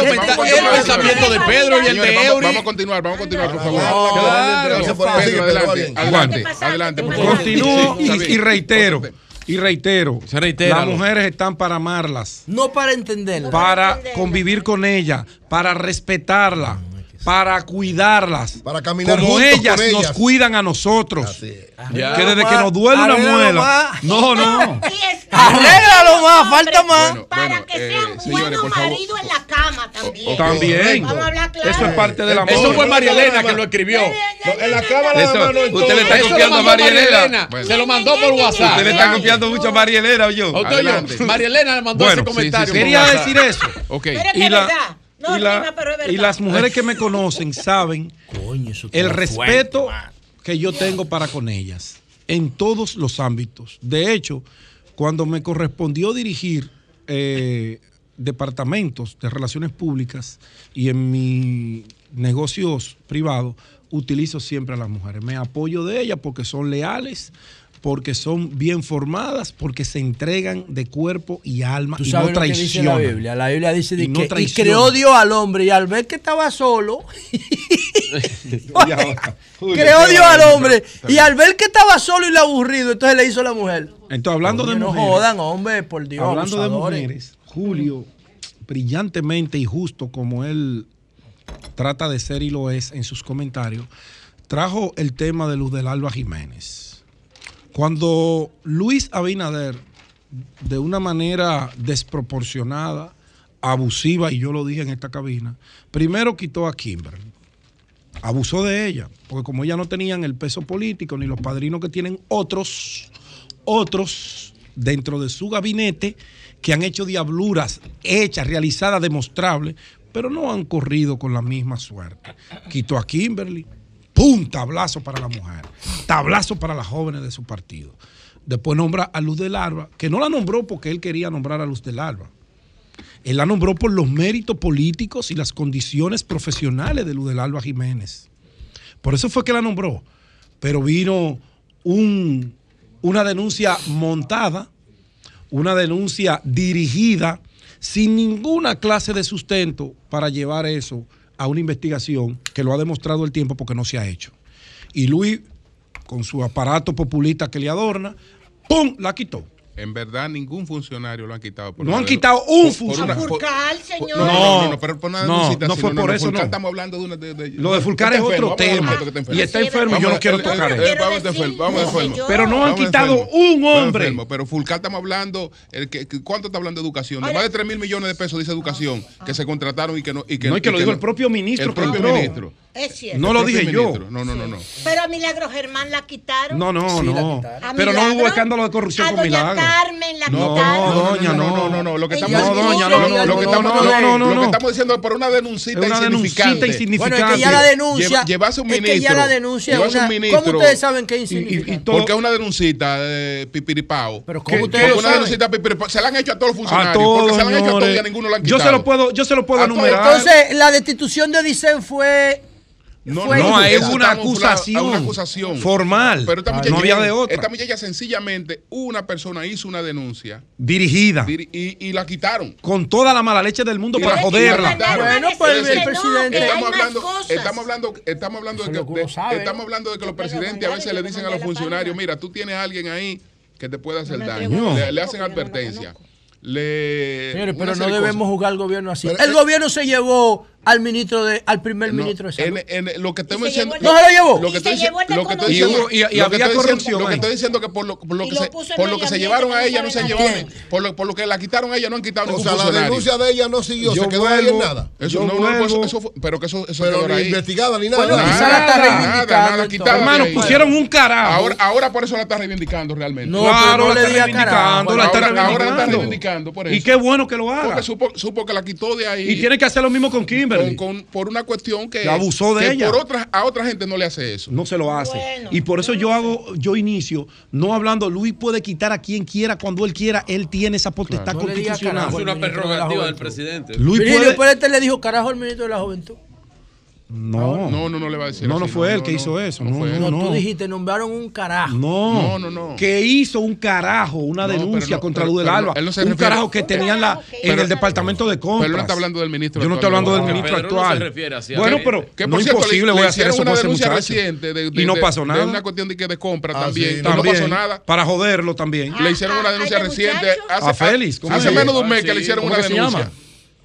pensamiento de Pedro y el de Eury. Vamos a continuar, vamos a continuar, por favor. Claro. Pedro, adelante, adelante, por ¿Qué favor. Continúo y, reitero. Y reitero. Se reitera, Las mujeres están para amarlas, No para entenderla. para convivir con ellas, para respetarla, para cuidarlas. Para caminar Como juntos ellas con nos cuidan a nosotros. Así es. Ya. Que desde que nos duele una muela. más. No, no. Arréglalo más, falta más. Bueno, Para bueno, que eh, sean buenos maridos en la cama también. También. Vamos a hablar claro. Eso es parte del amor. Eso fue María Elena que lo escribió. En la cama la Eso, mano no usted le está copiando a María Elena. Bueno. Se lo mandó por WhatsApp. Usted le está copiando mucho a María Elena o yo. María Elena le mandó ese comentario. Quería decir eso. Ok. Pero es que Y, es la- verdad. No y, la- rima, pero es verdad. y las mujeres que me conocen saben Coño, eso el respeto fuerte, que yo tengo para con ellas en todos los ámbitos. De hecho, cuando me correspondió dirigir eh, departamentos de relaciones públicas y en mis negocios privados, utilizo siempre a las mujeres. Me apoyo de ellas porque son leales, porque son bien formadas, porque se entregan de cuerpo y alma Tú y sabes no lo que dice la traicionan. Biblia. La Biblia dice de Y no que y traicionan. creó Dios al hombre y al ver que estaba solo, Y creó Dios al hombre y al ver que estaba solo y le aburrido, entonces le hizo a la mujer. Entonces, hablando de no mujeres, jodan, hombre, por Dios. hablando de mujeres, Julio, brillantemente y justo como él trata de ser y lo es en sus comentarios, trajo el tema de Luz del Alba Jiménez. Cuando Luis Abinader, de una manera desproporcionada, abusiva, y yo lo dije en esta cabina, primero quitó a Kimberly. Abusó de ella, porque como ella no tenían el peso político ni los padrinos que tienen otros, otros dentro de su gabinete que han hecho diabluras hechas, realizadas, demostrables, pero no han corrido con la misma suerte. Quitó a Kimberly, ¡pum! Tablazo para la mujer, tablazo para las jóvenes de su partido. Después nombra a Luz del Alba, que no la nombró porque él quería nombrar a Luz del Alba. Él la nombró por los méritos políticos y las condiciones profesionales de Luz del Alba Jiménez. Por eso fue que la nombró. Pero vino un- una denuncia montada, una denuncia dirigida sin ninguna clase de sustento para llevar eso a una investigación que lo ha demostrado el tiempo porque no se ha hecho. Y Luis, con su aparato populista que le adorna, ¡pum! la quitó. En verdad, ningún funcionario lo han quitado. Por no han quitado un funcionario. Por, señor. No, no, no, no, pero por nada no, no fue por eso. Fulcar, no. Estamos hablando de una. Lo de Fulcar es otro tema. Y está enfermo y yo no quiero tocar Vamos enfermo, vamos enfermo. Eh, eh, pero no han quitado un hombre. Pero Fulcar estamos hablando. ¿Cuánto está hablando de educación? Más de 3 mil millones de pesos dice educación que se contrataron y que no. Y que, no, y que lo dijo el propio ministro. El propio ministro. Es eh, cierto. No lo dije yo. No, no, no, no. Pero a Milagro Germán la quitaron. No, no, no. Pero no hubo escándalo de corrupción a con Milagro. Carmen la no, quitaron. No, doña, no, no, no, no. Lo que estamos diciendo es por una denuncita una insignificante. insignificante. Bueno, es que ya la denuncia. Un ministro. Es un ministro. ¿Cómo ustedes saben que es insignificante? Porque es una denuncita de pipiripao. Pero ¿cómo ustedes una denuncita pipiripao. Se la han hecho a todos los funcionarios. Porque se la han hecho a todos y a ninguno la han quitado. Yo se lo puedo enumerar. Entonces, la destitución de Dicen fue no, fue no, hay una acusación, una acusación, formal. Pero esta no había de otra. Esta muchacha sencillamente, una persona hizo una denuncia. Dirigida. Y, y, la quitaron. Con toda la mala leche del mundo para joderla. Bueno, pues el, presidente. Estamos hablando, estamos hablando, estamos hablando, de que, estamos hablando de que los presidentes a veces le dicen a los funcionarios, mira, tú tienes a alguien ahí que te puede hacer daño. Le, hacen advertencia. Señores, pero no debemos cosas. jugar al gobierno así. El gobierno se llevó al ministro de, al primer eh, ministro de salud. En, lo que estoy diciendo, no se lo llevó. Lo que estoy, lo que diciendo, y, había corrupción. Lo que estoy diciendo que por lo, por lo que, se, por lo que se llevaron a ella no se llevó, por lo, por lo que la quitaron a ella no han quitado. O sea, la denuncia de ella no siguió, se quedó ahí en nada. Eso, no, no, pues, eso, eso pero que eso, eso pero ni investigada ni nada. Bueno, nada, nada, está. Hermano, pusieron un carajo. Ahora, ahora por eso la está reivindicando realmente. No, claro, no le diga. La está reivindicando. Ahora la está reivindicando por eso. Y qué bueno que lo haga. Porque supo que la quitó de ahí. Y tiene que hacer lo mismo con Kim. Kimberly. Con, con, por una cuestión que, que abusó de que ella. Por otras, a otra gente no le hace eso. No se lo hace. Bueno, y por eso bueno. yo hago, yo inicio, no hablando, Luis puede quitar a quien quiera, cuando él quiera, él tiene esa potestad claro. constitucional. No es una prerrogativa del presidente. Luis Virgilio puede... Pérez le dijo carajo al ministro de la Juventud. No. no, no, no, le va a decir. No, no fue él que hizo eso. No, no, no. Tú dijiste, nombraron un carajo. No, no, no. Que hizo un carajo, una denuncia contra Luz del Alba. Él no se un carajo que tenían la, en el departamento de compras. Él no está hablando del ministro Yo no estoy hablando del ministro actual. Se bueno, pero no es posible voy a hacer eso una denuncia reciente de, y no pasó nada. De una cuestión de, que de compra ah, también. No pasó nada. Para joderlo también. Le hicieron una denuncia reciente. A Félix. Hace menos de un mes que le hicieron una denuncia.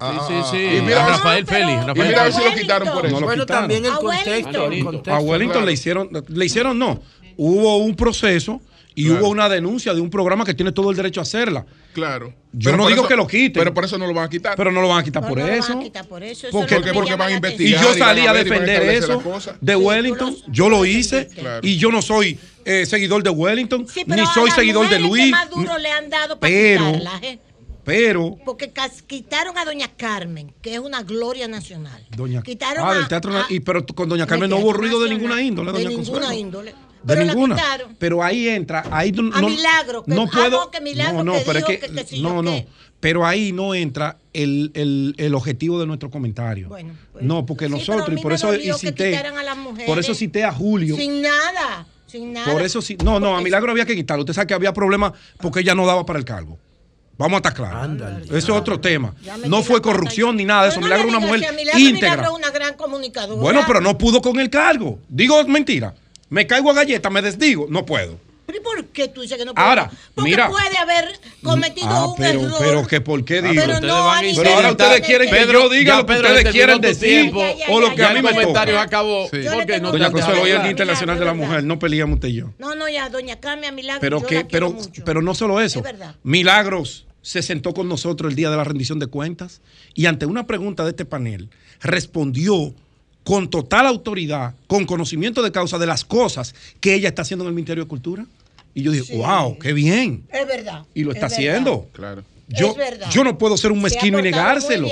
Ah, sí, ah, sí, ah, a Rafael Félix. Y mira a ver si lo quitaron por eso. No bueno, también el contexto. A Wellington le hicieron, le hicieron no. Hubo un proceso y hubo una denuncia de un programa que tiene todo el derecho a hacerla. Claro. Yo pero no digo que lo quiten. Pero por eso no lo van a quitar. Pero no lo van a quitar, por, no eso. Van a quitar por eso. Porque, porque, porque van a investigar. Y yo salí a defender eso de Wellington. Yo lo hice. Y yo no soy eh, seguidor de Wellington, ni soy seguidor de Luis. pero pero. Porque quitaron a Doña Carmen, que es una gloria nacional. Doña quitaron Ah, del teatro. A, y, pero con Doña Carmen no hubo ruido de ninguna índole, De ninguna índole. De pero ninguna. La. Pero ahí entra. Ahí no, a milagro. Que, no ah, puedo. No, milagro no, pero es que. no, no. Pero ahí no entra el, el, el objetivo de nuestro comentario. Bueno, pues, no, porque nosotros, y por eso y cité. Por eso cité a Julio. Sin nada. Sin nada. Por eso sí. No, no, a Milagro había que quitarlo. Usted sabe que había problemas porque ella no daba para el cargo. Vamos a estar claros. Eso es otro tema. No fue corrupción ni nada de eso. No Milagro es una mujer íntegra. Una gran comunicadora. Bueno, pero no pudo con el cargo. Digo mentira. Me caigo a galleta, me desdigo. No puedo. ¿Pero por qué tú dices que no puede? Ahora, Porque mira, puede haber cometido ah, un error. Pero que por qué digo. Ah, pero, no, pero, ahora ustedes quieren Pedro, que yo diga lo que ustedes este quieren decir ya, ya, o lo que a mí me comentario acabó. Sí. Porque no doña Consuelo, hoy es el Día Internacional de la Mujer, no peleamos usted y yo. No, no, ya, doña Carmen, a Milagros. Pero, yo que, la pero, mucho. pero no solo eso. Es verdad. Milagros se sentó con nosotros el día de la rendición de cuentas y ante una pregunta de este panel respondió con total autoridad, con conocimiento de causa de las cosas que ella está haciendo en el Ministerio de Cultura. Y yo dije, sí. wow, qué bien. Es verdad. Y lo está haciendo. Claro. Yo, yo, no puedo ser un mezquino y negárselo.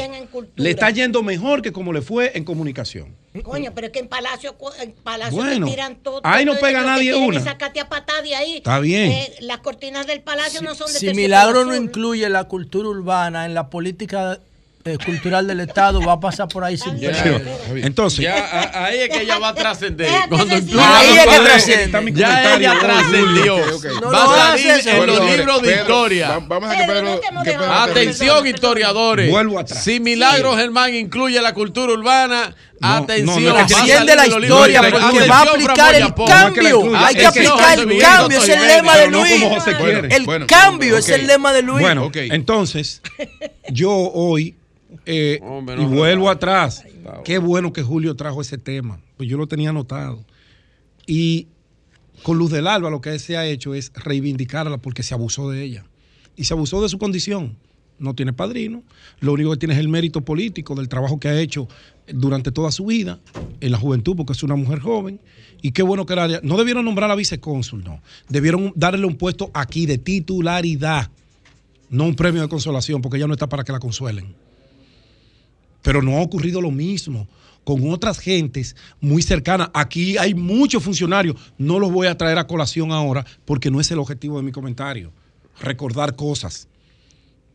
Le está yendo mejor que como le fue en comunicación. Coño, pero es que en Palacio, en Palacio bueno, te tiran todo. Ahí no pega nadie una. Está bien. Eh, las cortinas del Palacio no son de Si Milagro no incluye la cultura urbana en la política eh, cultural del Estado va a pasar por ahí sin Ya. Entonces, Ya, a- ahí es que ella va a trascender. Cuando Ahí incluya es que. Ya ella trascendió. No Va lo a salir haces, en los Pedro, libros de historia. va- Vamos a que Pedro. que Pedro Atención, historiadores. Vuelvo atrás. Si Milagro Germán incluye la cultura urbana, atención. no, no, va Trasciende la historia porque va a aplicar el cambio. Hay que aplicar el cambio. Es el lema de Luis. El Bueno, cambio es el lema de Luis. Bueno, Ok. entonces, yo hoy, eh, Hombre, y vuelvo atrás, qué bueno que Julio trajo ese tema, pues yo lo tenía anotado. Y con Luz del Alba lo que se ha hecho es reivindicarla porque se abusó de ella. Y se abusó de su condición. No tiene padrino, lo único que tiene es el mérito político del trabajo que ha hecho durante toda su vida en la juventud, porque es una mujer joven. Y qué bueno que era. No debieron nombrar a vicecónsul, no. Debieron darle un puesto aquí de titularidad, no un premio de consolación, porque ella no está para que la consuelen. Pero no ha ocurrido lo mismo con otras gentes muy cercanas. Aquí hay muchos funcionarios, no los voy a traer a colación ahora porque no es el objetivo de mi comentario, recordar cosas.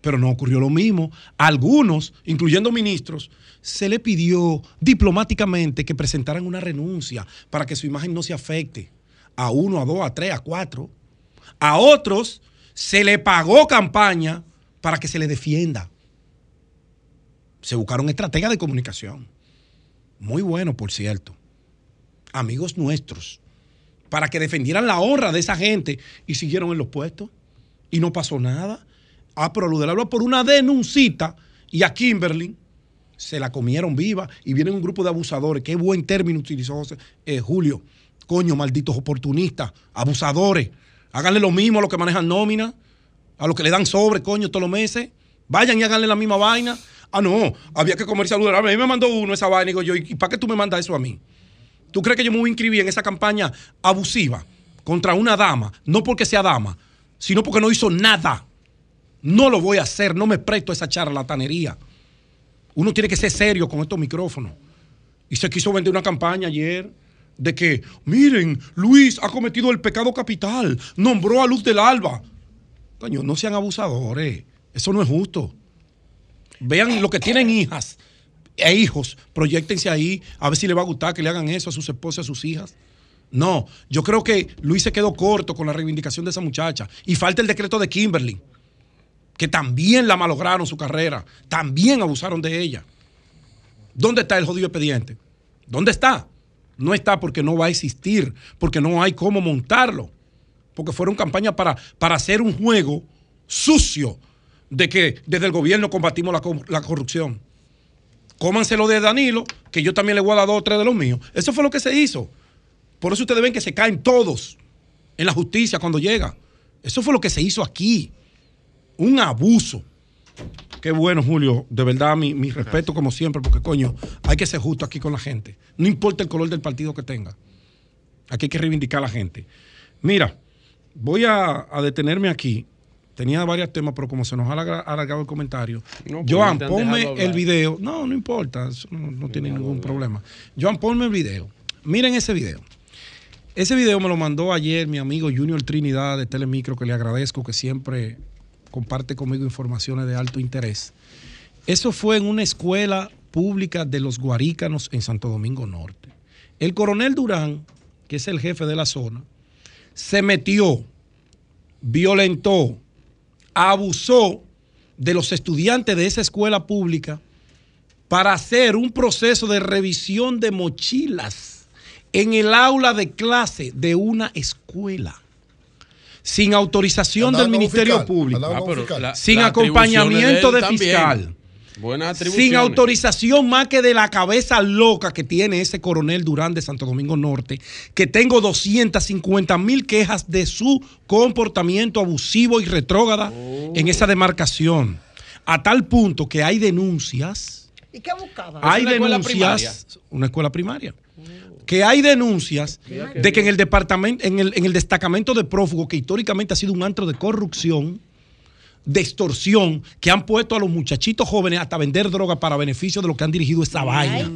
Pero no ocurrió lo mismo. A algunos, incluyendo ministros, se le pidió diplomáticamente que presentaran una renuncia para que su imagen no se afecte. A uno, a dos, a tres, a cuatro. A otros se le pagó campaña para que se le defienda. Se buscaron estrategias de comunicación. Muy bueno, por cierto. Amigos nuestros. Para que defendieran la honra de esa gente y siguieron en los puestos. Y no pasó nada. Ah, pero Alba por una denuncita y a Kimberly se la comieron viva y viene un grupo de abusadores. Qué buen término utilizó José- eh, Julio. Coño, malditos oportunistas, abusadores. Háganle lo mismo a los que manejan nómina, a los que le dan sobre, coño, todos los meses. Vayan y háganle la misma vaina. Ah, no, había que del Alba. A mí me mandó uno esa vaina y digo yo, ¿y para qué tú me mandas eso a mí? ¿Tú crees que yo me voy a inscribir en esa campaña abusiva contra una dama? No porque sea dama, sino porque no hizo nada. No lo voy a hacer, no me presto a esa charlatanería. Uno tiene que ser serio con estos micrófonos. Y se quiso vender una campaña ayer de que, miren, Luis ha cometido el pecado capital, nombró a Luz del Alba. Coño, no sean abusadores. Eso no es justo. Vean lo que tienen hijas e hijos, proyectense ahí, a ver si le va a gustar que le hagan eso a sus esposas, a sus hijas. No, yo creo que Luis se quedó corto con la reivindicación de esa muchacha. Y falta el decreto de Kimberly, que también la malograron su carrera, también abusaron de ella. ¿Dónde está el jodido expediente? ¿Dónde está? No está porque no va a existir, porque no hay cómo montarlo, porque fueron campañas para, para hacer un juego sucio de que desde el gobierno combatimos la, cor- la corrupción. Cómanselo de Danilo, que yo también le voy a dar dos o tres de los míos. Eso fue lo que se hizo. Por eso ustedes ven que se caen todos en la justicia cuando llega. Eso fue lo que se hizo aquí. Un abuso. Qué bueno, Julio. De verdad, mi, mi respeto como siempre, porque coño, hay que ser justo aquí con la gente. No importa el color del partido que tenga. Aquí hay que reivindicar a la gente. Mira, voy a detenerme aquí. Tenía varios temas, pero como se nos ha alarga- alargado el comentario. No, pues Joan, ponme el hablar. video. No, no importa. Eso no, no tiene ningún problema. Joan, ponme el video. Miren ese video. Ese video me lo mandó ayer mi amigo Junior Trinidad de Telemicro, que le agradezco que siempre comparte conmigo informaciones de alto interés. Eso fue en una escuela pública de los Guarícanos en Santo Domingo Norte. El coronel Durán, que es el jefe de la zona, se metió, violentó, abusó de los estudiantes de esa escuela pública para hacer un proceso de revisión de mochilas en el aula de clase de una escuela. Sin autorización del Ministerio fiscal, Público. Ah, sin acompañamiento de, fiscal. Buenas Sin autorización más que de la cabeza loca que tiene ese coronel Durán de Santo Domingo Norte, que tengo 250 mil quejas de su comportamiento abusivo y retrógrada en esa demarcación. A tal punto que hay denuncias, ¿Y qué buscaba? hay una escuela denuncias, una escuela primaria, que hay denuncias de que en el departamento, en el, en el destacamento de prófugos, que históricamente ha sido un antro de corrupción, de extorsión, que han puesto a los muchachitos jóvenes hasta vender droga para beneficio de los que han dirigido esa vaina.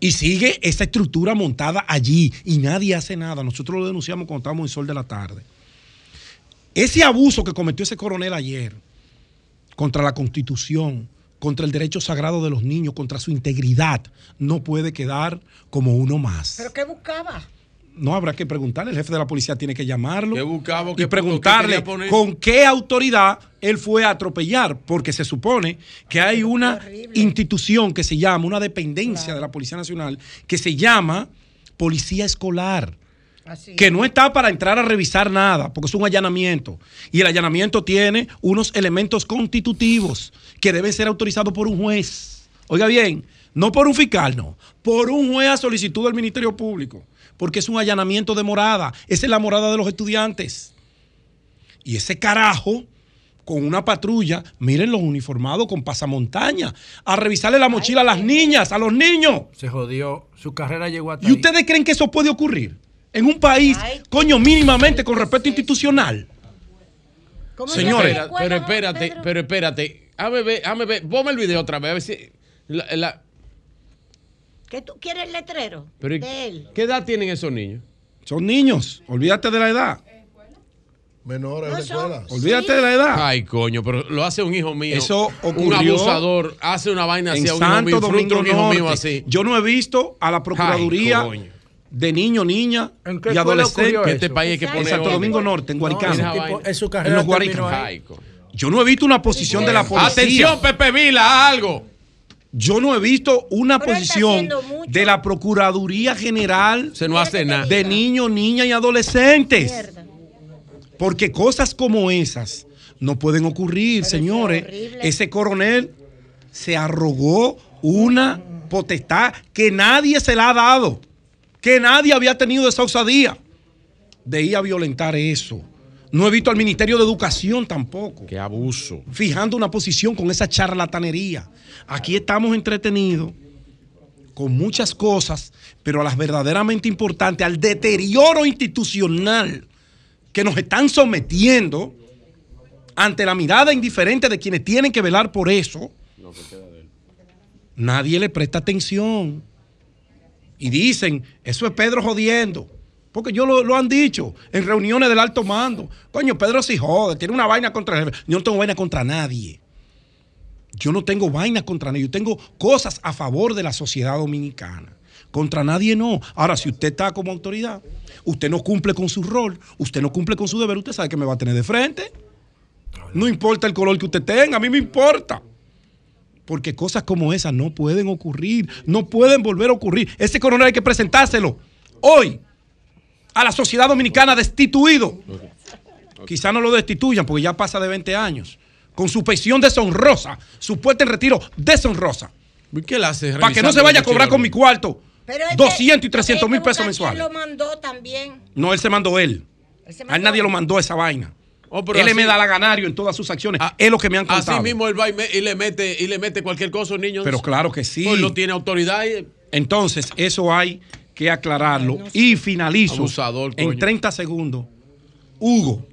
Y sigue esa estructura montada allí y nadie hace nada. Nosotros lo denunciamos cuando estábamos en Sol de la Tarde. Ese abuso que cometió ese coronel ayer contra la Constitución, contra el derecho sagrado de los niños, contra su integridad, no puede quedar como uno más. ¿Pero qué buscaba? No habrá que preguntarle, el jefe de la policía tiene que llamarlo y ¿Qué- preguntarle qué con qué autoridad él fue a atropellar, porque se supone que hay una institución que se llama, una dependencia de la Policía Nacional, que se llama Policía Escolar que no está para entrar a revisar nada, porque es un allanamiento. Y el allanamiento tiene unos elementos constitutivos que deben ser autorizados por un juez. Oiga bien, no por un fiscal, no, por un juez a solicitud del Ministerio Público, porque es un allanamiento de morada. Esa es la morada de los estudiantes. Y ese carajo con una patrulla, miren los uniformados con pasamontaña, a revisarle la mochila a las niñas, a los niños. Se jodió. Su carrera llegó hasta ¿Y ustedes creen que eso puede ocurrir? En un país, coño, mínimamente con respeto institucional. Señores, pero espérate, pero espérate. Ver. Ponme el video otra vez. A ver si. la- la- ¿Qué tú quieres el letrero? pero ¿y de él. ¿Qué edad tienen esos niños? Son niños, olvídate de la edad. Menores No de escuela. Olvídate de la edad. Ay, coño, pero lo hace un hijo mío. Eso Un ocurrió abusador hace una vaina así en a un hijo mío, Santo frustra a Domingo un hijo mío Norte. así. Yo no he visto a la Procuraduría Ay, de niño, niña qué y adolescente ocurrió Que este país hay que en poner Santo orden. Domingo Norte, en vaina. en su En carrera los ahí. Ay, coño. Yo no he visto una posición de la policía. Atención, Pepe Vila, algo. Yo no he visto una Pero posición de la Procuraduría General Se no hace nada. de niños, niñas y adolescentes. Mierda. Porque cosas como esas no pueden ocurrir, Pero señores. Ese coronel se arrogó una potestad que nadie se la ha dado, que nadie había tenido esa osadía de ir a violentar eso. No he visto al Ministerio de Educación tampoco Qué abuso. fijando una posición con esa charlatanería. Aquí estamos entretenidos con muchas cosas, pero a las verdaderamente importantes, al deterioro institucional que nos están sometiendo ante la mirada indiferente de quienes tienen que velar por eso, nadie le presta atención. Y dicen, eso es Pedro jodiendo. Porque yo lo, lo han dicho en reuniones del alto mando. Coño, Pedro sí jode, tiene una vaina contra el. Yo no tengo vaina contra nadie. Yo no tengo vaina contra nadie. Yo tengo cosas a favor de la sociedad dominicana. Contra nadie no. Ahora, si usted está como autoridad, usted no cumple con su rol, usted no cumple con su deber, usted sabe que me va a tener de frente. No importa el color que usted tenga, a mí me importa. Porque cosas como esas no pueden ocurrir, no pueden volver a ocurrir. Ese coronel hay que presentárselo hoy a la sociedad dominicana destituido. Quizá no lo destituyan porque ya pasa de 20 años. Con su pensión deshonrosa, su puerta en retiro deshonrosa. ¿Y ¿Qué le hace? Para que no se vaya a cobrar con mi cuarto Pero es que- 200 y 300 hay que mil pesos mensuales. lo mandó también. No, él se mandó él. Él se A él nadie él. lo mandó esa vaina. Oh, pero él así- medalaganario en todas sus acciones. es lo que me han contado. Así mismo él va y, me- y le mete y le mete cualquier cosa a un niño. Pero claro que sí. Pues no tiene autoridad. y- Entonces, eso hay que aclararlo. Y finalizo Abusador, en coño. 30 segundos. Hugo,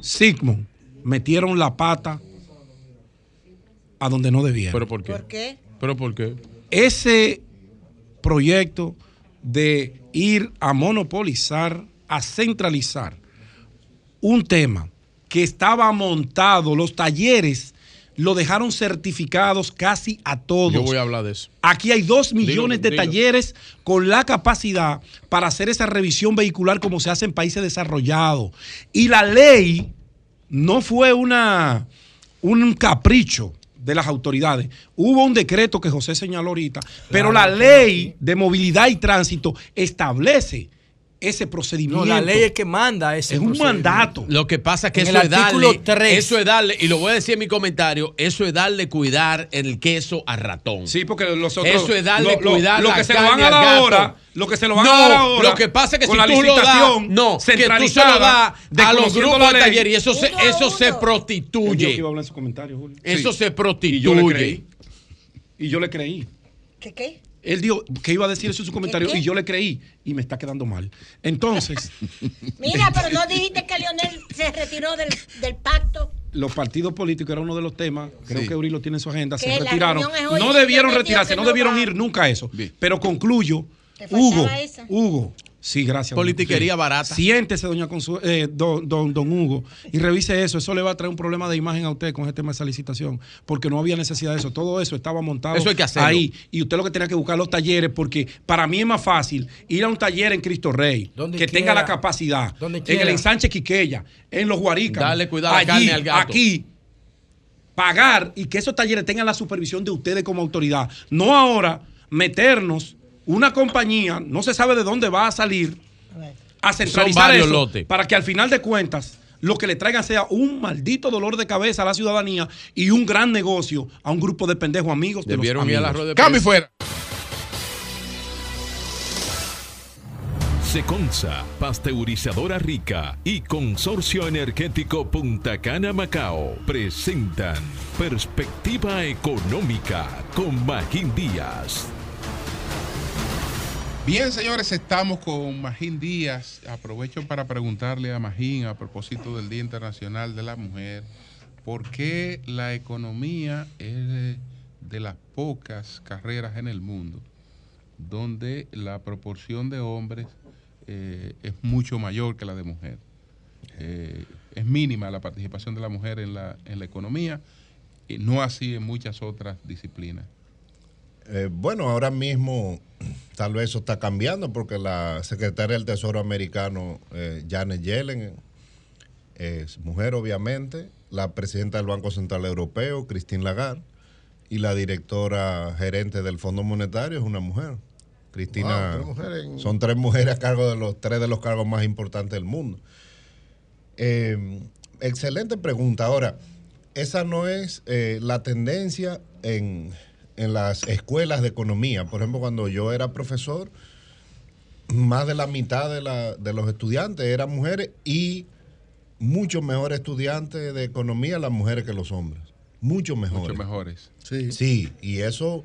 Sigmund, metieron la pata a donde no debieron. ¿Pero por qué? ¿Por qué? ¿Pero por qué? Ese proyecto de ir a monopolizar, a centralizar un tema que estaba montado, los talleres lo dejaron certificados casi a todos. Yo voy a hablar de eso. Aquí hay dos millones de dilo. talleres con la capacidad para hacer esa revisión vehicular como se hace en países desarrollados. Y la ley no fue una, un capricho de las autoridades. Hubo un decreto que José señaló ahorita, pero la ley de movilidad y tránsito establece ese No, procedimiento. la ley es que manda ese es un mandato. Lo que pasa es que En eso el es artículo darle, 3. eso es darle, y lo voy a decir en mi comentario, eso es darle cuidar el queso al ratón. Sí, porque los otros. Eso es darle lo- lo- cuidar lo la que se lo van a dar ahora, lo que se lo van no, a dar ahora. Lo que pasa es que con si la tú lo das, licitación no, que tú se lo das a los grupos de ley. talleres y eso se, Uno a eso se uno. Prostituye. iba a hablar en su comentario, Julio. Eso Sí. se prostituye. Y yo le creí. Y yo le creí. ¿Qué qué? Él dijo que iba a decir eso en su comentario qué? y yo le creí y me está quedando mal. Entonces, Mira, pero no dijiste que Leonel se retiró del, del pacto. los partidos políticos era uno de los temas, creo Sí. que Uri lo tiene en su agenda, se retiraron. No debieron retirarse, no no debieron ir nunca a eso. Bien. Pero concluyo, Hugo, esa. Hugo, Sí, gracias. Politiquería Sí. barata. Siéntese, doña Consu- eh, don, don, don Hugo, y revise eso. Eso le va a traer un problema de imagen a usted con este tema de esa licitación, porque no había necesidad de eso. Todo eso estaba montado Eso hay que hacerlo. ahí. Y usted lo que tenía que buscar los talleres, porque para mí es más fácil ir a un taller en Cristo Rey, Donde que quiera. tenga la capacidad, Donde en quiera. el ensanche Quiqueya, en los Guaricas. Dale cuidado a la carne al gato. Aquí, pagar y que esos talleres tengan la supervisión de ustedes como autoridad. No ahora meternos una compañía, no se sabe de dónde va a salir, a centralizar varios eso lotes. para que al final de cuentas lo que le traigan sea un maldito dolor de cabeza a la ciudadanía y un gran negocio a un grupo de pendejos amigos de Debieron los ir a la amigos. rueda de Cambio y fuera. Seconza, pasteurizadora rica y Consorcio Energético Punta Cana Macao presentan Perspectiva Económica con Magín Díaz. Bien, señores, estamos con Magín Díaz. Aprovecho para preguntarle a Magín a propósito del Día Internacional de la Mujer, ¿por qué la economía es de las pocas carreras en el mundo donde la proporción de hombres eh, es mucho mayor que la de mujer? Eh, es mínima la participación de la mujer en la, en la economía y no así en muchas otras disciplinas. Eh, bueno, ahora mismo tal vez eso está cambiando porque la secretaria del Tesoro americano, eh, Janet Yellen, es mujer obviamente, la presidenta del Banco Central Europeo, Christine Lagarde, y la directora gerente del Fondo Monetario es una mujer. Cristina, Wow, tres mujeres en- son tres mujeres a cargo de los tres de los cargos más importantes del mundo. Eh, excelente pregunta. Ahora, esa no es eh, la tendencia en, en las escuelas de economía. Por ejemplo, cuando yo era profesor, más de la mitad de, la- de los estudiantes eran mujeres y mucho mejor estudiantes de economía las mujeres que los hombres. Mucho mejores. Mucho mejores. Sí. Sí, y eso,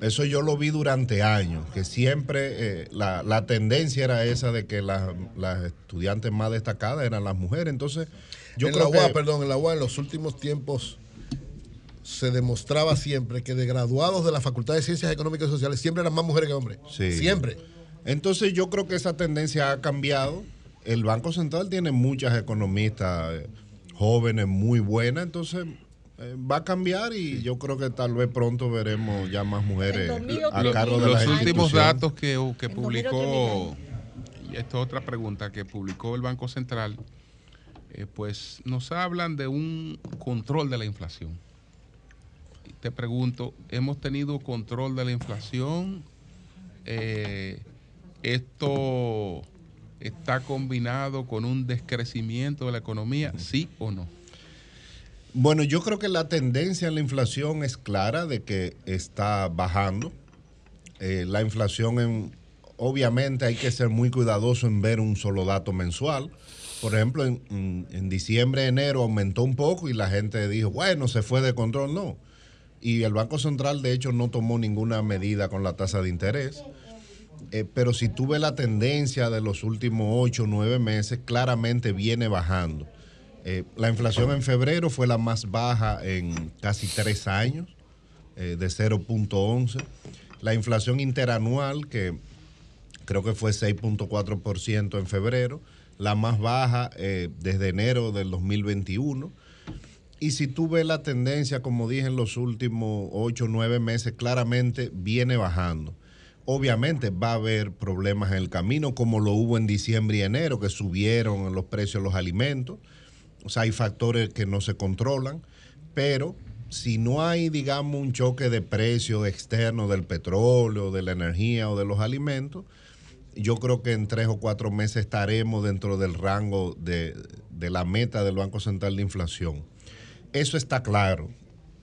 eso yo lo vi durante años, que siempre eh, la, la tendencia era esa de que las, las estudiantes más destacadas eran las mujeres. Entonces, yo en creo la UA, que... perdón, en la UA en los últimos tiempos se demostraba siempre que de graduados de la Facultad de Ciencias Económicas y Sociales siempre eran más mujeres que hombres. Sí. Siempre. Entonces yo creo que esa tendencia ha cambiado. El Banco Central tiene muchas economistas eh, jóvenes muy buenas, entonces eh, va a cambiar y yo creo que tal vez pronto veremos ya más mujeres a cargo de los las últimos datos que, que publicó, y esta es otra pregunta que publicó el Banco Central, eh, pues nos hablan de un control de la inflación. Te pregunto, ¿hemos tenido control de la inflación? Eh, ¿Esto está combinado con un descrecimiento de la economía, sí o no? Bueno, yo creo que la tendencia en la inflación es clara de que está bajando. Eh, la inflación, en- obviamente hay que ser muy cuidadoso en ver un solo dato mensual. Por ejemplo, en diciembre, enero aumentó un poco y la gente dijo, bueno, se fue de control. No. Y el Banco Central, de hecho, no tomó ninguna medida con la tasa de interés. Eh, pero si tú ves la tendencia de los últimos ocho o nueve meses, claramente viene bajando. Eh, la inflación en febrero fue la más baja en casi tres años, eh, de 0.11. La inflación interanual, que creo que fue 6.4% en febrero, la más baja eh, desde enero del 2021. Y si tú ves la tendencia, como dije, en los últimos 8 o 9 meses, claramente viene bajando. Obviamente va a haber problemas en el camino, como lo hubo en diciembre y enero, que subieron los precios de los alimentos. O sea, hay factores que no se controlan, pero si no hay, digamos, un choque de precios externo del petróleo, de la energía o de los alimentos, yo creo que en tres o cuatro meses estaremos dentro del rango de, de la meta del Banco Central de Inflación. Eso está claro.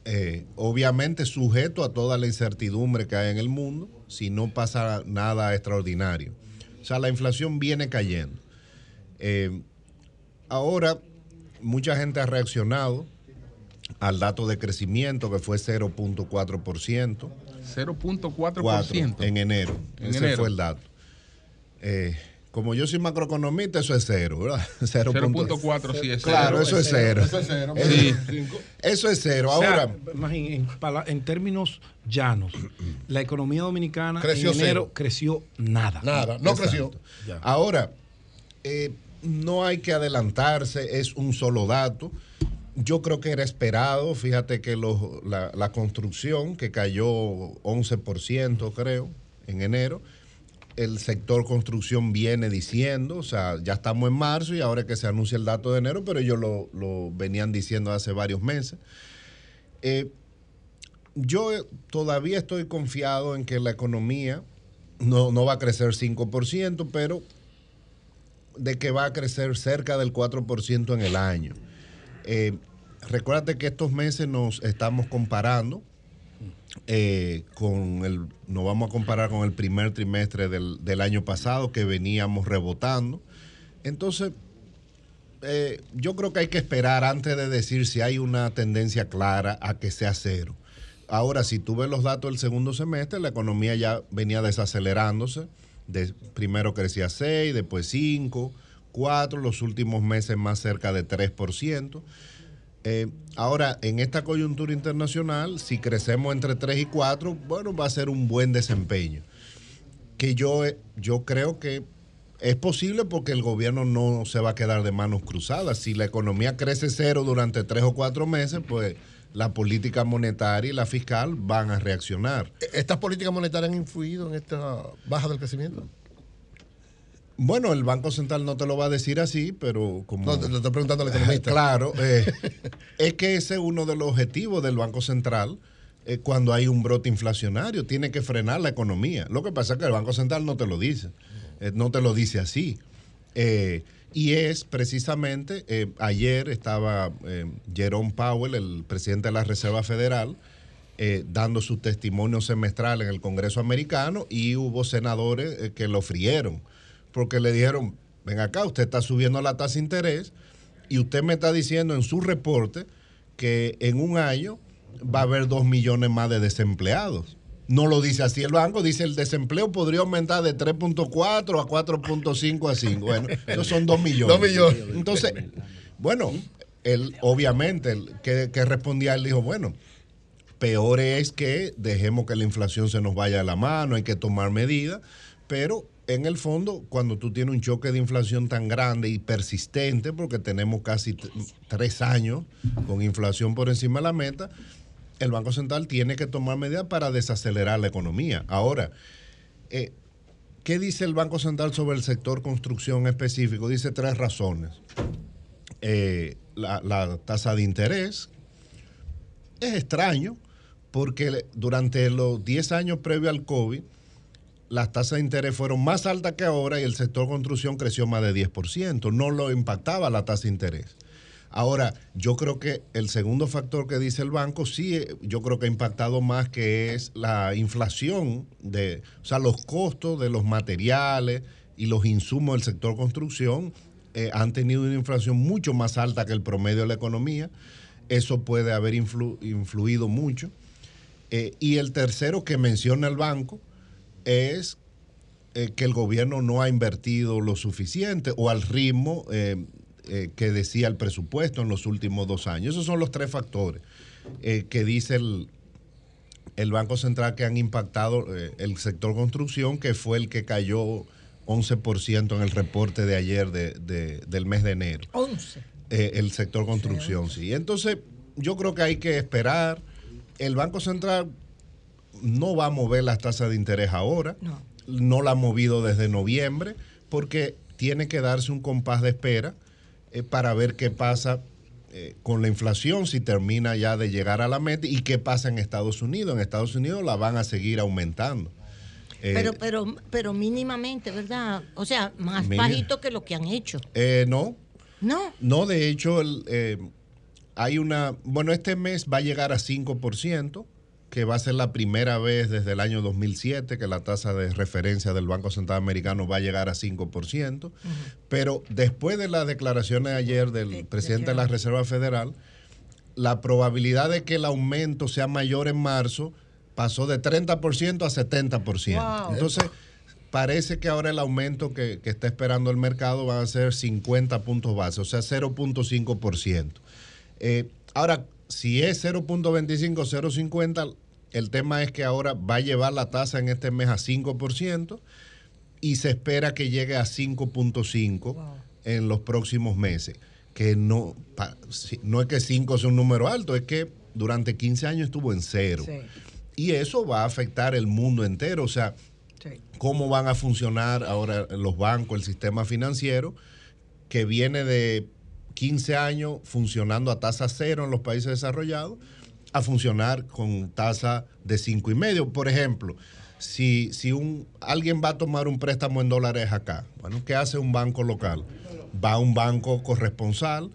Eh, obviamente sujeto a toda la incertidumbre que hay en el mundo, si no pasa nada extraordinario. O sea, la inflación viene cayendo. Eh, ahora, mucha gente ha reaccionado al dato de crecimiento que fue 0.4%. 0.4%. Cuatro en enero. En Ese enero. fue el dato. Eh, como yo soy macroeconomista, eso es cero, ¿verdad? 0.4 sí es Claro, cero. eso es cero. Eso es cero. Sí. Eso es cero. O sea, Ahora, en, términos llanos, la economía dominicana Creció en enero cero. creció nada. Nada, no Exacto. creció. Ya. Ahora, eh, no hay que adelantarse, es un solo dato. Yo creo que era esperado, fíjate que los- la, la construcción que cayó 11%, creo, en enero, el sector construcción viene diciendo, o sea, ya estamos en marzo y ahora que se anuncia el dato de enero, pero ellos lo, lo venían diciendo hace varios meses. Eh, yo eh, todavía estoy confiado en que la economía no, no va a crecer 5%, pero de que va a crecer cerca del 4% en el año. Eh, recuérdate que estos meses nos estamos comparando eh, con el, nos vamos a comparar con el primer trimestre del, del año pasado que veníamos rebotando. Entonces, eh, yo creo que hay que esperar antes de decir si hay una tendencia clara a que sea cero. Ahora, si tú ves los datos del segundo semestre, la economía ya venía desacelerándose. De, primero crecía 6, después 5, 4, los últimos meses más cerca de 3%. Eh, ahora, en esta coyuntura internacional, si crecemos entre 3 y 4, bueno, va a ser un buen desempeño. Que yo, eh, yo creo que es posible porque el gobierno no se va a quedar de manos cruzadas. Si la economía crece cero durante tres o cuatro meses, pues la política monetaria y la fiscal van a reaccionar. ¿Estas políticas monetarias han influido en esta baja del crecimiento? Bueno, el Banco Central no te lo va a decir así, pero como... No, te lo estoy preguntando al economista. Claro, eh, es que ese es uno de los objetivos del Banco Central eh, cuando hay un brote inflacionario, tiene que frenar la economía. Lo que pasa es que el Banco Central no te lo dice, eh, no te lo dice así. Y es precisamente, eh, ayer estaba Jerome Powell, el presidente de la Reserva Federal, eh, dando su testimonio semestral en el Congreso americano y hubo senadores eh, que lo frieron porque le dijeron, ven acá, usted está subiendo la tasa de interés y usted me está diciendo en su reporte que en un año va a haber dos millones más de desempleados. No lo dice así el banco, dice el desempleo podría aumentar de 3.4 a 4.5 a 5. Bueno, esos son dos millones. Dos millones. Entonces, bueno, él obviamente, él, que, que respondía, él dijo, bueno, peor es que dejemos que la inflación se nos vaya de la mano, hay que tomar medidas, pero en el fondo, cuando tú tienes un choque de inflación tan grande y persistente, porque tenemos casi tres años con inflación por encima de la meta, el Banco Central tiene que tomar medidas para desacelerar la economía. Ahora, eh, ¿qué dice el Banco Central sobre el sector construcción específico? Dice tres razones. Eh, la, la tasa de interés es extraño porque durante los 10 años previos al COVID, las tasas de interés fueron más altas que ahora y el sector construcción creció más de 10%. No lo impactaba la tasa de interés. Ahora, yo creo que el segundo factor que dice el banco, sí, eh, yo creo que ha impactado más, que es la inflación, de, o sea, los costos de los materiales y los insumos del sector construcción eh, han tenido una inflación mucho más alta que el promedio de la economía. Eso puede haber influ- influido mucho. Eh, y el tercero que menciona el banco es eh, que el gobierno no ha invertido lo suficiente o al ritmo eh, eh, que decía el presupuesto en los últimos dos años. Esos son los tres factores que dice el, el Banco Central que han impactado el sector construcción, que fue el que cayó 11% en el reporte de ayer de- de- del mes de enero. 11. Eh, el sector construcción, sí. Entonces, yo creo que hay que esperar. El Banco Central no va a mover las tasas de interés ahora. No. la ha movido desde noviembre porque tiene que darse un compás de espera eh, para ver qué pasa eh, con la inflación, si termina ya de llegar a la meta y qué pasa en Estados Unidos. En Estados Unidos la van a seguir aumentando. Eh, Pero, pero, pero mínimamente, ¿verdad? O sea, más Mira. bajito que lo que han hecho. eh, no, No. No, de hecho, el, eh, hay una. Bueno, este mes va a llegar a 5%, que va a ser la primera vez desde el año 2007 que la tasa de referencia del Banco Central Americano va a llegar a 5%. Pero después de las declaraciones de ayer del presidente de la Reserva Federal, la probabilidad de que el aumento sea mayor en marzo pasó de 30% a 70%. Wow. Entonces, parece que ahora el aumento que, que está esperando el mercado va a ser 50 puntos base, o sea, 0.5%. Eh, ahora, si es 0.25, 0.50, el tema es que ahora va a llevar la tasa en este mes a 5% y se espera que llegue a 5.5 en los próximos meses. Que no, no es que 5 sea un número alto, es que durante 15 años estuvo en cero. Y eso va a afectar el mundo entero. O sea, cómo van a funcionar ahora los bancos, el sistema financiero, que viene de 15 años funcionando a tasa cero en los países desarrollados, a funcionar con tasa de cinco y medio. Por ejemplo, si, si un, alguien va a tomar un préstamo en dólares acá, bueno, ¿qué hace un banco local? Va a un banco corresponsal.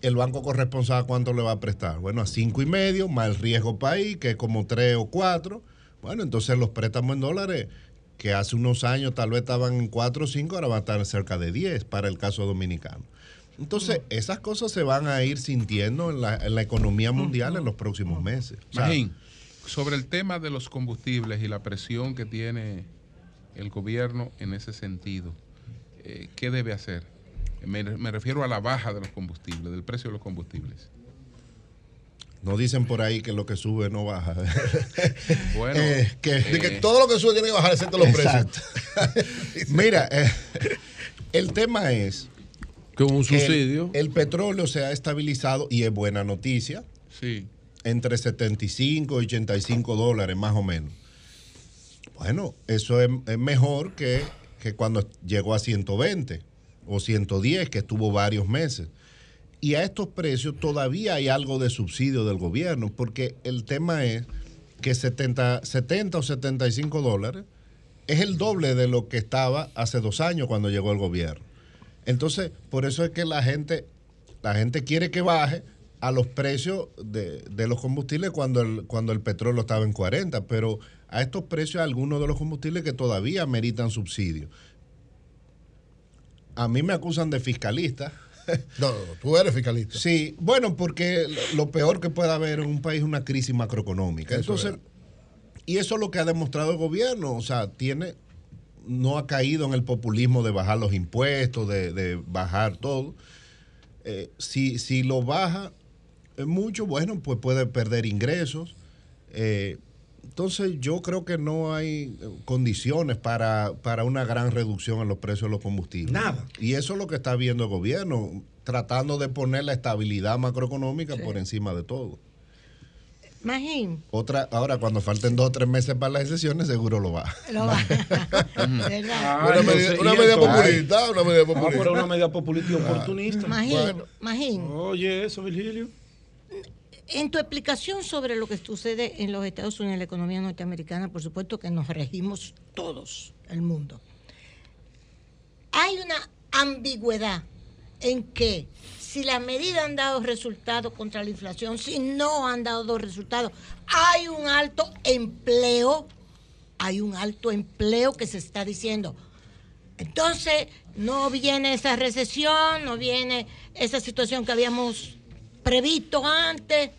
El banco corresponsal, ¿a ¿cuánto le va a prestar? Bueno, a cinco y medio, más el riesgo país, que es como tres o cuatro. Bueno, entonces los préstamos en dólares, que hace unos años tal vez estaban en cuatro o cinco, ahora van a estar cerca de 10 para el caso dominicano. Entonces, esas cosas se van a ir sintiendo en la, en la economía mundial en los próximos meses. O sea, Magín, sobre el tema de los combustibles y la presión que tiene el gobierno en ese sentido, eh, ¿qué debe hacer? Me, me refiero a la baja de los combustibles, del precio de los combustibles. no dicen por ahí que lo que sube no baja. Bueno, Eh, que, De que todo lo que sube tiene que bajar excepto los precios. Mira, eh, el tema es que un el- subsidio. El, petróleo se ha estabilizado y es buena noticia. Sí. Entre 75 y 85 dólares más o menos. Bueno, eso es, es mejor que, que cuando llegó a 120 o 110, que estuvo varios meses. Y a estos precios todavía hay algo de subsidio del gobierno, porque el tema es que 70, 70 o 75 dólares es el doble de lo que estaba hace dos años cuando llegó el gobierno. Entonces, por eso es que la gente, la gente quiere que baje a los precios de, de los combustibles cuando el, cuando el petróleo estaba en 40, pero a estos precios algunos de los combustibles que todavía meritan subsidio. A mí me acusan de fiscalista. No, no, tú eres fiscalista. Sí, bueno, porque lo- peor que puede haber en un país es una crisis macroeconómica. Eso Entonces, y eso es lo que ha demostrado el gobierno, o sea, tiene no ha caído en el populismo de bajar los impuestos, de, de bajar todo. Eh, si, si lo baja mucho, bueno, pues puede perder ingresos. Eh, entonces yo creo que no hay eh, condiciones para, para una gran reducción en los precios de los combustibles. Nada. Y eso es lo que está viendo el gobierno, tratando de poner la estabilidad macroeconómica por encima de todo. Magín, Otra, ahora cuando falten dos o tres meses para las elecciones, seguro lo va. lo va. Ah, ¿Verdad? Una medida, una medida populista, una medida populista. Ah, pero una medida populista y oportunista. Magín, Bueno. Magín, Oye, eso, Virgilio. en tu explicación sobre lo que sucede en los Estados Unidos, en la economía norteamericana, por supuesto que nos regimos todos, el mundo. Hay una ambigüedad en que si las medidas han dado resultados contra la inflación, si no han dado resultados, hay un alto empleo, hay un alto empleo que se está diciendo. Entonces, no viene esa recesión, no viene esa situación que habíamos previsto antes,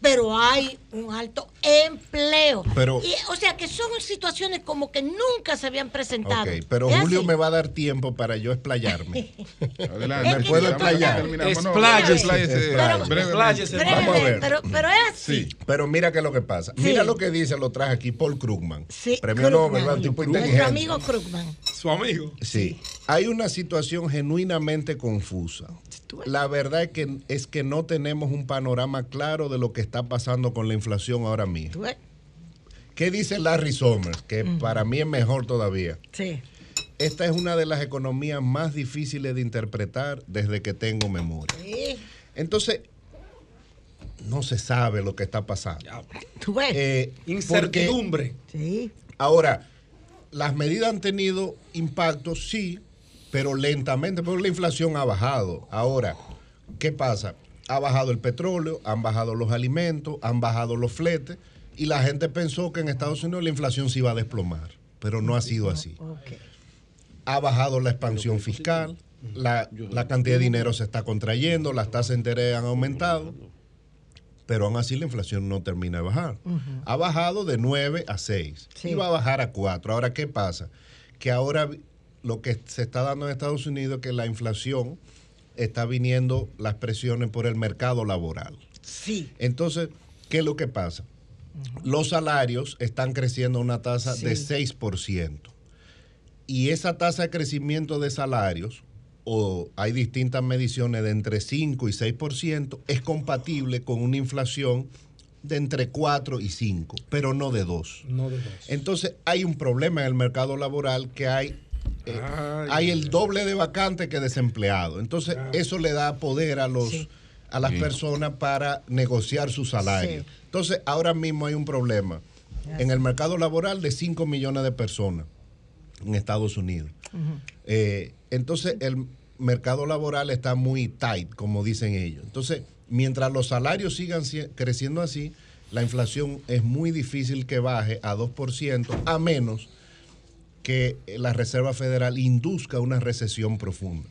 pero hay un alto empleo. Pero- Y, o sea que son situaciones como que nunca se habían presentado. Ok, pero ¿Es Julio así? me va a dar tiempo para yo explayarme. Adelante. ¿Me puedo Ya explayar? Pero- brevemente. expláyese. Vamos a ver. Pero, pero es así. Pero mira qué es lo que pasa. Sí. Mira lo que dice, lo traje aquí Paul Krugman. Sí, Premio Krugman. Nobel, un tipo Nuestro inteligente. amigo Krugman. Su amigo. Sí. Hay una situación genuinamente confusa. La verdad es que, es que no tenemos un panorama claro de lo que está pasando con la inflación ahora mismo. ¿Qué dice Larry Summers? Que para mí es mejor todavía. Sí. Esta es una de las economías más difíciles de interpretar desde que tengo memoria. Sí. Entonces, no se sabe lo que está pasando. ¿Tú ves? Eh, Incertidumbre. Sí. Ahora, las medidas han tenido impacto, sí, pero lentamente, porque la inflación ha bajado. Ahora, ¿qué pasa? Ha bajado el petróleo, han bajado los alimentos, han bajado los fletes, y la gente pensó que en Estados Unidos la inflación se iba a desplomar, pero no ha sido así. Ha bajado la expansión fiscal, la, la cantidad de dinero se está contrayendo, las tasas de interés han aumentado, pero aún así la inflación no termina de bajar. Ha bajado de 9 a 6 y va a bajar a 4. Ahora, ¿qué pasa? que ahora lo que se está dando en Estados Unidos es que la inflación está viniendo las presiones por el mercado laboral. Sí. Entonces, ¿qué es lo que pasa? Los salarios están creciendo a una tasa de Sí. 6%. Y esa tasa de crecimiento de salarios, o hay distintas mediciones de entre 5 y 6%, es compatible con una inflación de entre 4 y 5, pero no de 2. No de dos. Entonces hay un problema en el mercado laboral que hay, eh, hay el doble de vacantes que desempleados. Entonces eso le da poder a los a las Sí. personas para negociar su salario. Sí. Entonces ahora mismo hay un problema en el mercado laboral de 5 millones de personas en Estados Unidos. Eh, entonces el mercado laboral está muy tight, como dicen ellos. Entonces, mientras los salarios sigan si- creciendo así, la inflación es muy difícil que baje a 2%, a menos que la Reserva Federal induzca una recesión profunda.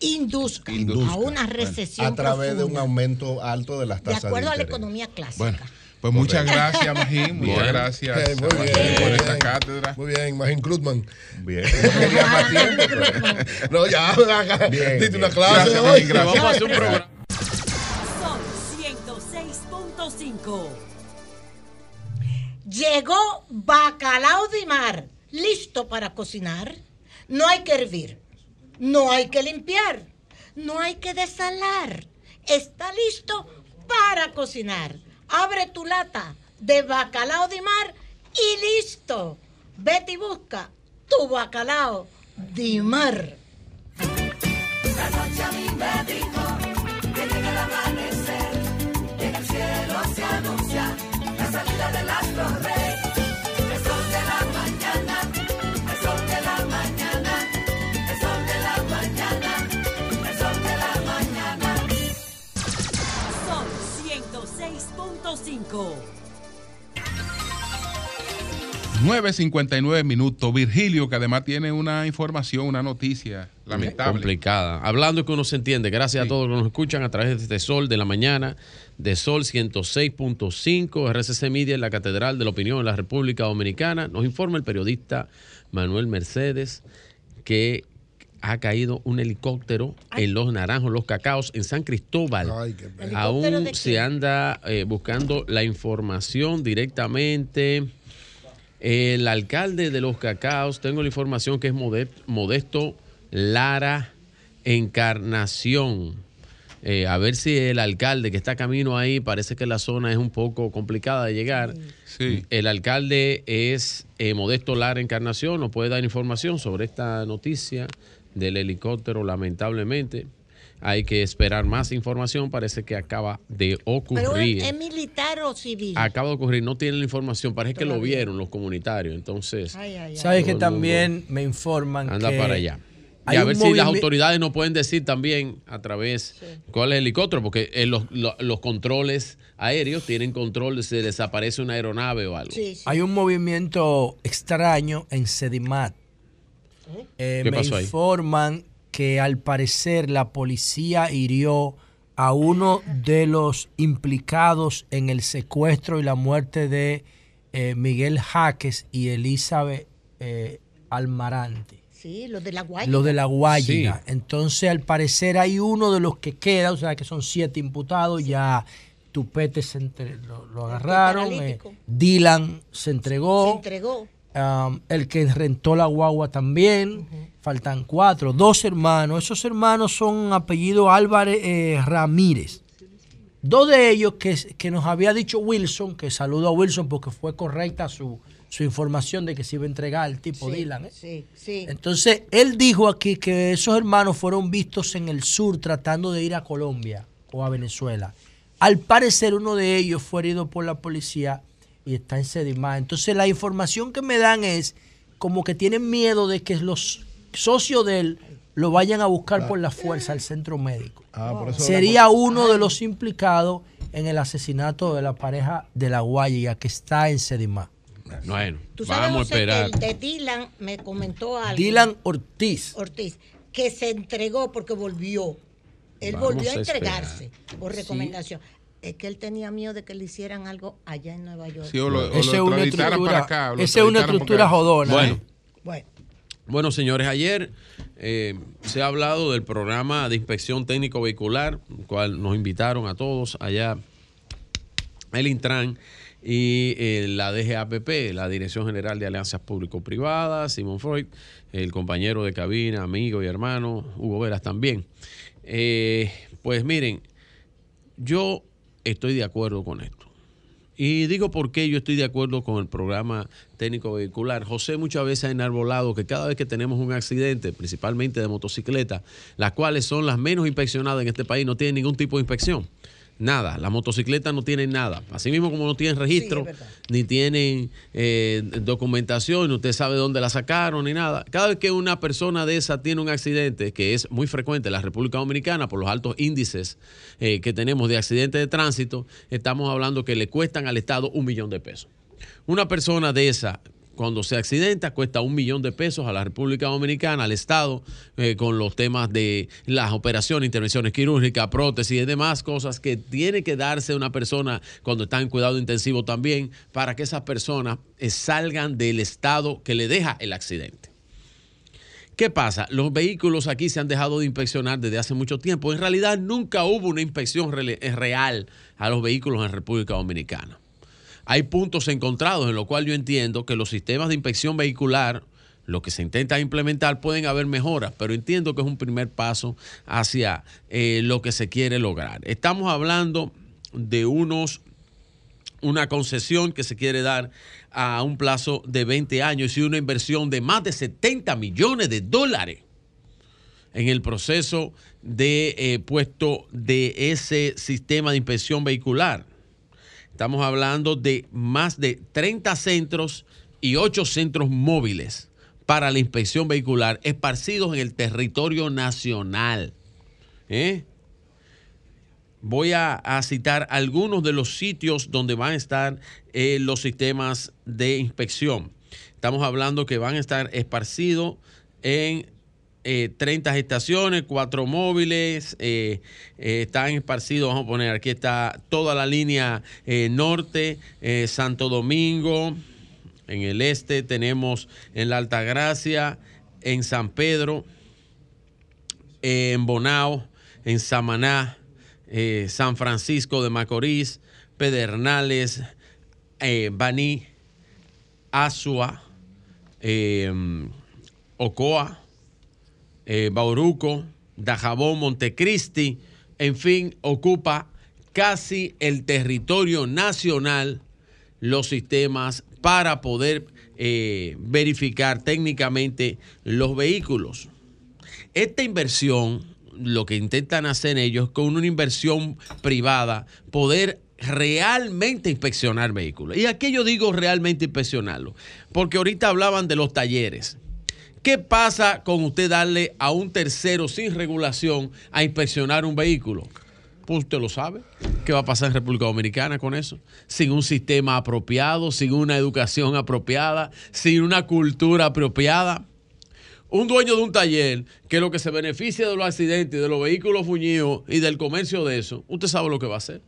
Induzca, Induzca. a una recesión A través de un aumento alto de las de tasas acuerdo a la economía clásica. Bueno, pues muchas gracias, Magín. Muchas Bien. gracias muy bien, por esta cátedra. Muy bien, Magín Krutman. Bien. Quería más tiempo, pero- No, ya, acá, Bien, diste una clase Gracias, hoy. Gracias. Vamos a hacer un programa. Sol 106.5. Llegó bacalao de mar, listo para cocinar. No hay que hervir, no hay que limpiar, no hay que desalar. Está listo para cocinar. Abre tu lata de bacalao de mar y listo. Vete y busca tu bacalao de mar. La noche a amanecer, en el cielo anuncia la salida del astro rey. 106.5. 9.59 minutos. Virgilio, que además tiene una información, una noticia lamentable. Complicada. Hablando que uno se entiende. Gracias a todos los que nos escuchan a través de este Sol de la Mañana, de Sol 106.5, RCC Media en la Catedral de la Opinión en la República Dominicana. Nos informa el periodista Manuel Mercedes que ha caído un helicóptero en Los Naranjos, Los Cacaos, en San Cristóbal. pena. ¿Helicóptero Aún se anda eh, buscando la información directamente. El alcalde de Los Cacaos, tengo la información que es Mode- Modesto Lara Encarnación. Eh, a ver si el alcalde que está camino ahí, parece que la zona es un poco complicada de llegar. El alcalde es eh, Modesto Lara Encarnación, nos puede dar información sobre esta noticia del helicóptero, lamentablemente. Hay que esperar más información, parece que acaba de Pero ocurrir. ¿es, es militar o civil? Acaba de ocurrir, no tienen la información, parece que lo vieron los comunitarios, entonces... Ay, ay, ay. Sabes que también me informan Anda que para allá. Y hay a ver si las autoridades nos pueden decir también a través cuál es el helicóptero, porque en los, lo- los controles aéreos tienen control de si desaparece una aeronave o algo. Hay un movimiento extraño en Sedimat. Eh, ¿Qué me pasó ahí? informan que al parecer la policía hirió a uno de los implicados en el secuestro y la muerte de eh, Miguel Jaques y Elizabeth eh, Almarante. Sí, lo de la guaya. Lo de la Guayiga. Entonces, al parecer, hay uno de los que queda, o sea, que son siete imputados, ya Tupete se entre- lo, lo agarraron, eh. Dylan se entregó, Se entregó. Um, el que rentó la guagua también, faltan cuatro, dos hermanos, esos hermanos son apellido Álvarez eh, Ramírez. Dos de ellos que, que nos había dicho Wilson, que saludo a Wilson porque fue correcta su, su información de que se iba a entregar el tipo Sí, Dylan. ¿eh? Sí, sí. Entonces, él dijo aquí que esos hermanos fueron vistos en el sur tratando de ir a Colombia o a Venezuela. Al parecer, uno de ellos fue herido por la policía y está en Sedimá. Entonces, la información que me dan es como que tienen miedo de que los socios de él lo vayan a buscar por la fuerza al centro médico. Ah, por eso Sería hablamos- uno de los implicados en el asesinato de la pareja de la Guaya que está en Sedimá. Bueno, Tú sabes, vamos a José, que esperar. el de Dylan me comentó algo. Dylan Ortiz. Ortiz, que se entregó porque volvió. Él Vamos volvió a a esperar. entregarse por Sí. Es que él tenía miedo de que le hicieran algo allá en Nueva York. Sí, o lo- o lo Esa es una para acá, esa es una estructura jodona. Bueno, ¿eh? Bueno, Bueno, señores, ayer eh, se ha hablado del programa de inspección técnico vehicular, el cual nos invitaron a todos allá, el Intran y eh, la DGAPP, la Dirección General de Alianzas Público-Privadas, Simón Freud, el compañero de cabina, amigo y hermano, Hugo Veras también. Eh, pues miren, yo estoy de acuerdo con esto. Y digo por qué yo estoy de acuerdo con el programa técnico vehicular. José muchas veces ha enarbolado que cada vez que tenemos un accidente, principalmente de motocicleta, las cuales son las menos inspeccionadas en este país, no tienen ningún tipo de inspección. Nada, las motocicletas no tienen nada. Así mismo como no tienen registro, ni tienen eh, documentación, usted sabe dónde la sacaron, ni nada. Cada vez que una persona de esa tiene un accidente, que es muy frecuente en la República Dominicana por los altos índices eh, que tenemos de accidentes de tránsito, estamos hablando que le cuestan al Estado un millón de pesos. Una persona de esa, cuando se accidenta, cuesta un millón de pesos a la República Dominicana, al Estado, eh, con los temas de las operaciones, intervenciones quirúrgicas, prótesis y demás cosas que tiene que darse una persona cuando está en cuidado intensivo también, para que esas personas eh, salgan del estado que le deja el accidente. ¿Qué pasa? Los vehículos aquí se han dejado de inspeccionar desde hace mucho tiempo. En realidad nunca hubo una inspección eh, real a los vehículos en República Dominicana hay puntos encontrados en lo cual yo entiendo que los sistemas de inspección vehicular, lo que se intenta implementar, pueden haber mejoras, pero entiendo que es un primer paso hacia eh, lo que se quiere lograr. Estamos hablando de unos una concesión que se quiere dar a un plazo de 20 años y una inversión de más de 70 millones de dólares en el proceso de eh, puesto de ese sistema de inspección vehicular. Estamos hablando de más de 30 centros y 8 centros móviles para la inspección vehicular esparcidos en el territorio nacional. ¿Eh? Voy a, citar algunos de los sitios donde van a estar eh, los sistemas de inspección. Estamos hablando que van a estar esparcidos en eh, 30 estaciones, cuatro móviles, eh, eh, están esparcidos, vamos a poner, aquí está toda la línea eh, norte, Santo Domingo, en el este tenemos en la Altagracia, en San Pedro, en Bonao, en Samaná, San Francisco de Macorís, Pedernales, Baní, Asua, eh, Ocoa, eh, Bauruco, Dajabón, Montecristi, en fin, ocupa casi el territorio nacional los sistemas para poder eh, verificar técnicamente los vehículos. Esta inversión, lo que intentan hacer ellos, con una inversión privada, poder realmente inspeccionar vehículos. Y aquí yo digo realmente inspeccionarlo, porque ahorita hablaban de los talleres. ¿Qué pasa con usted darle a un tercero sin regulación a inspeccionar un vehículo? Pues usted lo sabe. ¿Qué va a pasar en República Dominicana con eso? Sin un sistema apropiado, sin una educación apropiada, sin una cultura apropiada. Un dueño de un taller que lo que se beneficia de los accidentes, de los vehículos fuñidos y del comercio de eso, usted sabe lo que va a hacer.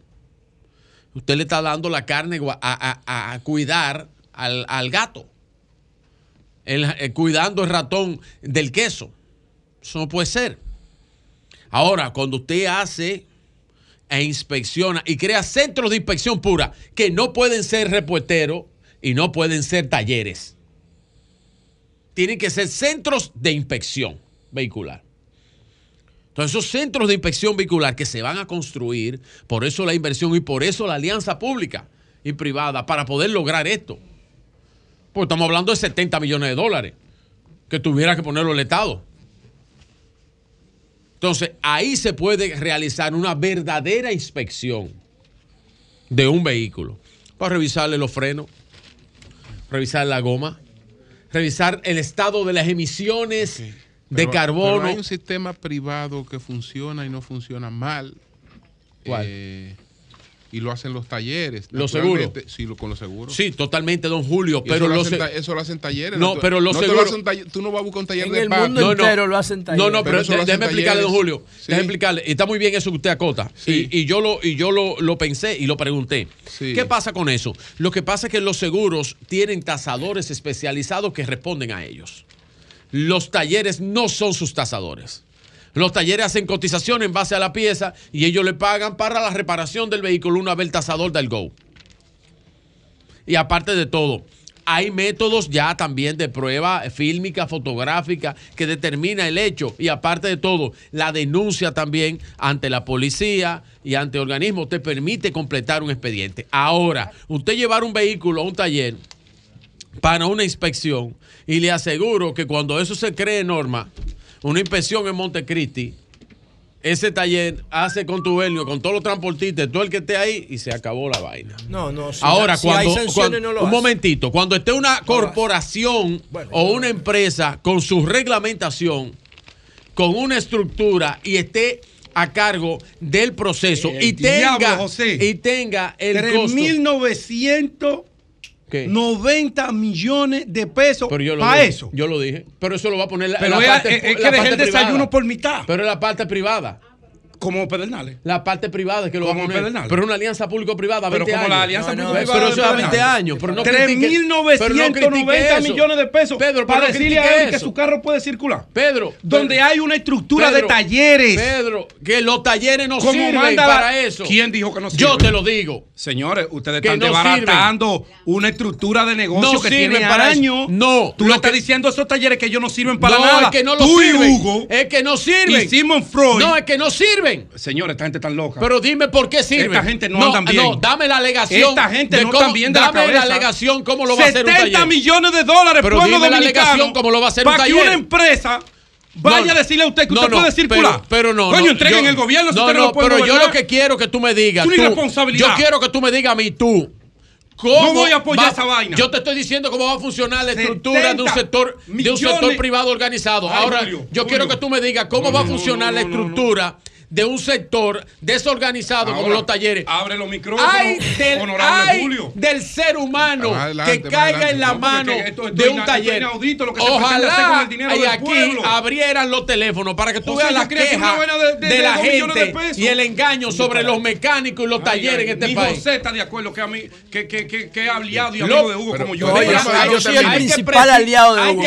Usted le está dando la carne a, cuidar al gato, Eh, cuidando el ratón del queso. Eso no puede ser. Ahora, cuando usted hace e inspecciona y crea centros de inspección pura que no pueden ser repuesteros y no pueden ser talleres. Tienen que ser centros de inspección vehicular. Entonces, esos centros de inspección vehicular que se van a construir, por eso la inversión y por eso la alianza pública y privada para poder lograr esto. Porque estamos hablando de 70 millones de dólares que tuviera que ponerlo el Estado. Entonces, ahí se puede realizar una verdadera inspección de un vehículo para revisarle los frenos, revisar la goma, revisar el estado de las emisiones de Pero- carbono. pero hay un sistema privado que funciona y no funciona mal. ¿Cuál? Eh, y lo hacen los talleres. Los seguros. Sí, con los seguros. Sí, totalmente, don Julio. Pero eso, lo hacen, talleres. No, pero los seguros. Tú no vas a buscar un taller en de el mundo entero lo hacen talleres. No, no, pero, pero déjeme explicarle, don Julio. Sí. Déjeme explicarle. Está muy bien eso que usted acota. Y, yo, lo, y yo lo, lo pensé y lo pregunté. ¿Qué pasa con eso? Lo que pasa es que los seguros tienen tasadores especializados que responden a ellos. Los talleres no son sus tasadores. Los talleres hacen cotización en base a la pieza y ellos le pagan para la reparación del vehículo una vez el tasador del Go. Y aparte de todo, hay métodos ya también de prueba fílmica, fotográfica, que determina el hecho. Y aparte de todo, la denuncia también ante la policía y ante organismos te permite completar un expediente. Ahora, usted llevar un vehículo a un taller para una inspección y le aseguro que cuando eso se cree norma, una inspección en Montecristi, ese taller hace con contubernio con todos los transportistas, todo el que esté ahí y se acabó la vaina. No, no. Si Ahora, cuando, un momentito, cuando esté una corporación o una empresa con su reglamentación, con una estructura y esté a cargo del proceso y, tenga, José, y tenga el 3, costo. ¿Qué? 90 millones de pesos pero yo lo para dije, eso. Yo lo dije. Pero eso lo va a poner pero la, la parte, es, es que dejé el privada. desayuno por mitad. Pero es la parte privada. Como Pedernales. La parte privada es que lo como. Pedernales. Pero es una alianza público-privada. Pero como la alianza no, público-privada. Pero eso es a años. Pero no 3.990 millones de pesos Pedro, para decirle a él que su carro puede circular. Pedro. Donde hay una estructura de talleres. Pedro, que los talleres no sirven manda para eso. ¿Quién dijo que no sirven? Yo te lo digo. Señores, ustedes están no desbaratando una estructura de negocio que tiene para años. No. Tú lo, estás diciendo esos talleres que ellos no sirven para nada. Es que no lo Tú y Hugo. Es que no sirven. Y Simon Freud. No, es que no sirven sirven. Señores, esta gente tan loca. Pero dime por qué sirven. Esta gente no, no bien. No, dame la alegación. Esta gente no cómo, bien dame la cabeza. Alegación cómo lo va a hacer un taller. 70 millones de dólares, pero pueblo dime dominicano, cómo lo va a hacer un. Para que una empresa Vaya a decirle a usted que usted no, puede circular. Pero, pero no. Coño, entreguen yo, el gobierno. No, no, pero yo lo que quiero que tú me digas. Yo quiero que tú me digas a mí, tú. ¿Cómo voy a apoyar esa vaina. Yo te estoy diciendo cómo va a funcionar la estructura de un sector, de un sector privado organizado. Ahora, yo quiero que tú me digas cómo va a funcionar la estructura de un sector desorganizado Ahora, como los talleres. Abre los micrófonos, hay del, honorable hay Julio. del ser humano adelante, que caiga en la mano esto, esto de un taller. Inaudito, lo que Ojalá se con el y aquí pueblo. abrieran los teléfonos para que tú veas la queja de, de, de, la gente y el engaño sobre los mecánicos y los ay, talleres ay, en este mi país. José está de acuerdo que, a mí, que, que, que, que aliado y amigo lo, de Hugo pero, como yo. Oye, yo, yo soy el principal aliado de Hugo.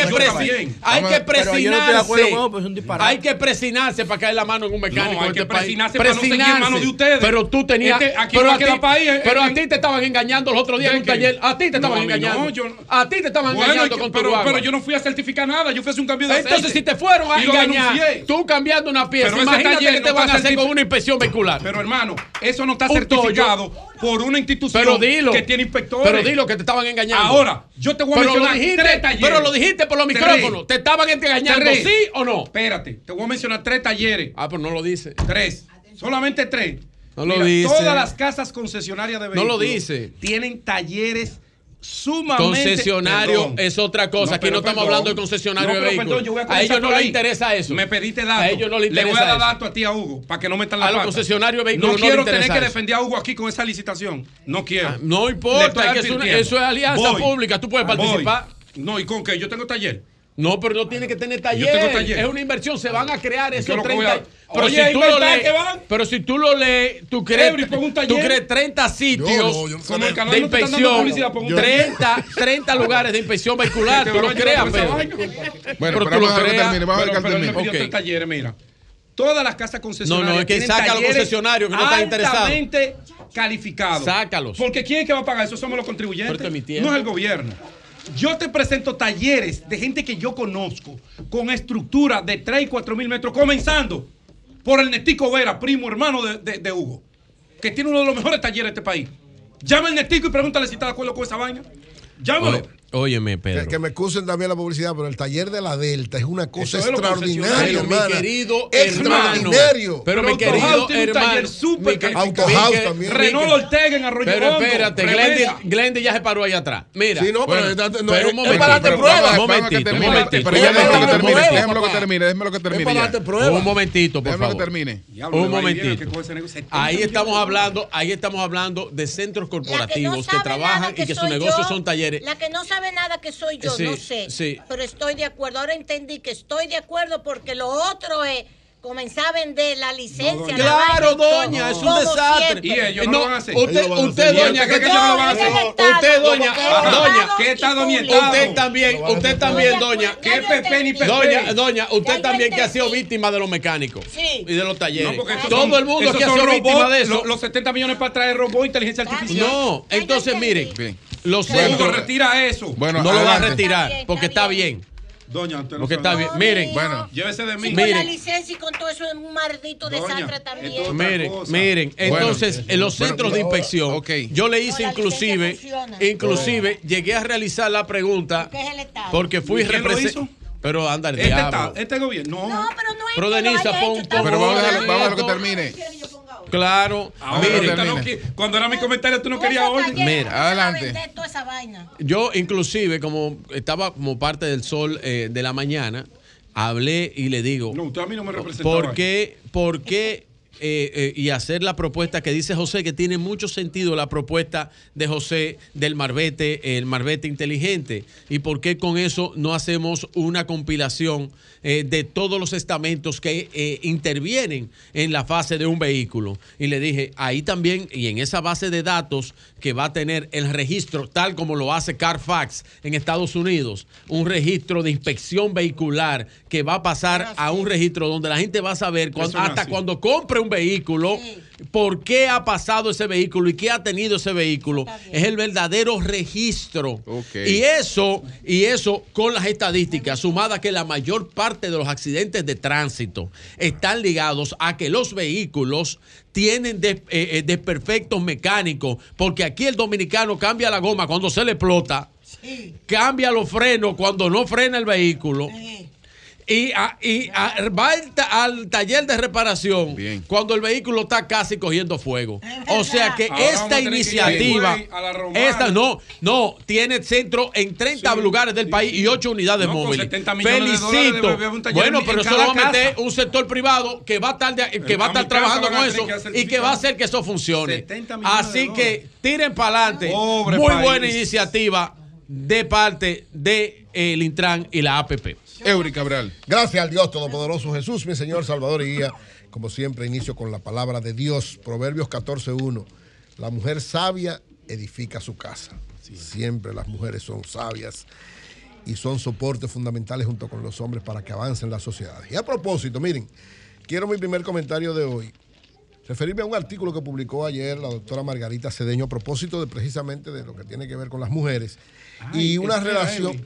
Hay que presinarse. Pues hay que presinarse para caer la mano en un mecánico este que país. para no seguir en de ustedes. Pero tú tenías. Este, aquí pero, a ti, país, eh, pero a ti te estaban engañando los otros días en un taller. A ti te estaban engañando. A ti te estaban engañando con pero, pero, yo no fui a certificar nada. Yo fui a hacer un cambio de aceite. Entonces, si te fueron a engañar, tú cambiando una pieza, pero imagínate que te van a hacer con una inspección vehicular. Pero hermano, eso no está certificado por una institución que tiene inspectores. Pero dilo que te estaban engañando. Ahora, yo te voy a mencionar tres talleres. Pero lo dijiste por los micrófonos. ¿Te estaban engañando sí o no? Espérate, te voy a mencionar tres talleres. Ah, pero no lo dice. Tres. Solamente tres. No lo dice. Todas las casas concesionarias de vehículos no lo dice. tienen talleres sumamente. Concesionario es otra cosa. No, Aquí no estamos hablando de concesionario de vehículos. A, ellos no les interesa eso. Me pediste datos. A ellos no les interesa. Le voy a dar datos a ti, a Hugo, para que no metan la A los concesionarios de vehículos. No, quiero tener que defender a Hugo aquí con esa licitación. No quiero. Ah, no importa, eso es alianza voy, pública. Tú puedes participar. No, ¿y con qué? Yo tengo taller. No, pero no tiene que tener taller. Yo tengo taller. Es una inversión. Se van a crear esos 30. Pero, Oye, si tú lo lees, que van? pero si tú lo lees, tú crees, tú crees 30 sitios yo, yo, yo, de no inspección, 30, 30 lugares de inspección vehicular, tú lo creas, Pedro. Bueno, pero, tú lo creas. Vamos a ver que talleres, mira todas las casas concesionarias. No, no, es que saca a los concesionarios que no están interesados. calificados. Sácalos. Porque ¿quién es que va a pagar eso? Somos los contribuyentes. no es el gobierno. Yo te presento talleres de gente que yo conozco con estructura de 3 y 4 mil metros, comenzando por el netico Vera, primo, hermano de, de, Hugo, que tiene uno de los mejores talleres de este país. Llama a Ernestico y pregúntale si está de acuerdo con esa vaina. Llámalo. Óyeme, Pedro. Que, me excusen también la publicidad, pero el taller de la Delta es una cosa extraordinaria, mi querido extraordinario. Pero, mi querido hermano, super mi, Autohouse mi, también. Renault Ortega en Arroyo Pero espérate, Glendy, ya se paró allá atrás. Mira. Sí, no, pero, pero, un momentito. Es para darte pruebas. Un momentito, un momentito. Déjame que termine, déjame lo que termine. Para darte pruebas. Un momentito, por favor. que termine. Un momentito. Ahí estamos hablando, ahí estamos hablando de centros corporativos que trabajan y que sus negocios son talleres. La que no sabe sabe nada que soy yo, no sé. Pero estoy de acuerdo. Ahora entendí que estoy de acuerdo porque lo otro eh, es comenzar a vender la licencia. Claro, doña, es un desastre. Y ellos no, no, lo van a hacer. Usted, usted, usted doña, ¿qué que ellos no lo van a hacer? Usted, doña, doña, ¿qué está donientado? Usted también, usted también, doña. ¿Qué Pepe ni Pepe? Doña, doña, usted también que ha sido víctima de los mecánicos sí. y de los talleres. Todo el mundo que ha sido víctima de eso. Los, 70 millones para traer robots, e inteligencia artificial. No, entonces mire, los Bueno, centros. retira eso. no lo va a retirar porque está bien. Doña, usted no Porque está bien. Miren, Bueno, llévese de mí. Sí, con la Miren. licencia y con todo eso es un maldito desastre también. Miren, miren, entonces en los Bueno, centros de inspección, yo le hice inclusive, inclusive llegué a realizar la pregunta ¿Qué es el Estado? porque fui ¿Y quién lo representante. Pero anda el Este, diablo. está- este gobierno. No, pero no Pero Denise, pon, pon Pero vamos a dejarlo- orden vamos a dejarlo esto. que termine. Claro, Ahora, no cuando era mi comentario, tú no querías orden. Mira, adelante. Vender toda esa vaina. Yo inclusive como estaba como parte del sol eh, de la mañana, hablé y le digo, No, usted a mí no me representaba. ¿por qué, por qué eh, eh, y hacer la propuesta que dice José, que tiene mucho sentido la propuesta de José del Marbete, el Marbete inteligente? ¿Y por qué con eso no hacemos una compilación eh, de todos los estamentos que intervienen en la fase de un vehículo? Y le dije, ahí también, y en esa base de datos que va a tener el registro, tal como lo hace Carfax en Estados Unidos, un registro de inspección vehicular que va a pasar a un registro donde la gente va a saber cuan- Eso no es hasta cuando compre un vehículo, por qué ha pasado ese vehículo y qué ha tenido ese vehículo. Es el verdadero registro. Y eso, y eso con las estadísticas, sumada que la mayor parte de los accidentes de tránsito están ligados a que los vehículos tienen des- eh, eh, desperfectos mecánicos, porque aquí el dominicano cambia la goma cuando se le explota, cambia los frenos cuando no frena el vehículo. Y, a- y a- va al, ta- al taller de reparación cuando el vehículo está casi cogiendo fuego. O sea que Ahora esta que iniciativa, a romana. esta no, no, tiene centro en 30 lugares del país y 8 unidades No, con móviles. 70 millones de dólares Felicito. Bueno, en- pero eso lo va a meter casa. un sector privado que va a estar, de- que va a estar trabajando con eso que y que va a hacer que eso funcione. 70 millones de Así que tiren para adelante. Muy país. buena iniciativa de parte del el Intran y la APP. Eury Cabral. Gracias al Dios Todopoderoso Jesús, mi Señor, Salvador y Guía. Como siempre, inicio con la palabra de Dios, Proverbios 14.1. La mujer sabia edifica su casa. Siempre las mujeres son sabias y son soportes fundamentales junto con los hombres para que avancen las sociedades. Y a propósito, miren, quiero mi primer comentario de hoy. Referirme a un artículo que publicó ayer la doctora Margarita Cedeño a propósito de precisamente de lo que tiene que ver con las mujeres Ay, y una relación...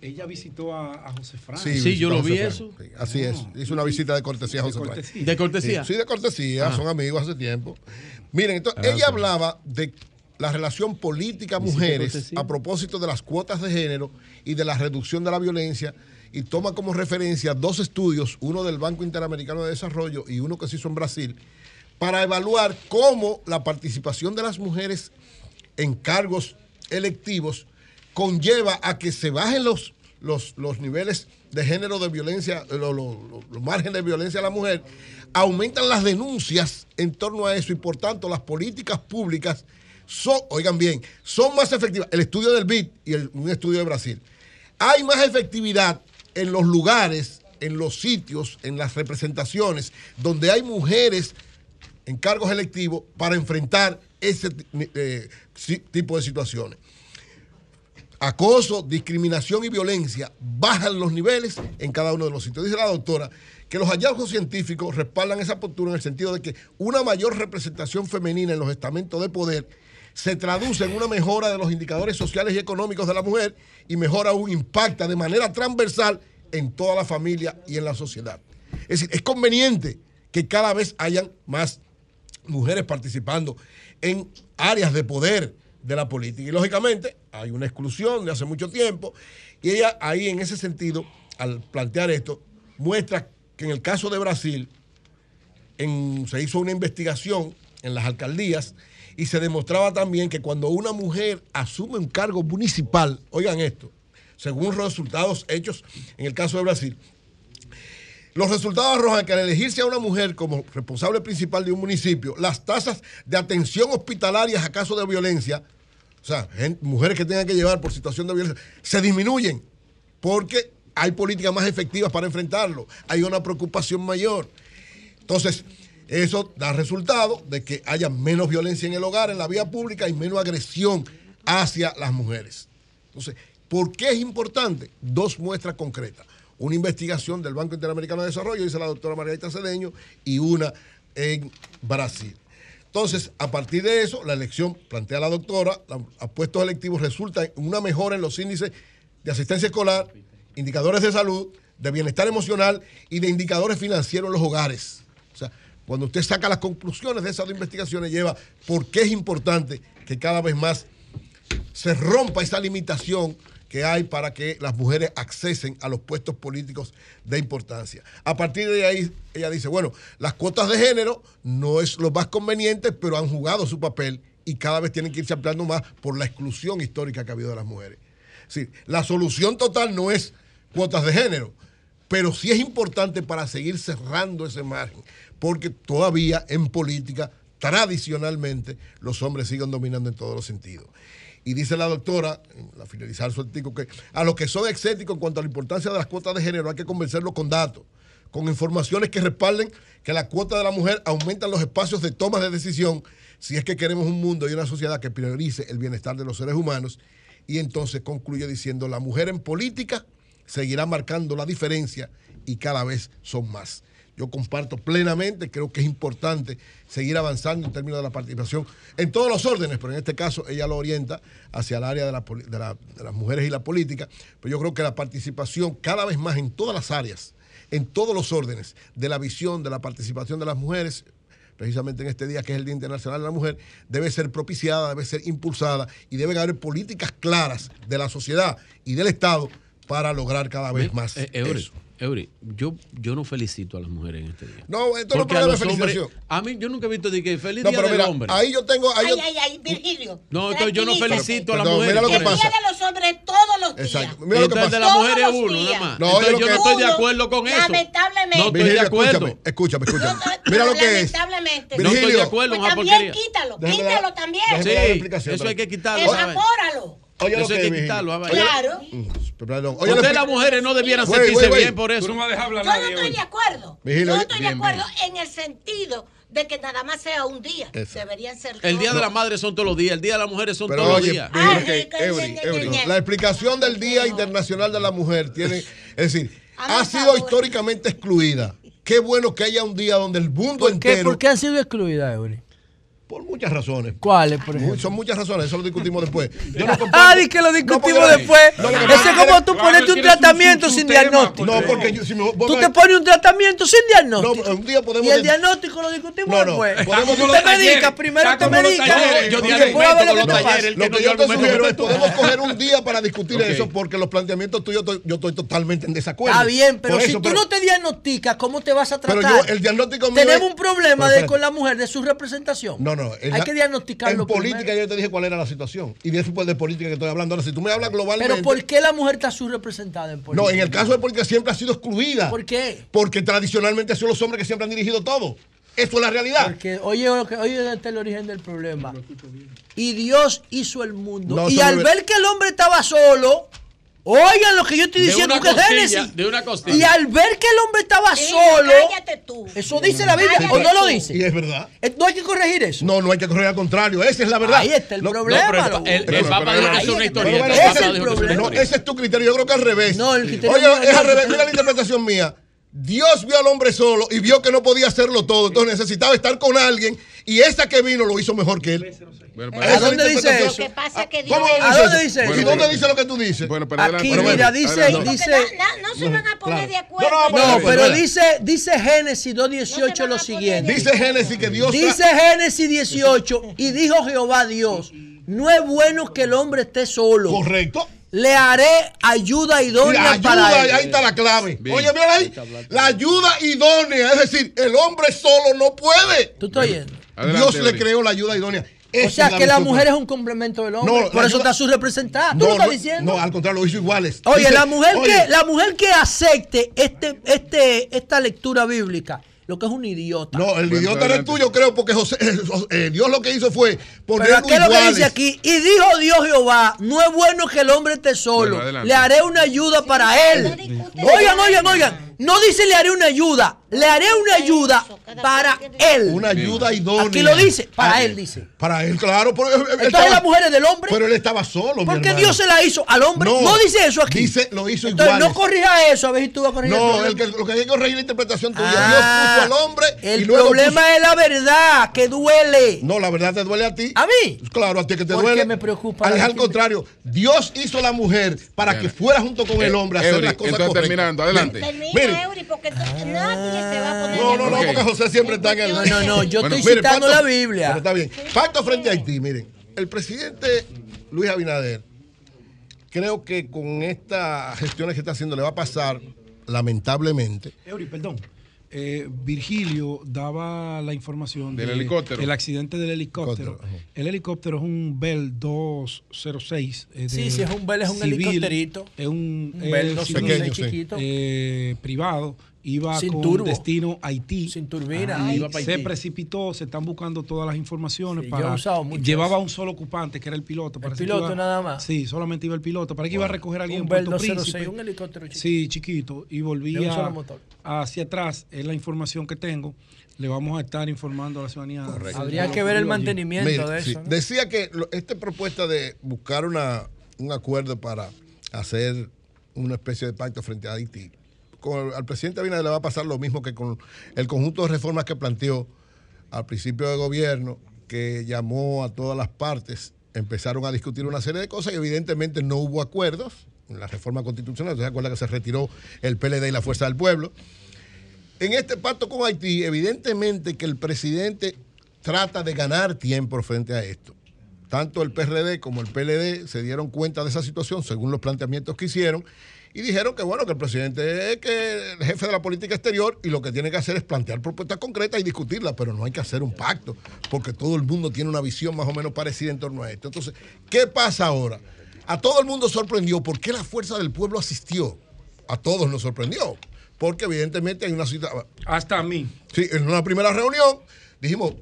Ella visitó a, a José Fran. Sí, visitó a José Fran. Sí, así es. Hizo una visita de cortesía a José Fran. ¿De cortesía? Sí, sí, de cortesía. Ah. Son amigos hace tiempo. Miren, entonces, Ah, ella hablaba de la relación política-mujeres a propósito de las cuotas de género y de la reducción de la violencia y toma como referencia dos estudios, uno del Banco Interamericano de Desarrollo y uno que se hizo en Brasil, para evaluar cómo la participación de las mujeres en cargos electivos conlleva a que se bajen los, los, los niveles de género de violencia, eh, lo- lo- los márgenes de violencia a la mujer, aumentan las denuncias en torno a eso y por tanto las políticas públicas son, oigan bien, son más efectivas. El estudio del BID y el- un estudio de Brasil. Hay más efectividad en los lugares, en los sitios, en las representaciones donde hay mujeres en cargos electivos para enfrentar ese eh, tipo de situaciones. Acoso, discriminación y violencia bajan los niveles en cada uno de los sitios. Dice la doctora que los hallazgos científicos respaldan esa postura en el sentido de que una mayor representación femenina en los estamentos de poder se traduce en una mejora de los indicadores sociales y económicos de la mujer y mejora aún impacta de manera transversal en toda la familia y en la sociedad. Es decir, es conveniente que cada vez hayan más mujeres participando en áreas de poder de la política. Y lógicamente hay una exclusión de hace mucho tiempo. Y ella ahí en ese sentido, al plantear esto, muestra que en el caso de Brasil se hizo una investigación en las alcaldías y se demostraba también que cuando una mujer asume un cargo municipal, oigan esto, según los resultados hechos en el caso de Brasil, los resultados arrojan que al elegirse a una mujer como responsable principal de un municipio, las tasas de atención hospitalarias a casos de violencia, sea, gen- mujeres que tengan que llevar por situación de violencia, se disminuyen porque hay políticas más efectivas para enfrentarlo, hay una preocupación mayor. Entonces, eso da resultado de que haya menos violencia en el hogar, en la vía pública y menos agresión hacia las mujeres. Entonces, ¿por qué es importante? Dos muestras concretas. Una investigación del Banco Interamericano de Desarrollo, dice la doctora Margarita Cedeño, y una en Brasil. Entonces, a partir de eso, la elección, plantea la doctora, los puestos electivos resultan en una mejora en los índices de asistencia escolar, indicadores de salud, de bienestar emocional y de indicadores financieros en los hogares. O sea, cuando usted saca las conclusiones de esas investigaciones, lleva por qué es importante que cada vez más se rompa esa limitación que hay para que las mujeres accesen a los puestos políticos de importancia. A partir de ahí, ella dice, bueno, las cuotas de género no es lo más conveniente, pero han jugado su papel y cada vez tienen que irse ampliando más por la exclusión histórica que ha habido de las mujeres. Es decir, la solución total no es cuotas de género, pero sí es importante para seguir cerrando ese margen, porque todavía en política, tradicionalmente, los hombres siguen dominando en todos los sentidos. Y dice la doctora, al finalizar su artículo, que a los que son excéticos en cuanto a la importancia de las cuotas de género hay que convencerlos con datos, con informaciones que respalden que la cuota de la mujer aumenta los espacios de toma de decisión si es que queremos un mundo y una sociedad que priorice el bienestar de los seres humanos. Y entonces concluye diciendo, la mujer en política seguirá marcando la diferencia y cada vez son más. Yo comparto plenamente, creo que es importante seguir avanzando en términos de la participación en todos los órdenes, pero en este caso ella lo orienta hacia el área de, la poli- de la- de las mujeres y la política, pero yo creo que la participación cada vez más en todas las áreas, en todos los órdenes de la visión de la participación de las mujeres, precisamente en este día que es el Día Internacional de la Mujer, debe ser propiciada, debe ser impulsada y deben haber políticas claras de la sociedad y del Estado para lograr cada vez más. Eh, eso. Eury, yo, yo no felicito a las mujeres en este día. No, esto no es problema de los hombres- felicitación. A mí, yo nunca he visto de que feliz No, día pero del mira, hombre. ahí yo tengo. Ahí Ay, yo- ay, ay, Virgilio. No, entonces yo no felicito a las mujeres. mira lo que El pasa. día de los hombres todos los días. Exacto. Mira lo que Entonces, el pasa. de las mujeres es uno, nada más. No, Entonces, yo yo no estoy de acuerdo con eso. Lamentablemente. No estoy de Virgilio, acuerdo. Escúchame, escúchame, escúchame. No, Mira lo que es. Lamentablemente. No estoy de acuerdo Pues también quítalo, quítalo también. Sí, explicación, eso hay que pero- quitarlo. Evapóralo. Oye, lo Eso que hay es, que quitarlo. Claro. Mm, Perdón. Oye, Ustedes las mujeres no debieran sentirse bien por Tú eso. no hablar Yo no estoy de acuerdo. Vigilio, Yo oye, estoy de bien, acuerdo en el sentido de que nada más sea un día. Deberían ser El día de la madre son todos los días, el día de las mujeres son Pero todos los días. La explicación del Día Internacional de la Mujer tiene, es decir, ha sido históricamente excluida. Qué bueno que haya un día donde el mundo ¿Por qué, entero, ¿Por qué han sido excluidas, Eury? Por muchas razones, ¿Cuáles, por Muy- ejemplo? son muchas razones, eso lo discutimos después. Yo no Ah, di que lo discutimos No, después. No, pasa es como tú Claro, ponerte un su- tratamiento su- su sin tema, diagnóstico. No, porque yo, si me, Tú me- te pones un tratamiento sin diagnóstico. No, un día podemos Y el diagnóstico lo discutimos No, no, después. podemos- Tú te medicas, primero te medicas. Yo y di después alimento a ver lo que yo te sugiero es podemos coger un día para discutir eso porque los planteamientos tuyos yo estoy totalmente en desacuerdo. Está bien, pero si eso, tú pero- no te diagnosticas, ¿cómo te vas a Pero tratar? yo, el diagnóstico mío Tenemos un problema Pero con la mujer de su representación. No, no. en Hay la- que diagnosticarlo En política primero. yo te dije cuál era la situación. Y de eso pues de política que estoy hablando. Ahora, si tú me hablas globalmente. Pero ¿por qué la mujer está subrepresentada en política? No, en el caso de política siempre ha sido excluida. ¿Por qué? Porque tradicionalmente son los hombres que siempre han dirigido todo. Eso es la realidad. Porque oye, oye este es el origen del problema. Y Dios hizo el mundo. No, y al ver que el hombre estaba solo, oigan lo que yo estoy De diciendo una que es costilla, Génesis. de una costilla. Y al ver que el hombre estaba Sí, solo, Cállate tú. eso dice la Biblia, Cállate o no lo dice. Y es verdad. Eh, No hay que corregir eso. No, no hay que correr al contrario. Esa es la verdad. Ahí está el No, problema. No, pero el, Papa dijo que es una historia. Ese es tu criterio. Yo creo que al revés. No, el criterio Oye, es al revés. Mira la interpretación mía. Dios vio al hombre solo y vio que no podía hacerlo todo. Entonces necesitaba estar con alguien y esa que vino lo hizo mejor que él. Bueno, pero- ¿A la dónde dice eso? Lo que pasa es que Dios ¿Cómo es- ¿A dónde dice ¿Y eso? dónde dice lo que tú dices? Bueno, pero Aquí, adelante. mira, dice, Adelante. dice, na- no se van a poner claro. de acuerdo. No, no, no, pero dice, dice Génesis 2.18 lo siguiente. Dice Génesis que Dios Dice Génesis 18, y dijo Jehová Dios, no es bueno que el hombre esté solo. Correcto. Le haré ayuda idónea ayuda, para él. ahí está la clave. Bien. Oye, mira ahí. La ayuda idónea. Es decir, el hombre solo no puede. ¿Tú estás oyendo? Adelante, Dios le creó la ayuda idónea. O sea que la mujer es un complemento del hombre. No, por eso ayuda- está subrepresentada. ¿Tú No, lo estás no, diciendo? No, al contrario, lo hizo iguales. Oye, Dice, la mujer oye, que la mujer que acepte este, este, esta lectura bíblica lo que es un idiota. No, el idiota eres tú, yo creo, porque José, eh, Dios lo que hizo fue ponerlo Pero ¿qué es lo que dice aquí? Y dijo Dios Jehová, no es bueno que el hombre esté solo. Bueno, le haré una ayuda para él. Oigan, oigan, oigan. No dice le haré una ayuda, le haré una ayuda para él. Una ayuda idónea. Aquí lo dice, para Ah, él dice. Para él, claro. Pero, él- él Entonces estaba- la mujer es del hombre. Pero él estaba solo, Porque. Dios se la hizo al hombre. No, dice eso aquí. Dice, lo hizo Entonces iguales. no corrija eso, a ver si tú vas a corregir No, el que, lo que hay que corregir es la interpretación tuya. Ah, Dios puso al hombre El y luego problema puso- es la verdad, que duele. No, la verdad te duele a ti. ¿A mí? Claro, a ti que te ¿Por duele. me preocupa Al, al contrario, Dios hizo a la mujer para que fuera junto con el Eh, hombre a hacer Eury, las cosas entonces, correctas. terminando, adelante. Termina. Eury, porque nadie se va a poner No, no, no, porque José siempre está en el. No, no, no, yo estoy citando pacto- la Biblia. Pero está bien. Pacto frente a Haití, miren. El presidente Luis Abinader, creo que con estas gestiones que está haciendo le va a pasar, lamentablemente. Eury, perdón. Eh, Virgilio daba la información Del de- helicóptero. del accidente del helicóptero. El helicóptero es un Bell 206. eh, Sí, sí, es un Bell, es un civil, helicópterito. Es un, Un Bell eh, 206 civil, chiquito. eh, privado. Iba Sin con turbo. destino Haití. Sin turbina, Y iba pa' se Haití. precipitó, se están buscando todas las informaciones Sí, yo he para. usado mucho llevaba un solo ocupante, que era el piloto. que piloto iba- nada más. Sí, solamente iba el piloto. Para que iba a recoger a alguien Un Puerto 206, Príncipe. un helicóptero chiquito. Sí, chiquito. Y volvía hacia atrás. Es la información que tengo. Le vamos a estar informando a la ciudadanía. Habría que ver el mantenimiento de sí, eso. ¿no? Decía que lo- esta propuesta de buscar una, un acuerdo para hacer una especie de pacto frente a Haití, al presidente Abinader le va a pasar lo mismo que con el conjunto de reformas que planteó al principio de gobierno, que llamó a todas las partes, empezaron a discutir una serie de cosas y evidentemente no hubo acuerdos en la reforma constitucional. ¿Se acuerda que se retiró el PLD y la Fuerza del Pueblo? En este pacto con Haití, evidentemente que el presidente trata de ganar tiempo frente a esto. Tanto el PRD como el PLD se dieron cuenta de esa situación según los planteamientos que hicieron y dijeron que bueno, que el presidente es que el jefe de la política exterior y lo que tiene que hacer es plantear propuestas concretas y discutirlas, pero no hay que hacer un pacto, porque todo el mundo tiene una visión más o menos parecida en torno a esto. Entonces, ¿qué pasa ahora? A todo el mundo sorprendió por qué la fuerza del pueblo asistió. A todos nos sorprendió, porque evidentemente hay una situación... Hasta a mí. Sí, en una primera reunión dijimos,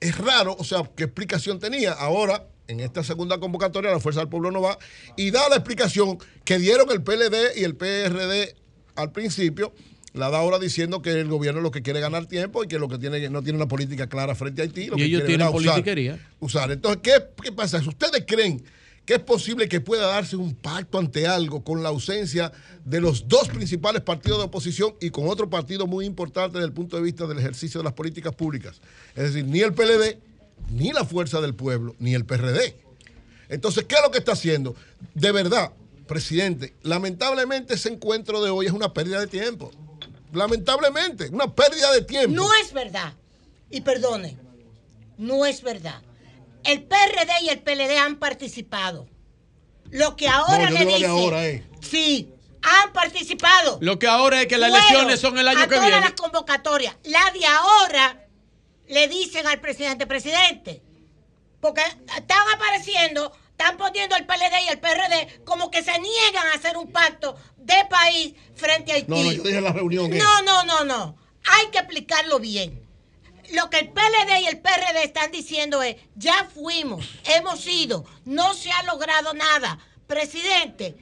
es raro, o sea, ¿qué explicación tenía? Ahora, en esta segunda convocatoria, la Fuerza del Pueblo no va y da la explicación que dieron el PLD y el PRD al principio, la da ahora diciendo que el gobierno lo que quiere ganar tiempo y que lo que tiene no tiene una política clara frente a Haití. Lo Y que ellos tienen usar- politiquería. Usar. Entonces, ¿qué, ¿qué pasa? ¿Ustedes creen que es posible que pueda darse un pacto ante algo con la ausencia de los dos principales partidos de oposición y con otro partido muy importante desde el punto de vista del ejercicio de las políticas públicas? Es decir, ni el PLD, ni la Fuerza del Pueblo, ni el PRD. Entonces, ¿qué es lo que está haciendo? De verdad, presidente, lamentablemente ese encuentro de hoy es una pérdida de tiempo. Lamentablemente, una pérdida de tiempo. No es verdad. Y perdone, no es verdad. El PRD y el PLD han participado. Lo que ahora No, yo le digo la de dice. ahora, eh. Sí, han participado. Lo que ahora es que las Fueron elecciones son el año a que todas viene. las convocatorias. La de ahora le dicen al presidente, presidente, porque están apareciendo, están poniendo el PLD y el PRD como que se niegan a hacer un pacto de país frente a Haití. No, no, yo dije en la reunión. eh. No, no, no, no. Hay que explicarlo bien. Lo que el PLD y el PRD están diciendo es, ya fuimos, hemos ido, no se ha logrado nada. Presidente,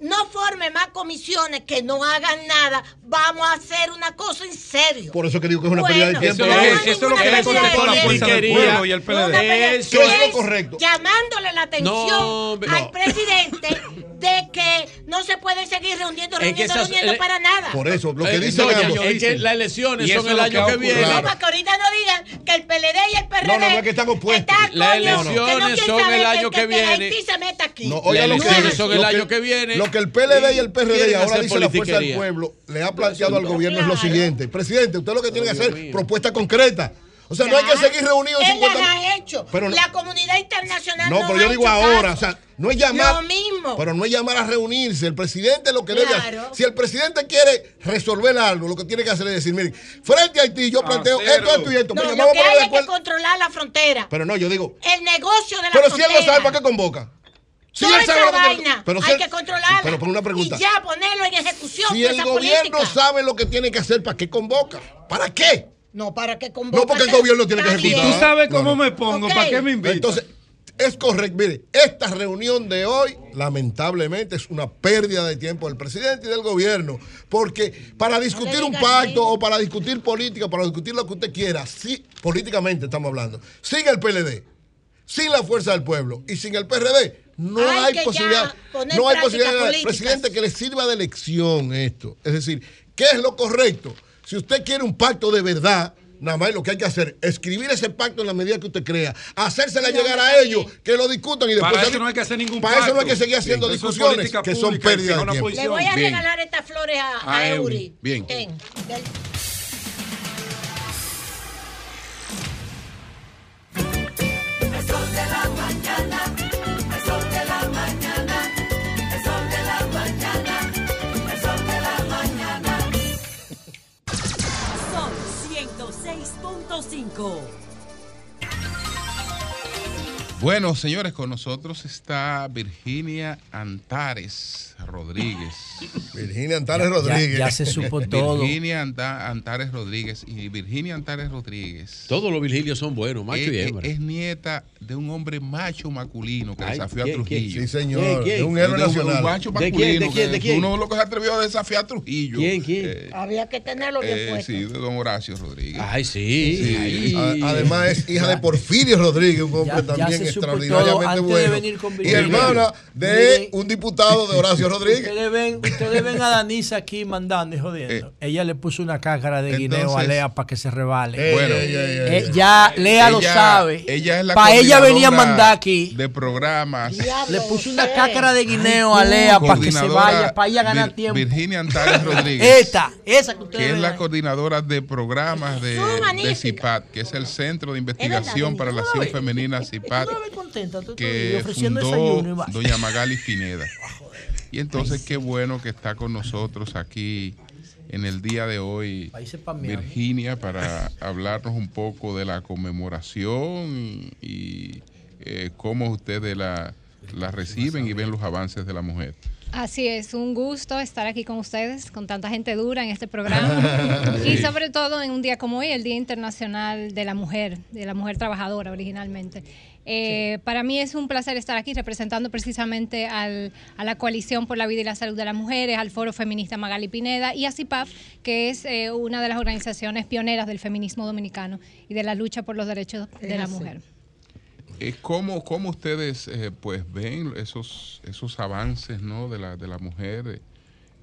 no forme más comisiones que no hagan nada. Vamos a hacer una cosa en serio. Por eso que digo que es una pérdida de Bueno, tiempo. Eso es no eso es lo que le contestó la fuerza del pueblo y el PLD. Eso es lo correcto. Llamándole la atención No, al no. presidente de que no se puede seguir reuniendo, Es que reuniendo, esas- reuniendo eh, para nada. Por eso, lo que Eh, dicen doña, ambos. es que las elecciones son el que año que viene. ocurrido. No, para que ahorita no digan que el PLD y el PRD. No, no, no, es que están opuestos. Está, Las no elecciones son el año que que viene. Haití se meta aquí. No, oiga, Las lo que, elecciones son el año que- viene. Lo que el PLD y el PRD y ahora dice la Fuerza del. Pueblo le ha planteado al gobierno es lo Claro. siguiente. Presidente, usted lo que tiene que hacer propuesta concreta. O sea, no hay que seguir reunidos en Él las 50 ha hecho. Pero no- la comunidad internacional no, No, pero ha yo digo hecho ahora, o sea, no es llamar. Lo mismo. Pero no es llamar a reunirse. El presidente lo que debe Claro. hacer. Si el presidente quiere resolver algo, lo que tiene que hacer es decir, miren, frente a Haití yo planteo esto, esto y esto. No, pero lo que hay es que controlar la frontera. Pero no, yo digo, el negocio de la pero si frontera. él no sabe, ¿para qué convoca? Si Toda él sabe esa lo que tiene- vaina pero si hay él- que controlarla. Pero por una pregunta. Y ya ponerlo en ejecución. Si el esa gobierno política. sabe lo que tiene que hacer, ¿para qué convoca? ¿Para qué? No, para que No, porque el gobierno tiene que ejecutar. ¿Tú sabes cómo no. me pongo? ¿Para qué me invitas? Entonces, es correcto. Mire, esta reunión de hoy, lamentablemente, es una pérdida de tiempo del presidente y del gobierno. Porque para discutir un pacto o para discutir política, para discutir lo que usted quiera, sí, políticamente estamos hablando, sin el PLD, sin la fuerza del pueblo y sin el PRD, no Hay posibilidad, no hay posibilidad políticas. presidente que le sirva de lección esto. Es decir, ¿qué es lo correcto? Si usted quiere un pacto de verdad, nada más lo que hay que hacer, escribir ese pacto en la medida que usted crea, hacérsela llegar a ellos, que lo discutan y después... Para eso no hay que hacer ningún Para eso no hay que seguir haciendo es discusiones que son pérdidas de tiempo. Le voy a Bien. regalar estas flores a, A a. Eury. Bien. Ten, del- 105. Bueno, señores, con nosotros está Virginia Antares Rodríguez. Virginia Antares Rodríguez. Ya se supo todo. Virginia Anta- Antares Rodríguez. Y Virginia Antares Rodríguez. Todos los Virgilios son buenos, macho es, y es- hembra. es nieta de un hombre macho masculino que Ay, desafió a ¿quién, quién? Trujillo. Sí, señor. ¿Quién, quién? De un héroe De un- nacional. Un macho ¿De quién, masculino. de quién, de quién? Uno de los que se atrevió a desafiar a Trujillo. ¿Quién, quién? Eh, Había que tenerlo bien eh, puesto. sí, de don Horacio Rodríguez. Ay, sí. Sí. Ay. Además es hija de Porfirio Rodríguez, un hombre Ya- ya también extraordinariamente bueno. y hermana de Miren. un diputado de Horacio Rodríguez. Ustedes ven, ustedes ven a Danisa aquí mandando y jodiendo. Ella le puso una cáscara de guineo a Lea para que se rebale. Ey, Bueno, Eh, ey. ya Lea lo sabe. Ella es la Para ella venía a mandar aquí. De programas. Le puso una cáscara de guineo a Lea para que se vaya, para ella ganar Vir- tiempo. Virginia Antares Rodríguez. Esta, esa que ustedes que es la ahí. coordinadora de programas de, de. CIPAT, que es el Centro de Investigación para la Acción. Femenina CIPAT, la ves contenta, tú- que ofreciendo fundó desayuno y doña Magali Pineda. Y entonces qué bueno que está con nosotros aquí en el día de hoy. Virginia para hablarnos un poco de la conmemoración y eh, cómo ustedes la, la reciben y ven los avances de la mujer. Así es, un gusto estar aquí con ustedes, con tanta gente dura en este programa y sobre todo en un día como hoy, el Día Internacional de la Mujer, de la Mujer Trabajadora originalmente. Eh, Para mí es un placer estar aquí representando precisamente al- a la Coalición por la Vida y la Salud de las Mujeres, al Foro Feminista Magali Pineda y a CIPAF, que es eh, una de las organizaciones pioneras del feminismo dominicano y de la lucha por los derechos de la así. mujer. Eh, ¿Cómo, cómo ustedes eh, pues ven esos, esos avances ¿no? de, la, de la mujer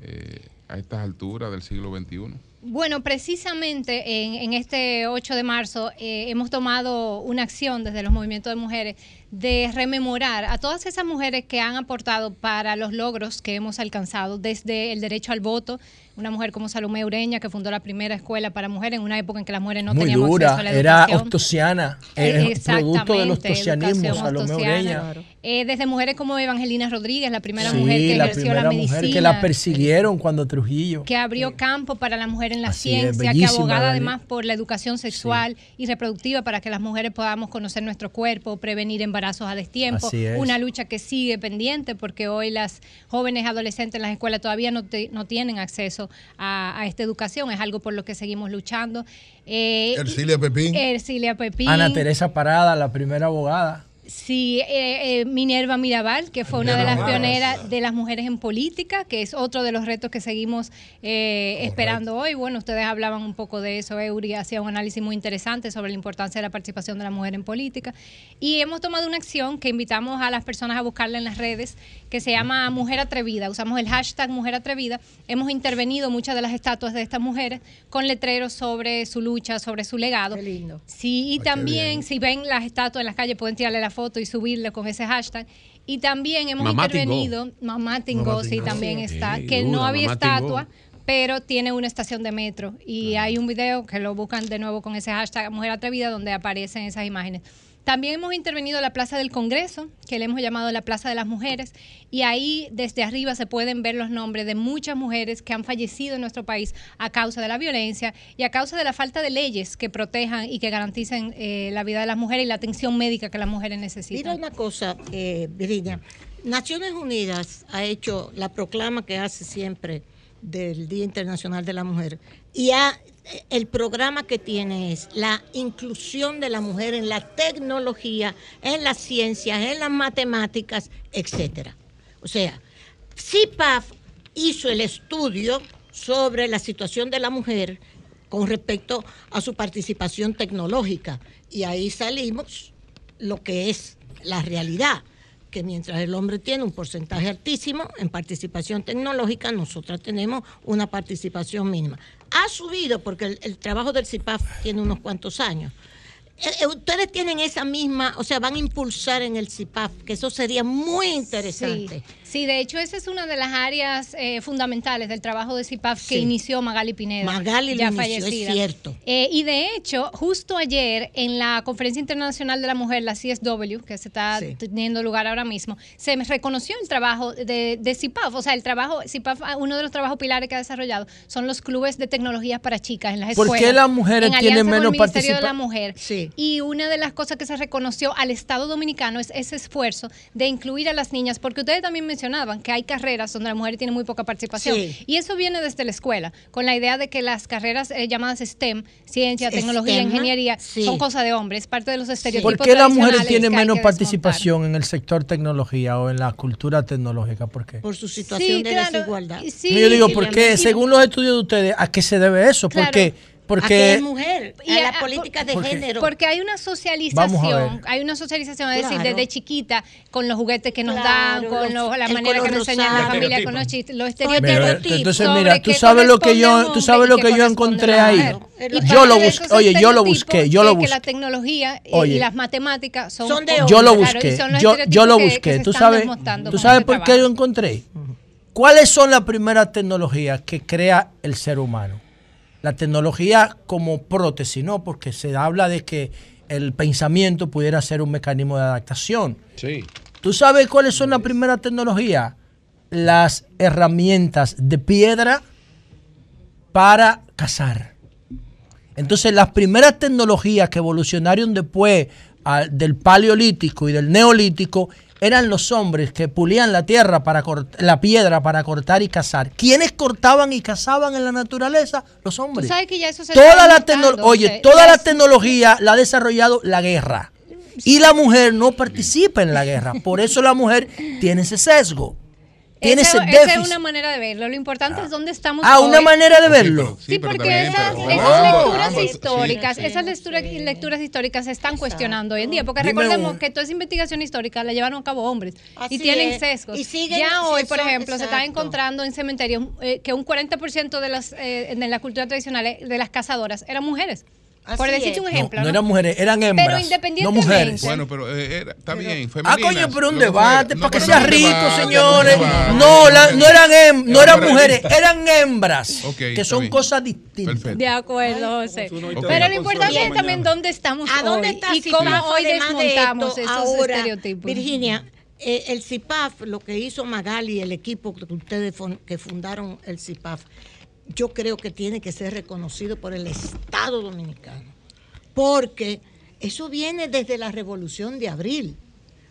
eh, a estas alturas del siglo XXI? Bueno, precisamente en, en este 8 de marzo eh, hemos tomado una acción desde los movimientos de mujeres de rememorar a todas esas mujeres que han aportado para los logros que hemos alcanzado, desde el derecho al voto, una mujer como Salomé Ureña, que fundó la primera escuela para mujeres en una época en que las mujeres no Muy teníamos dura, acceso a la era educación. ostosiana, Eh, eh, producto del exactamente, ostosianismo, educación Salomé. Ureña. Eh, desde mujeres como Evangelina Rodríguez, la primera Sí, mujer que la ejerció primera la medicina mujer que la persiguieron cuando Trujillo. que abrió campo para la mujer en la Así es, ciencia, que abogada Dani. además por la educación sexual y reproductiva para que las mujeres podamos conocer nuestro cuerpo, prevenir embarazos a destiempo. Así es. Una lucha que sigue pendiente porque hoy las jóvenes adolescentes en las escuelas todavía no, te- no tienen acceso a, a esta educación, es algo por lo que seguimos luchando. Eh, Ercilia Pepín. Ercilia Pepín. Ana Teresa Parada, la primera abogada. Sí, eh, eh, Minerva Mirabal, que fue una de las pioneras de las mujeres en política, que es otro de los retos que seguimos eh, esperando hoy. Bueno, ustedes hablaban un poco de eso, Eury hacía un análisis muy interesante sobre la importancia de la participación de la mujer en política. Y hemos tomado una acción que invitamos a las personas a buscarla en las redes, que se llama Mujer Atrevida. Usamos el hashtag Mujer Atrevida. Hemos intervenido muchas de las estatuas de estas mujeres con letreros sobre su lucha, sobre su legado. Qué lindo. Sí, y también si ven las estatuas en las calles pueden tirarle la foto y subirle con ese hashtag. Y también hemos Mamá Tingó. intervenido, Mamá sí, también Sí. está, Sí, que dura, no había Mamá estatua, pero tiene una estación de metro. Y hay un video que lo buscan de nuevo con ese hashtag Mujer Atrevida donde aparecen esas imágenes. También hemos intervenido en la Plaza del Congreso, que le hemos llamado la Plaza de las Mujeres, y ahí desde arriba se pueden ver los nombres de muchas mujeres que han fallecido en nuestro país a causa de la violencia y a causa de la falta de leyes que protejan y que garanticen eh, la vida de las mujeres y la atención médica que las mujeres Mira necesitan. una cosa, eh, Virginia. Naciones Unidas ha hecho la proclama que hace siempre del Día Internacional de la Mujer. Y ha- el programa que tiene es la inclusión de la mujer en la tecnología, en las ciencias, en las matemáticas, etcétera. O sea, CIPAF hizo el estudio sobre la situación de la mujer con respecto a su participación tecnológica y ahí salimos lo que es la realidad, que mientras el hombre tiene un porcentaje altísimo en participación tecnológica, nosotras tenemos una participación mínima. Ha subido porque el, el trabajo del CIPAF tiene unos cuantos años. Eh, eh, Ustedes tienen esa misma, o sea, van a impulsar en el CIPAF, que eso sería muy interesante. Sí, sí, de hecho esa es una de las áreas eh, fundamentales del trabajo de CIPAF que inició Magali Pineda. Magali ya inició, es fallecida. cierto. Eh, y de hecho, justo ayer en la Conferencia Internacional de la Mujer, la CSW, que se está Sí. teniendo lugar ahora mismo, se reconoció el trabajo de, de CIPAF. O sea, el trabajo, CIPAF, ah, uno de los trabajos pilares que ha desarrollado son los clubes de tecnologías para chicas en las ¿Por escuelas. qué las mujeres en tienen menos Ministerio de la Mujer. Sí. Y una de las cosas que se reconoció al Estado Dominicano es ese esfuerzo de incluir a las niñas, porque ustedes también mencionaban que hay carreras donde la mujer tiene muy poca participación. Sí. Y eso viene desde la escuela, con la idea de que las carreras eh, llamadas STEM, ciencia, tecnología, STEM, ingeniería, sí. son cosas de hombres, parte de los estereotipos. ¿Por qué las mujeres tienen menos participación en el sector tecnología o en la cultura tecnológica? ¿Por qué? Por su situación Sí, de claro. desigualdad. Sí, Yo digo, ¿por qué? Según los estudios de ustedes, ¿a qué se debe eso? Claro. Porque, ¿A qué porque es mujer? Y a a- las políticas de género. Porque hay una socialización, hay una socialización, es decir, desde chiquita, con los juguetes que nos Claro, dan, con la manera que nos enseñan en la familia, con los chistes, los Mira, estereotipos. entonces mira, tú sabes lo que yo, tú sabes lo que yo encontré ahí. Yo lo busqué, oye, yo lo busqué, yo lo que busqué. la tecnología y- las matemáticas son, de Yo lo busqué, yo, lo que- que busqué. ¿Tú sabes, ¿tú sabes este por qué yo encontré? ¿Cuáles son las primeras tecnologías que crea el ser humano? La tecnología como prótesis, ¿no? Porque se habla de que el pensamiento pudiera ser un mecanismo de adaptación. Sí. ¿Tú sabes cuáles son las primeras tecnologías? Las herramientas de piedra para cazar. Entonces, las primeras tecnologías que evolucionaron después ah, del paleolítico y del neolítico eran los hombres que pulían la tierra para la piedra para cortar y cazar. ¿Quiénes cortaban y cazaban en la naturaleza? Los Tú hombres. sabes que ya eso se Toda está la desmontando, tecno- oye, toda la es- tecnología la ha desarrollado la guerra. Y la mujer no participa en la guerra. Por eso la mujer tiene ese sesgo. Tiene Esa- ese esa es una manera de verlo. Lo importante es dónde estamos Ah, una manera de verlo. Sí, porque también, esas, pero- esas Vamos, lecturas vamos, históricas, sí. esas lecturas, lecturas históricas se están cuestionando hoy en día, porque Dime recordemos un- que toda esa investigación histórica la llevaron a cabo hombres Así y tienen es. sesgos. Y siguen- ya hoy, por ejemplo, se exacto. encontrando en cementerios eh, que un 40% de las eh, de la cultura tradicional eh, de las cazadoras eran mujeres. Por decirte un No, ejemplo, no ¿no? eran mujeres, eran hembras. No independientemente- mujeres. Bueno, pero eh, era- está bien, Ah, femeninas. coño, pero un debate para que No, sea pero rico, debate, señores. No, la- no eran, hem- no eran mujeres, eran hembras. Que son bien. cosas distintas. Perfecto. De acuerdo, José. Pero lo importante es también dónde estamos ¿A dónde hoy está y CIPAF, cómo hoy además de desmontamos esto, esos ahora, estereotipos. Virginia, eh, el CIPAF, lo que hizo Magali, el equipo que ustedes que fundaron el CIPAF, yo creo que tiene que ser reconocido por el Estado Dominicano, porque eso viene desde la Revolución de Abril.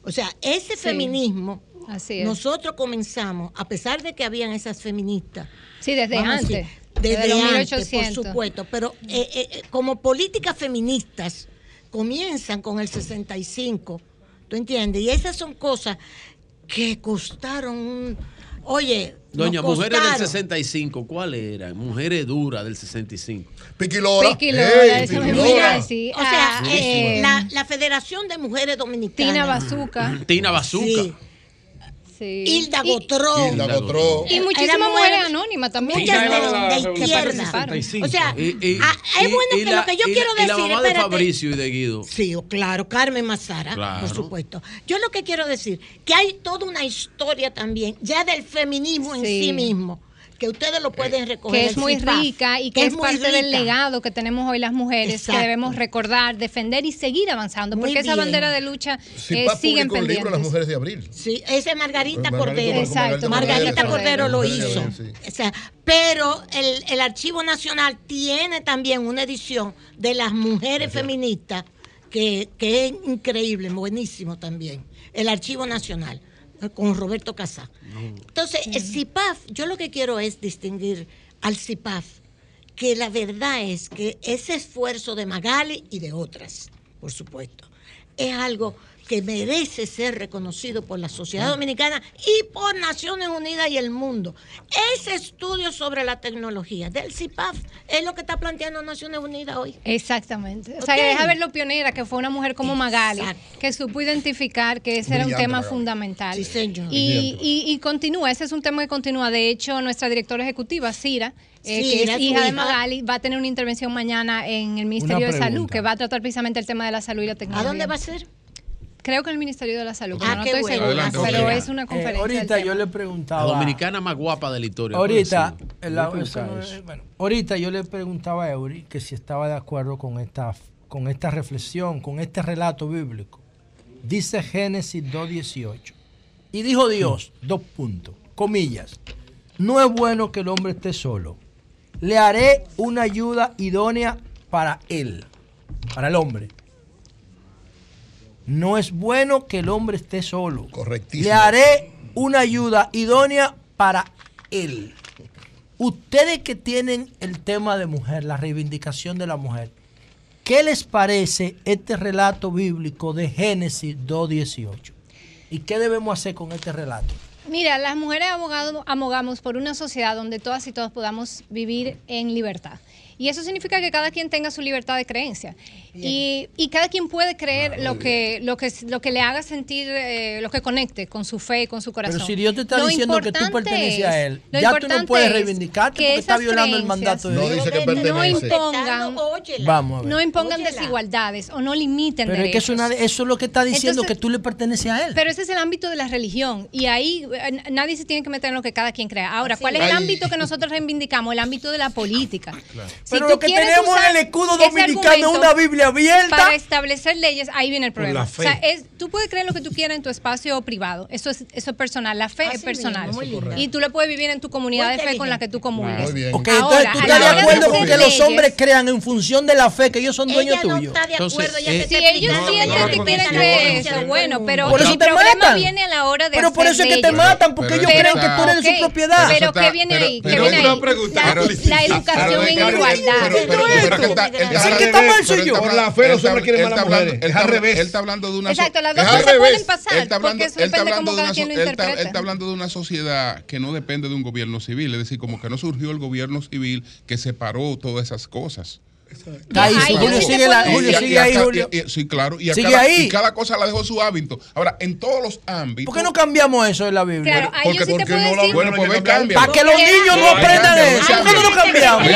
O sea, ese Sí. feminismo, Así es. nosotros comenzamos, a pesar de que habían esas feministas. Sí, desde antes, decir, desde desde, los antes, 1800. por supuesto. Pero eh, eh, eh, como políticas feministas comienzan con el 65, ¿tú entiendes? Y esas son cosas que costaron un... Oye, Doña, nos mujeres del costaron. 65, ¿cuáles eran? Mujeres duras del 65. Piquilora. Piqui Lora, eso me voy a decir. O sea, Ah, eh, la, la Federación de Mujeres Dominicanas. Tina Bazooka. Tina Bazooka. Sí. Sí. Hilda Y- Gotró. Hilda Gotró. Y muchísimas mujeres anónimas también. Muchas de, izquierda. 65. O sea, Y- y- ah, es bueno y que lo que yo y- quiero y la decir, mamá de. Fabricio y de Guido. Sí, o claro, Carmen Mazara, Claro. por supuesto. Yo lo que quiero decir, que hay toda una historia también, ya del feminismo en Sí. sí mismo, que ustedes lo eh, pueden recoger. Que es muy rica y que, es, parte del legado que tenemos hoy las mujeres, que debemos recordar, defender y seguir avanzando, porque esa bandera de lucha eh, sigue pendiente. libro Las Mujeres de Abril. Sí, ese Margarita, Margarita Cordero. Exacto. Margarita, Margarita Cordero, lo hizo. Pero el, el Archivo Nacional tiene también una edición de las mujeres feministas que, que es increíble, buenísimo también. El Archivo Nacional eh, con Roberto Casá. Entonces, el mm. CIPAF, yo lo que quiero es distinguir al CIPAF, que la verdad es que ese esfuerzo de Magali y de otras, por supuesto, es algo que merece ser reconocido por la sociedad dominicana y por Naciones Unidas y el mundo. Ese estudio sobre la tecnología del CIPAF es lo que está planteando Naciones Unidas hoy. Exactamente. O sea, okay. deja ver lo pionera que fue una mujer como Magali, que supo identificar que ese era un tema fundamental. Sí, señor. Y, y, y continúa, ese es un tema que continúa. De hecho, nuestra directora ejecutiva, Cira, eh, sí, que es hija de Magali, va a tener una intervención mañana en el Ministerio de Salud, que va a tratar precisamente el tema de la salud y la tecnología. ¿A dónde va a ser? Creo que el Ministerio de la Salud, ah, pero estoy bueno. segura, pero es una eh, conferencia. Ahorita yo le preguntaba. La dominicana más guapa de la historia. Ahorita, ahorita yo le preguntaba a Eury que si estaba de acuerdo con esta, con esta reflexión, con este relato bíblico. Dice Génesis 2.18. Y dijo Dios, dos puntos, comillas. No es bueno que el hombre esté solo. Le haré una ayuda idónea para él, para el hombre. No es bueno que el hombre esté solo. Correctísimo. Le haré una ayuda idónea para él. Ustedes que tienen el tema de mujer, la reivindicación de la mujer, ¿qué les parece este relato bíblico de Génesis 2.18? ¿Y qué debemos hacer con este relato? Mira, las mujeres abogado, abogamos por una sociedad donde todas y todos podamos vivir en libertad. Y eso significa que cada quien tenga su libertad de creencia. Y, cada quien puede creer lo, que, lo, que, lo que le haga sentir, eh, lo que conecte con su fe y con su corazón. Pero si Dios te está diciendo que tú perteneces a Él, ya tú no puedes reivindicarte que porque está violando el mandato de Dios. No, no impongan, Vamos. No impongan desigualdades o no limiten pero es eso, es lo que está diciendo, que tú le perteneces a Él. Pero ese es el ámbito de la religión y ahí eh, nadie se tiene que meter en lo que cada quien crea. Ahora, ¿cuál es el ámbito que nosotros reivindicamos? El ámbito de la política. Si pero lo que tenemos en el escudo dominicano es una Biblia Abierta. Para establecer leyes, ahí viene el problema. La fe. O sea, es, tú puedes creer lo que tú quieras en tu espacio privado. Eso es, eso es personal. La fe Así es personal. Y tú lo puedes vivir en tu comunidad de fe con la que tú comulgas. Okay, entonces, ¿tú estás de acuerdo con que los hombres crean en función de la fe, que ellos son dueños no tuyos? Está de acuerdo, entonces, si ellos sienten que quieren creer eso, bueno, pero por eso el te problema matan. viene a la hora de Pero por eso es que te matan, porque ellos creen que tú eres de su propiedad. Pero ¿qué viene ahí? La educación en igualdad. Es que está mal soy yo la de Exacto, él está hablando de una sociedad que no depende de un gobierno civil. Es decir, como que no surgió el gobierno civil que separó todas esas cosas. Sí, Julio sigue, ahí, Julio. Sí, claro. Y, a cada, cosa la dejó su hábito. Ahora, en todos los ámbitos. ¿Por qué no cambiamos eso en la Biblia? Claro, porque, sí porque, no la Bueno. Para que los niños no aprendan de eso. ¿Por qué no lo cambiamos?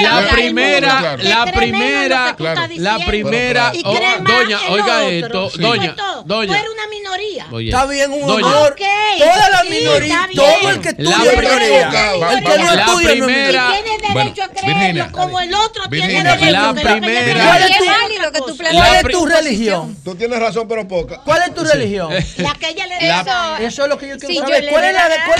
La primera, la primera, la primera. Doña, oiga esto. Doña, doña. Tú eres una minoría. Está bien, un honor. Toda la minoría. Todo el que estudia es minoría. El que no estudia como el otro tiene la primera. ¿Cuál es, tu, ¿Cuál es tu religión? Tú tienes razón, pero poca. ¿Cuál es tu religión? La que ella le eso, eso es lo que yo quiero saber. ¿Cuál,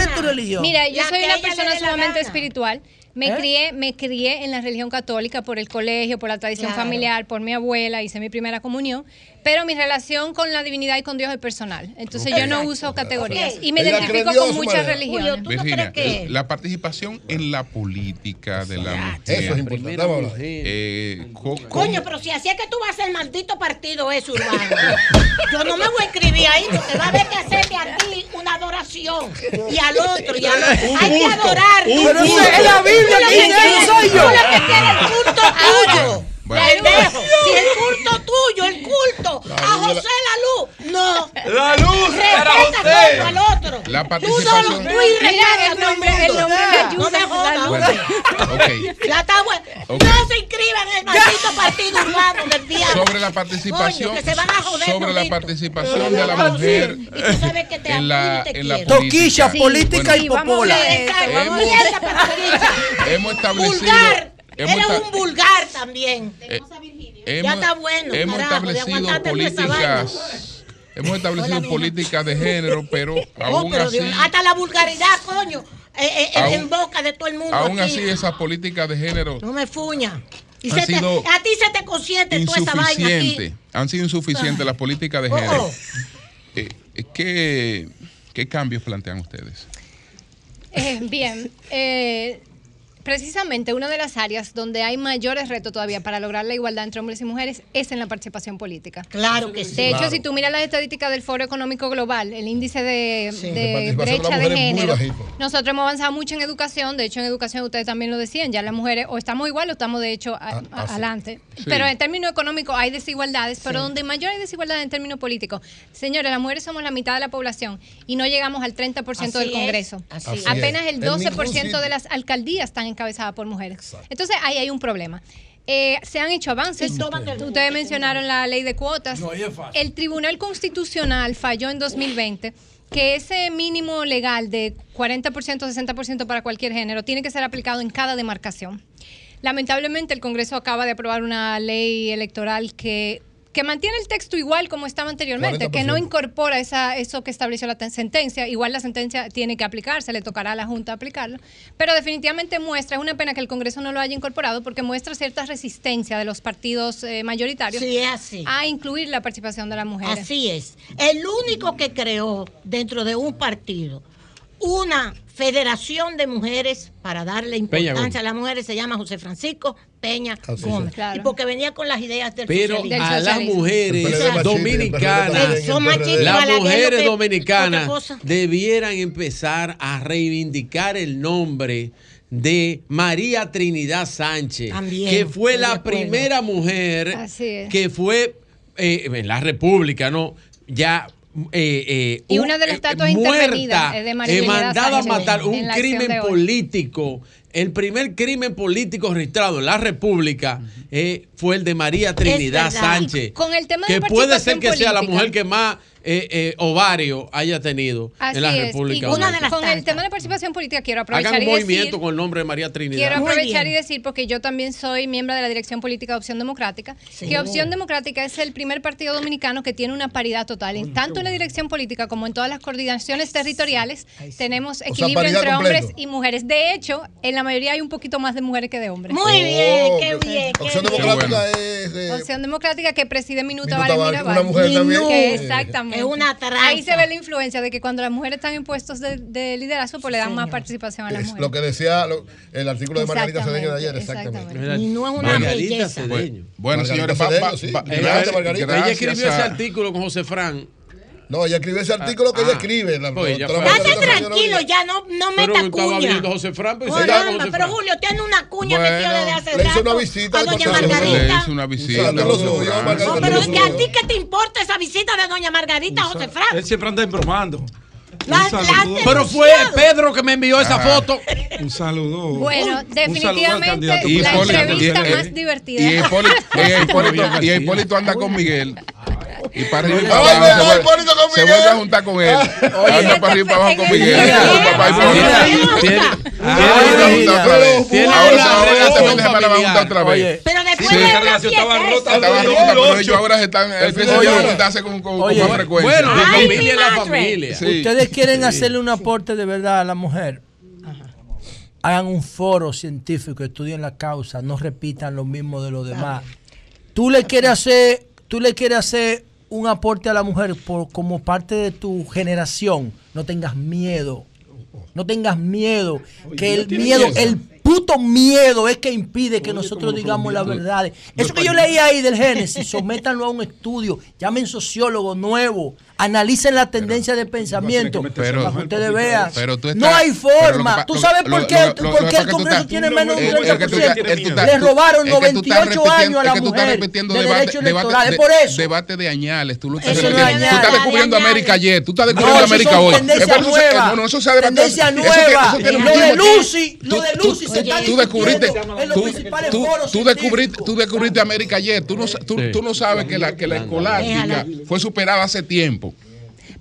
es tu religión? Mira, yo soy una persona sumamente espiritual. Me ¿Eh? crié, me crié en la religión católica por el colegio, por la tradición familiar, por mi abuela, hice mi primera comunión pero mi relación con la divinidad y con Dios es personal. Entonces yo no uso categorías y me identifico con muchas religiones. La participación en la política de la mujer. Eso es importante. Eh, Coño, pero si así es que tú vas a ser maldito partido eso, urbano. yo no me voy a inscribir ahí porque va a haber que hacerme a ti una adoración y al otro y al otro. Hay que adorar. Pero es la Biblia, que soy yo. Lo que quiere el tuyo. Bueno. Pendejo. Si el culto tuyo, el culto la a José la... la luz. No. La luz era José. al otro. La participación. Tú solo, tú y el nombre, el nombre de No me jodas. Bueno, okay. La tabua. Okay. No se inscriban en el maldito partido urbano del diablo. Sobre la participación. Coño, que se van a joder, sobre la participación de la mujer. Y tú sabes que te en la, te en la Toquilla, política y popola. Hemos establecido era monta... un vulgar también. Eh, hemos, ya está bueno. Hemos carajo, establecido políticas. Hemos establecido políticas de género, pero oh, aún pero así, Dios, hasta la vulgaridad, coño, eh, eh, en boca de todo el mundo. Aún así, esas políticas de género. No me fuña. A ti se te consiente toda esa vaina. Han sido insuficientes ah. las políticas de oh, género. Oh. Eh, ¿qué, cambios plantean ustedes? Bien, precisamente una de las áreas donde hay mayores retos todavía para lograr la igualdad entre hombres y mujeres es en la participación política. Claro que sí. De hecho, Claro. si tú miras las estadísticas del Foro Económico Global, el índice de, Sí. de brecha de género, nosotros hemos avanzado mucho en educación. De hecho, en educación ustedes también lo decían, ya las mujeres o estamos igual o estamos de hecho a- a- ah, adelante. Sí. Pero en términos económicos hay desigualdades, pero Sí. donde mayor hay desigualdad en términos políticos, señores, las mujeres somos la mitad de la población y no llegamos al 30% del Así es, Congreso. así es. Apenas el En ningún 12% sitio. de las alcaldías están encabezadas por mujeres. Entonces ahí hay un problema. Eh, se han hecho avances. Ustedes mencionaron la ley de cuotas. No, es fácil. El Tribunal Constitucional falló en 2020 que ese mínimo legal de 40%, 60% para cualquier género tiene que ser aplicado en cada demarcación. Lamentablemente el Congreso acaba de aprobar una ley electoral que, que mantiene el texto igual como estaba anteriormente, que no 40%. incorpora esa, eso que estableció la ten- sentencia. Igual la sentencia tiene que aplicarse, le tocará a la Junta aplicarlo. Pero definitivamente muestra, es una pena que el Congreso no lo haya incorporado porque muestra cierta resistencia de los partidos eh, mayoritarios Sí, es así. a incluir la participación de las mujeres. Así es. El único que creó dentro de un partido una federación de mujeres para darle importancia a las mujeres se llama José Francisco Peña Así Gómez. Y porque venía con las ideas del Pero socialismo. a las mujeres dominicanas, las mujeres dominicanas debieran empezar a reivindicar el nombre de María Trinidad Sánchez, También, que fue la primera mujer es. que fue eh, en la República, ¿no? Ya. Eh, eh, Y un- una de las eh, estatuas muerta, intervenidas es de María eh, Trinidad mandada a Sánchez matar un crimen político. El primer crimen político registrado en la República eh, fue el de María Trinidad. Sánchez. Con el tema de que puede ser que sea la mujer que más eh, eh, ovario haya tenido Así en la es. República. Y con, el tema de participación política quiero aprovechar Hagan un y decir movimiento con el nombre de María Trinidad. Quiero aprovechar y decir, porque yo también soy miembro de la Dirección Política de Opción Democrática, Sí. que Opción Democrática es el primer partido dominicano que tiene una paridad total. En, tanto en la dirección política como en todas las coordinaciones territoriales, tenemos equilibrio entre completo. hombres y mujeres. De hecho, en la mayoría hay un poquito más de mujeres que de hombres. Muy bien, qué bien. qué Opción bien. Democrática es. eh, Opción Democrática que preside Minuta Minuta Vale Vale, una mujer también. Que Eh, exactamente. Es una tranza. Ahí se ve la influencia de que cuando las mujeres están en puestos de, de liderazgo, pues le dan más participación a las es mujeres. lo que decía lo- el artículo de Margarita Cedeño de ayer, exactamente. exactamente. Y no es una Bueno, belleza. Cedeño. Bueno, señores, sí. Margarita. Ella escribió ese artículo con José Fran. No, ella escribe ese artículo que Ah, ella escribe. La, pues. Margarita Date no tranquilo, ya no, no Pero meta estaba cuña. José Fran, pues, José pero Fran. Julio tiene una cuña Bueno, metida desde hace le hizo una visita a de doña consejo. Le Margarita. hizo una visita. Margarita. No, pero que a ti que te importa esa visita de doña Margarita, José Fran. Él siempre anda embromando. La- saludo. la- Pero fue Pedro que me envió esa Ajá. foto. Un saludo. Bueno, Un saludo definitivamente Y la entrevista y- más y- divertida. Y Hipólito, y Hipólito- y Hipólito anda con Miguel. Y para arriba y para abajo se vuelve- Hipólito con se Miguel. vuelve a juntar con él. Anda para arriba y para abajo con Miguel. Ah, vez. familiar. Pero después de estaba rota. Estaba rota, pero ellos ahora se están empiezan a juntarse con, con, con más frecuencia. Bueno, la familia es la familia. Ustedes quieren hacerle un aporte de verdad a la mujer. Hagan un foro científico, estudien la causa, no repitan lo mismo de los demás. Tú le quieres hacer, tú le quieres hacer un aporte a la mujer por, como parte de tu generación. No tengas miedo. No tengas miedo. Que el miedo, miedo. el puto miedo es que impide que nosotros digamos la verdad. Eso que yo leí ahí del Génesis, sométanlo a un estudio, llamen sociólogos nuevos, analicen la tendencia de pensamiento Pero- para que ustedes vean. pero tú no hay pero forma. que pa- ¿Tú sabes por qué, lo- lo- por lo qué que el es Congreso estás- tiene menos de un es- es que tú estás- 30%? es que tú estás- Le robaron es que tú estás 98 repitiendo- años a la es que tú estás mujer de debate- derechos debate- electorales. de- Por eso. Debate de añales. Tú lo estás es repitiendo. Tú estás descubriendo. América ayer. Tú estás descubriendo eso América hoy. tendencias Es por eso se- nuevas. No, no, eso se debate- Tendencia eso nueva. Lo de. Lucy, lo de Lucy se está tú descubriste, discutiendo en los tú, descubriste, tú descubriste América ayer. Tú no, sa- tú, Sí. tú no sabes que la, que la escolástica fue superada hace tiempo.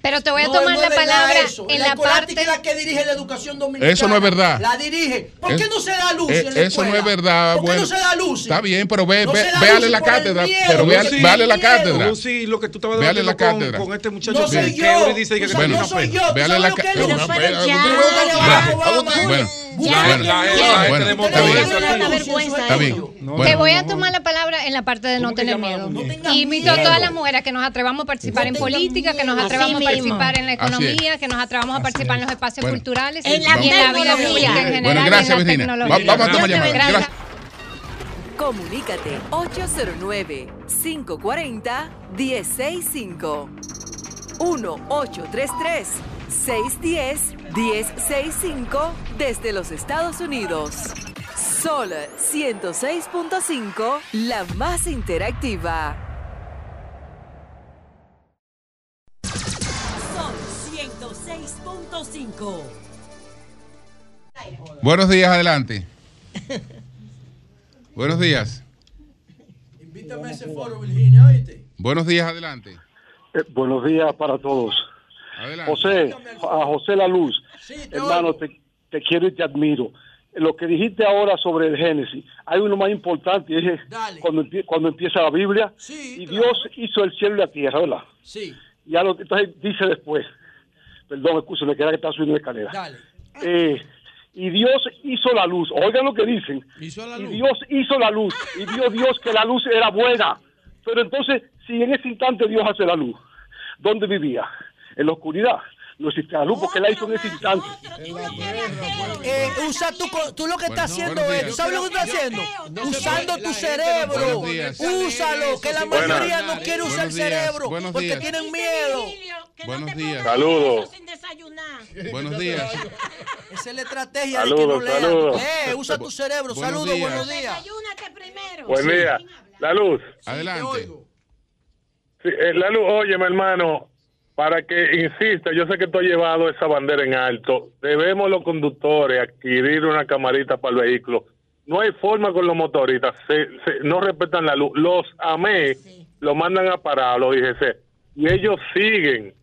Pero te voy a No, tomar no la es palabra eso. en la la parte. es la que dirige la educación dominicana. Eso no es verdad. La dirige. ¿Por Es- qué no se da luz Eh, en la eso no es verdad. ¿Por qué bueno, no se da luz? Está bien, pero ve, No ve- véale la cátedra. Pero véale, Lucy, véale la cátedra. Lucy, lo que tú estabas Véale la debatiendo con, cátedra. con este muchacho No soy que yo. Dice que tiene no una soy yo. ¿Tú Véale la lo que es ca- luz? Pero pero ya. Pregúntale a Barack Obama. Bueno, Ya, Bueno, ya, bueno, ya. bueno, Ustedes está vergüenza Está bien. Te Bueno. voy a tomar la palabra en la parte de no tener miedo. Y invito a todas las mujeres que nos atrevamos a participar en política, que nos atrevamos a participar en la economía, que nos atrevamos a participar en los espacios Bueno. culturales En la y en la vida pública en general. Bueno, gracias, la Virginia. vamos a tomar bendiga. Gracias. Comunícate 809-540-1065. 1-833-610-1065 desde los Estados Unidos. Sol 106.5, la más interactiva. Sol 106.5. Buenos días, adelante. Buenos días. Invítame a ese foro, Virginia, ¿oíste? Buenos días, adelante. Eh, buenos días para todos. Adelante. José, a José La Luz, hermano, te, te quiero y te admiro. Lo que dijiste ahora sobre el Génesis, hay uno más importante, y es cuando, cuando empieza la Biblia, y Dios hizo el cielo y la tierra, ¿verdad? Sí. Ya lo, entonces dice después, perdón, escúchame, que era que estaba subiendo la escalera. Dale. Eh, y Dios hizo la luz, oigan lo que dicen. Hizo la y luz. Dios hizo la luz, y vio Dios que la luz era buena. Pero entonces, si en ese instante Dios hace la luz, ¿dónde vivía? En la oscuridad. No existía la luz porque la hizo en ese instante. Eh, usa tu, tú lo que estás haciendo es. ¿sabes lo que estás haciendo? Usando tu cerebro. Úsalo, que la mayoría no quiere usar el cerebro porque tienen miedo. Buenos días. Saludos. Buenos días. Esa es la estrategia de que no Saludos, lean. saludos. Eh, usa tu cerebro. Buenos Saludos, días. buenos días. Buen día. La luz. Adelante. Sí, eh, la luz, oye, mi hermano, para que insista, yo sé que tú has llevado esa bandera en alto. Debemos los conductores adquirir una camarita para el vehículo. No hay forma con los motoristas, se, se- no respetan la luz. Los AME lo mandan a parar, los IGC, y ellos siguen.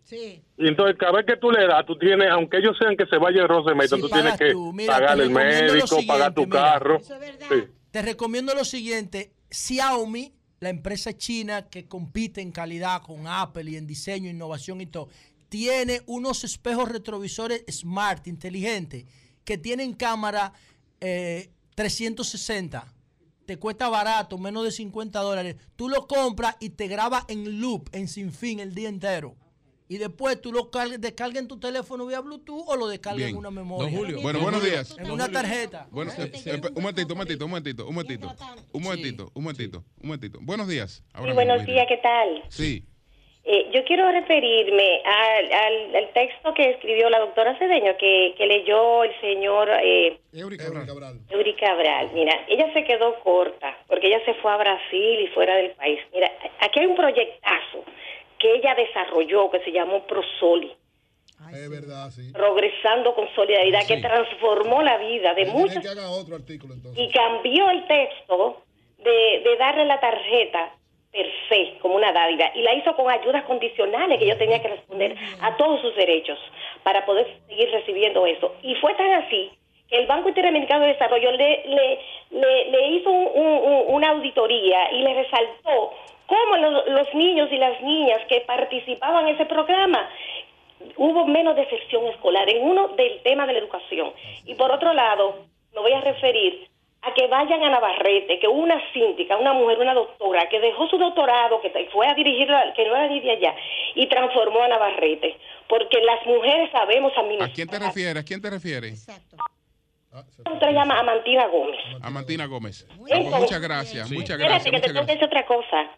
Y entonces, cada vez que tú le das, tú tienes, aunque ellos sean que se vaya el Rosemeta, Sí, tú tienes que tú. Mira, pagar el médico, pagar tu mira. carro. Sí. Te recomiendo lo siguiente. Xiaomi, la empresa china que compite en calidad con Apple y en diseño, innovación y todo, tiene unos espejos retrovisores smart, inteligentes, que tienen cámara eh, 360. Te cuesta barato, menos de 50 dólares. Tú lo compras y te graba en loop, en sin fin, el día entero. Y después tú lo cargas, descargas en tu teléfono vía Bluetooth o lo descargas Bien. en una memoria. Don Julio. Bueno, buenos días. En una tarjeta. Bueno, eh, eh, un momentito, un momentito, un momentito, un momentito, un momentito, un momentito, un momentito. Buenos días. Ahora Sí, buenos días, ¿qué tal? Sí. Eh, yo quiero referirme al, al- al texto que escribió la doctora Cedeño, que, que leyó el señor eh, Eury Cabral. Eury Cabral. Mira, ella se quedó corta porque ella se fue a Brasil y fuera del país. Mira, aquí hay un proyectazo que ella desarrolló que se llamó Prosoli, Es verdad, sí. Progresando con Solidaridad, que transformó la vida de Tienen muchas que haga otro artículo entonces. y cambió el texto de, de darle la tarjeta per se, como una dádiva, y la hizo con ayudas condicionales que yo tenía que responder a todos sus derechos para poder seguir recibiendo eso. Y fue tan así que el Banco Interamericano de Desarrollo le, le, le, le hizo un- un- un- una auditoría y le resaltó cómo los, los niños y las niñas que participaban en ese programa hubo menos deserción escolar en uno del tema de la educación. Y por otro lado, me voy a referir a que vayan a Navarrete, que hubo una síndica, una mujer, una doctora, que dejó su doctorado, que fue a dirigir, la- que no era ni de allá, y transformó a Navarrete. Porque las mujeres sabemos ¿A quién te refieres? ¿A quién te refieres? La doctora llama Amantina Gómez. A Martina Gómez. Ah, pues Entonces, muchas gracias, muchas Espérate, gracias, que te muchas tengo que otra cosa.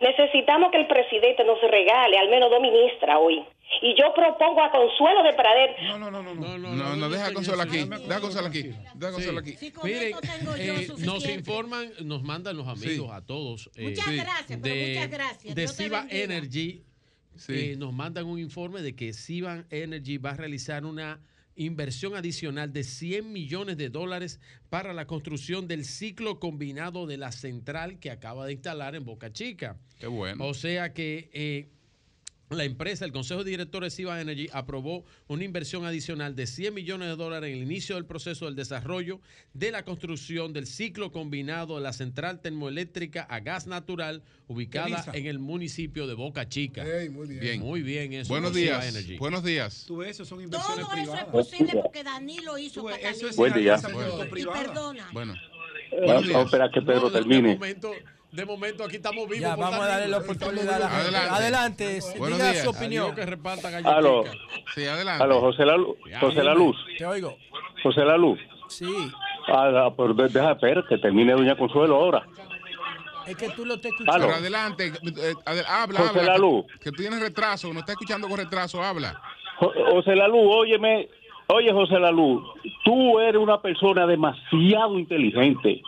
Necesitamos que el presidente nos regale al menos dos ministras hoy. Y yo propongo a Consuelo de Prader. No, no, no, no. No, no, deja Consuelo aquí. Deja Consuelo aquí. Deja Consuelo aquí. Miren, eh, nos informan, nos mandan los amigos a todos. eh, Muchas sí, gracias, pero de, muchas gracias. De Siva. Energy. eh, nos mandan un informe de que Sivan Energy va a realizar una inversión adicional de 100 millones de dólares para la construcción del ciclo combinado de la central que acaba de instalar en Boca Chica. Qué bueno. O sea que eh, la empresa, el Consejo de Directores de Siva Energy, aprobó una inversión adicional de 100 millones de dólares en el inicio del proceso del desarrollo de la construcción del ciclo combinado de la central termoeléctrica a gas natural ubicada en el municipio de Boca Chica. Muy bien. Muy bien eso. Buenos días. Energy. Buenos días. Tú ves, eso son inversiones Todo eso es posible porque Danilo hizo Tú ves, Catalina. eso es Buen día. público-privada. Y perdona. Bueno. Vamos a esperar que Pedro termine. momento, de momento aquí estamos vivos. Ya, vamos a darle la oportunidad a la gente. Adelante. Adelante, Buenos diga días. su opinión. Adiós, que reparta Aló. Sí, adelante. aló, José La, Lu- José La Luz. Te oigo. José La Luz. Sí, Ah, ah, pero de- deja esperar que termine Doña Consuelo ahora. es que tú lo estás Aló. escuchando. Pero adelante, eh, adel- habla, José habla. Lalu. Que, que tú tienes retraso, no estás escuchando con retraso, habla. Jo- José La Luz, óyeme, oye José La Luz, tú eres una persona demasiado inteligente.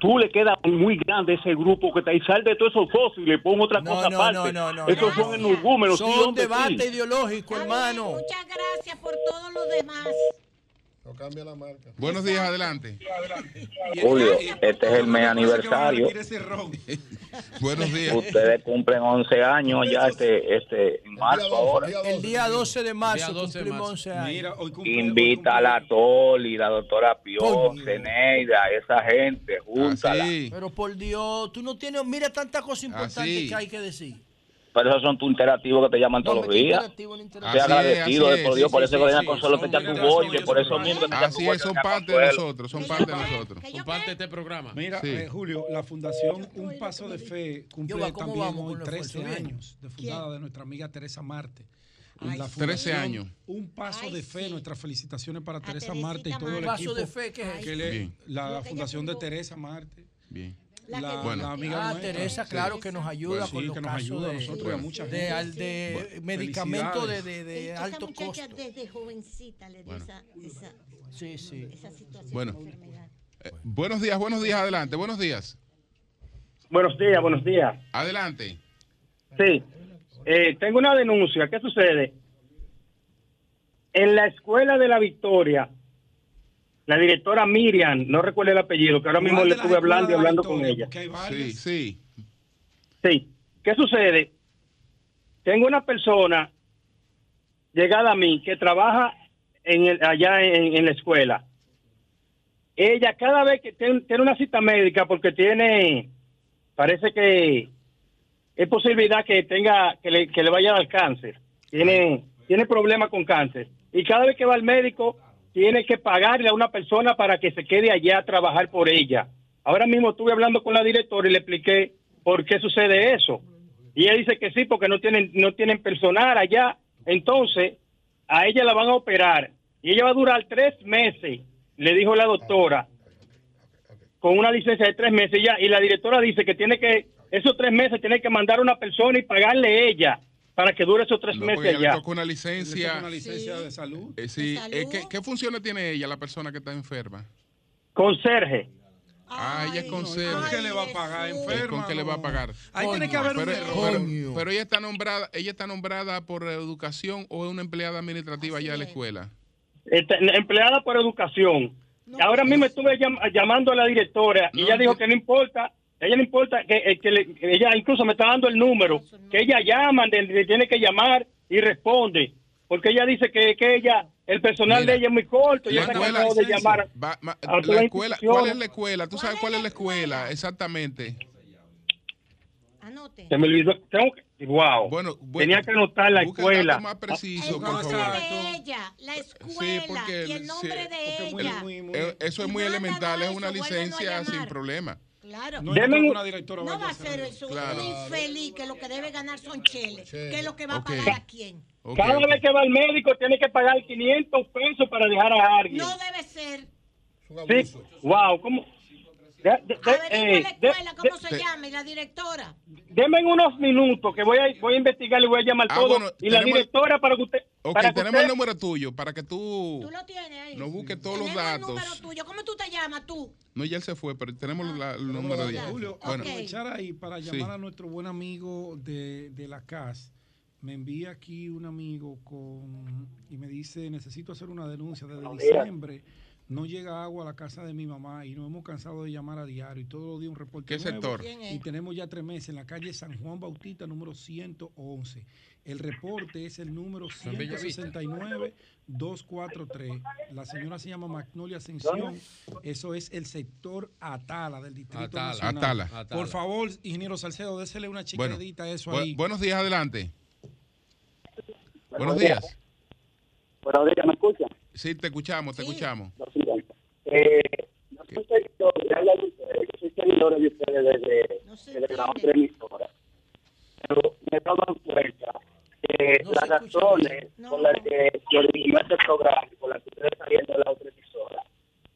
Tú le queda muy grande ese grupo que te ahí sal de todos esos le pongo otra No, cosa no, aparte. no, no, no, Esos no. son energúmenos. sí, Son sí. debate ideológico, hermano. Muchas gracias por todo lo demás. No cambia la marca. Buenos días, adelante. Julio, este es el mes aniversario. Buenos días. Ustedes cumplen 11 años ya este, este en marzo ahora. El día 12 de marzo Día 12 de cumplimos marzo. 11 años. Mira, hoy cumple, Invita a la Toli, la doctora Pio, Zeneida, esa gente, júntala. Así. Pero por Dios, tú no tienes, mira tantas cosas importantes Así. que hay que decir. Pero esos son tus interactivos que te llaman todos los días. interactivo, Así es, agradecido así de por es, Dios, sí, por eso sí, que sí, Consuelo te son echa tu bollo, por eso mismo que te Así tu es, son parte de nosotros, son parte de nosotros. Son parte de este programa. Mira, Sí. eh, Julio, la Fundación Un Paso de Fe cumple Yoba, ¿cómo también hoy con el 13 esfuerzo? Bien. años de fundada de nuestra amiga Teresa Marte. Ay, La sí. 13 Fundación años. Un Paso Ay, de Fe, sí. nuestras felicitaciones para Teresa Marte y todo el Un paso equipo. de fe, ¿qué es que eso? le- la que Fundación de. Teresa Marte. Bien. La La, que- Bueno. la amiga Ah, nuestra. Teresa, Sí. claro que nos ayuda Bueno, con los que nos casos ayuda a de, nosotros y a mucha de, al- de Bueno, de, felicidades. de, de Esta alto muchacha costo. desde jovencita le dio Bueno. esa, esa, Sí, sí. esa situación Bueno. de enfermedad. Eh, buenos días, buenos días, adelante. Buenos días. Buenos días, buenos días. Adelante. Sí, eh, tengo una denuncia. ¿Qué sucede? En la escuela de la Victoria, la directora Miriam, no recuerdo el apellido, que ahora mismo ¿Cuál le estuve hablando y hablando con ella. Sí, sí. Sí, ¿qué sucede? Tengo una persona llegada a mí que trabaja en el- allá en, en la escuela. Ella cada vez que tiene, tiene una cita médica porque tiene, parece que es posibilidad que tenga, que le, que le vaya a dar cáncer. Tiene, tiene problemas con cáncer. Y cada vez que va al médico, tiene que pagarle a una persona para que se quede allá a trabajar por ella. Ahora mismo estuve hablando con la directora y le expliqué por qué sucede eso. Y ella dice que sí, porque no tienen, no tienen personal allá. Entonces, a ella la van a operar. Y ella va a durar tres meses, le dijo la doctora, con una licencia de tres meses ya. Y la directora dice que tiene que, esos tres meses tiene que mandar a una persona y pagarle ella para que dure esos tres No, meses ella le allá. tocó una Le licencia. una licencia de salud. Eh, sí. ¿De Eh? ¿qué, qué funciones tiene ella, la persona que está enferma? Conserje. Ah, ella es Ay, ¿Con conserje. qué le va a pagar? ¿Enferma? ¿Con qué le va a pagar? Ahí tiene que haber un Pero, error. pero- pero ella está nombrada, ella está nombrada por educación o es una empleada administrativa Así allá de la es. escuela. Este, empleada por educación. Ahora mismo estuve llam- llamando a la directora y No, ella dijo que no importa, ella no importa, que, eh, que le- ella incluso me está dando el número, que ella llama, de- tiene que llamar y responde, porque ella dice que, que ella, el personal Mira, de ella es muy corto ella está escuela- de llamar. Va- ma- a la escuela, ¿Cuál es la escuela? ¿Tú sabes cuál es la escuela? Exactamente. Anote. Se me olvidó, tengo que, wow, Bueno, bueno, tenía que anotar la escuela. más preciso, El por nombre favor. de ella, la escuela porque y el nombre sí, de porque ella. muy- muy- Eh, Eso es muy elemental, es una licencia sin problema. Claro. No, No, Deme- una directora vaya va a ser eso. Claro. Un infeliz que lo que debe ganar son cheles. Que es lo que va a pagar a quién. Cada vez que va al médico tiene que pagar 500 pesos para dejar a alguien. No debe ser. Sí, wow, ¿cómo? De, de- eh, la de- escuela, ¿cómo de- se llama? Y la directora. Deme unos minutos que voy a, voy a investigar y voy a llamar Ah, todo. bueno, y la directora para que usted. Ok, para que tenemos usted- el número tuyo para que tú Tú lo tienes ahí. nos busques todos los Tenemos el número datos. tuyo. ¿Cómo tú te llamas tú? No, ya él se fue, pero tenemos la- el número de ella. Julio, Bueno, aprovechar ahí para Sí. llamar a nuestro buen amigo de, de la CAS. Me envía aquí un amigo con y me dice, necesito hacer una denuncia desde diciembre. No llega agua a la casa de mi mamá y nos hemos cansado de llamar a diario y todos los días un reporte. ¿Qué nuevo. sector? ¿Quién Y tenemos ya tres meses en la calle San Juan Bautista, número 111. El reporte es el número San Bellavista. 169-243. La señora se llama Magnolia Ascensión. Eso es el sector Atala del Distrito Atala. Nacional. Atala. Por favor, ingeniero Salcedo, désele una Bueno, chiquedita a eso bu- ahí. buenos días, adelante. Buenos días. Buenos días, ¿me escuchan? Sí, te escuchamos, te escuchamos. Eh, yo soy seguidor, le habla de ustedes, yo soy seguidor de ustedes desde, desde la otra emisora. Pero me he dado cuenta que las razones por las que se originó este programa y por las que ustedes están viendo la otra emisora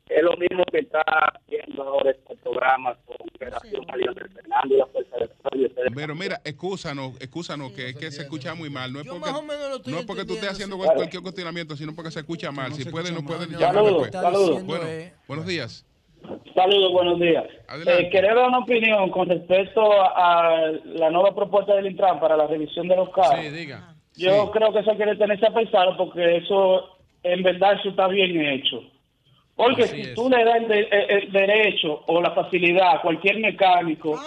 es lo mismo que está viendo ahora este programa con Operación María del Fernando y la Fuerza del Pueblo. Pero mira, excúsanos, excúsanos, que es que se escucha muy mal. No es porque, no es porque tú estés haciendo cualquier cuestionamiento, sino porque se escucha mal. Si pueden, no pueden llamar Saludos, después. saludos. Bueno, buenos días. Saludos, buenos días. Eh, quería dar una opinión con respecto a, a la nueva propuesta del Intran para la revisión de los carros. Sí, diga. Yo creo que eso hay que detenerse a pensar porque eso, en verdad, eso está bien hecho. Porque Así si es. tú le das el, de- el- el derecho o la facilidad a cualquier mecánico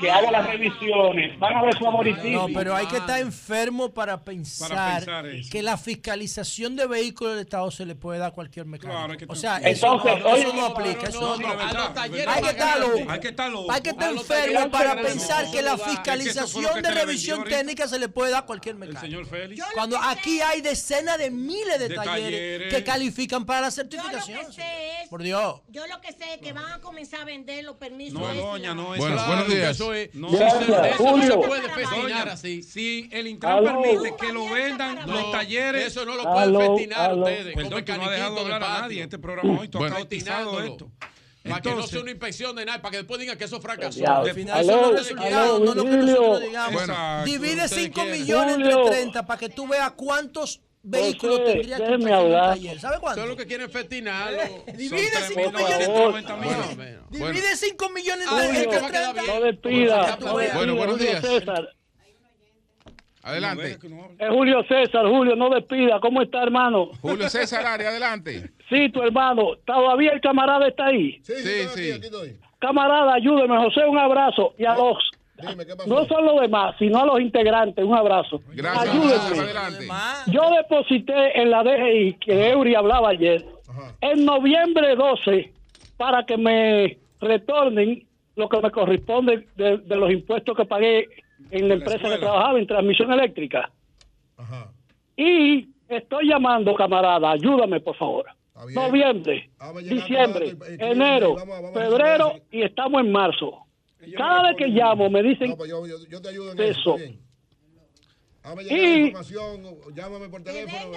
que haga las revisiones, van a ver favoritismo. No, pero hay que estar enfermo para pensar, pensar eso. que la fiscalización de vehículos del Estado se le puede dar a cualquier mecánico. o sea, Entonces, eso, no, oye, eso no aplica. eso no, no, aplica. los talleres hay que van a estar ganar. loco. Hay que estar loco. Hay que estar A los enfermo talleres para pensar No, que la no, eso fiscalización que de revisión técnica se le puede dar a cualquier mecánico. señor Félix. Cuando aquí hay decenas de miles de, De talleres, talleres. que califican para la Yo lo que certificación. Sé es, Por Dios. yo lo que sé es que van a comenzar a vender los permisos. No, doña, no. Bueno, eso- buenos días. Eso es, no, Gracias, eso no se puede festinar así. Si el Intran permite que lo vendan No, los talleres. eso no lo pueden festinar ustedes. Perdón, tú no has dejado hablar a nadie en este programa hoy. Tú Bueno. has esto. Para que no sea una inspección de nada, para que después digan que eso fracasó. Al final eso no es resultado, no es lo que nosotros digamos. Divide ustedes 5 quieren. millones entre Julio. 30 para que tú veas cuántos vehículos José, tendría que inspeccionar un lo que quieren festinarlo. Divide Son 5 millones. 3.990 Bueno, millones. bueno. Divide 5 millones entre es que va a quedar 30. bien. No despida, no Bueno, buenos días. César. Adelante. Es Julio César, Julio, no despida. ¿Cómo está, hermano? Julio César Ari, adelante. Sí, tu hermano. ¿Todavía el camarada está ahí? Sí, sí, Sí, estoy aquí, sí. aquí estoy. Camarada, ayúdeme, José, un abrazo. Y a los, Dime, ¿qué pasó? no solo los demás, sino a los integrantes, un abrazo. Gracias, Ayúdenme. Yo deposité en la DGI, que Eury hablaba ayer, en noviembre 12, para que me retornen lo que me corresponde de, de los impuestos que pagué en la empresa que trabajaba en transmisión eléctrica. Ajá. Y estoy llamando, camarada, ayúdame, por favor. Noviembre, Vamos a llegar diciembre, enero, febrero y estamos en marzo. Cada vez que llamo me dicen No, pues yo, yo, yo te ayudo en eso. bien. Hazme llegar Y- la información, llámame por teléfono.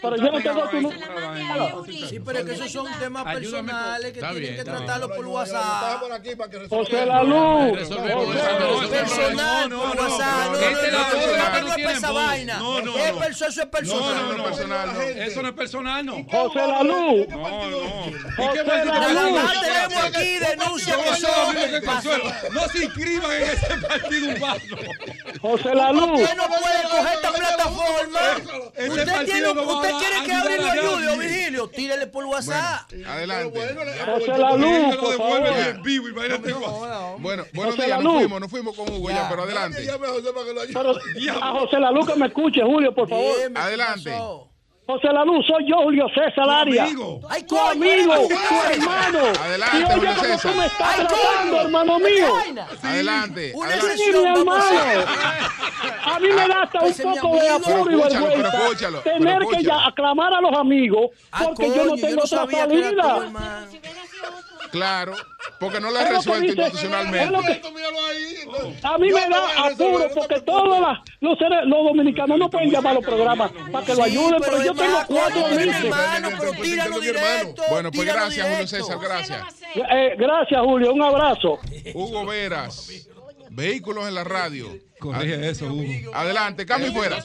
Pero yo no tengo tu número. Sí, pero es que esos son temas personales que tienen que tratarlos por WhatsApp. por aquí para que José. La Luz. Personal, no, por no, WhatsApp. no, No, no, no, este no, la no, voz, no, no no es esa vaina. No, no, Eso es personal. no, no, personal, no. Eso no es personal, no. José La Luz. No, no. ¿Y qué partido La tenemos aquí denuncias que son. que no se inscriban en ese partido. José La Luz. Puede coger esta plataforma. Usted, tiene, usted quiere que Abril lo ayude, o Virgilio. Tírele por WhatsApp. Adelante. José La Luz, por favor. Bueno, buenos José días, La nos Luz. fuimos, nos fuimos con Hugo ya, pero adelante. A José para que La Luz me escuche, Julio, por favor. Dime, ¿qué Adelante. José La Luz, soy yo, Julio César Arias. amigo. Ay, Tu amigo, tu hermano. Adelante, y oye Julio cómo César. tú me estás Ay, tratando, coño. hermano ¿Qué mío. Adelante. Una adelante. Sí, mi hermano. A mí me da hasta un Ese es mi poco de apuro y vergüenza pero escúchalo, pero tener que escúchalo. ya aclamar a los amigos Ah, porque yo coño, no tengo otra que era tú, salida. Claro, porque no la que resuelto dice- institucionalmente. A mí me da apuro porque todos los, seres- los dominicanos no pueden llamar a los programas para que lo ayuden, pero yo tengo cuatro meses. hermano, pero tíralo directo. Bueno, pues tíralo gracias, Julio. César, gracias. Eh, gracias, Julio. Un abrazo. Hugo Veras, vehículos en la radio. Corrige eso, Hugo. Adelante, cambio y fuera.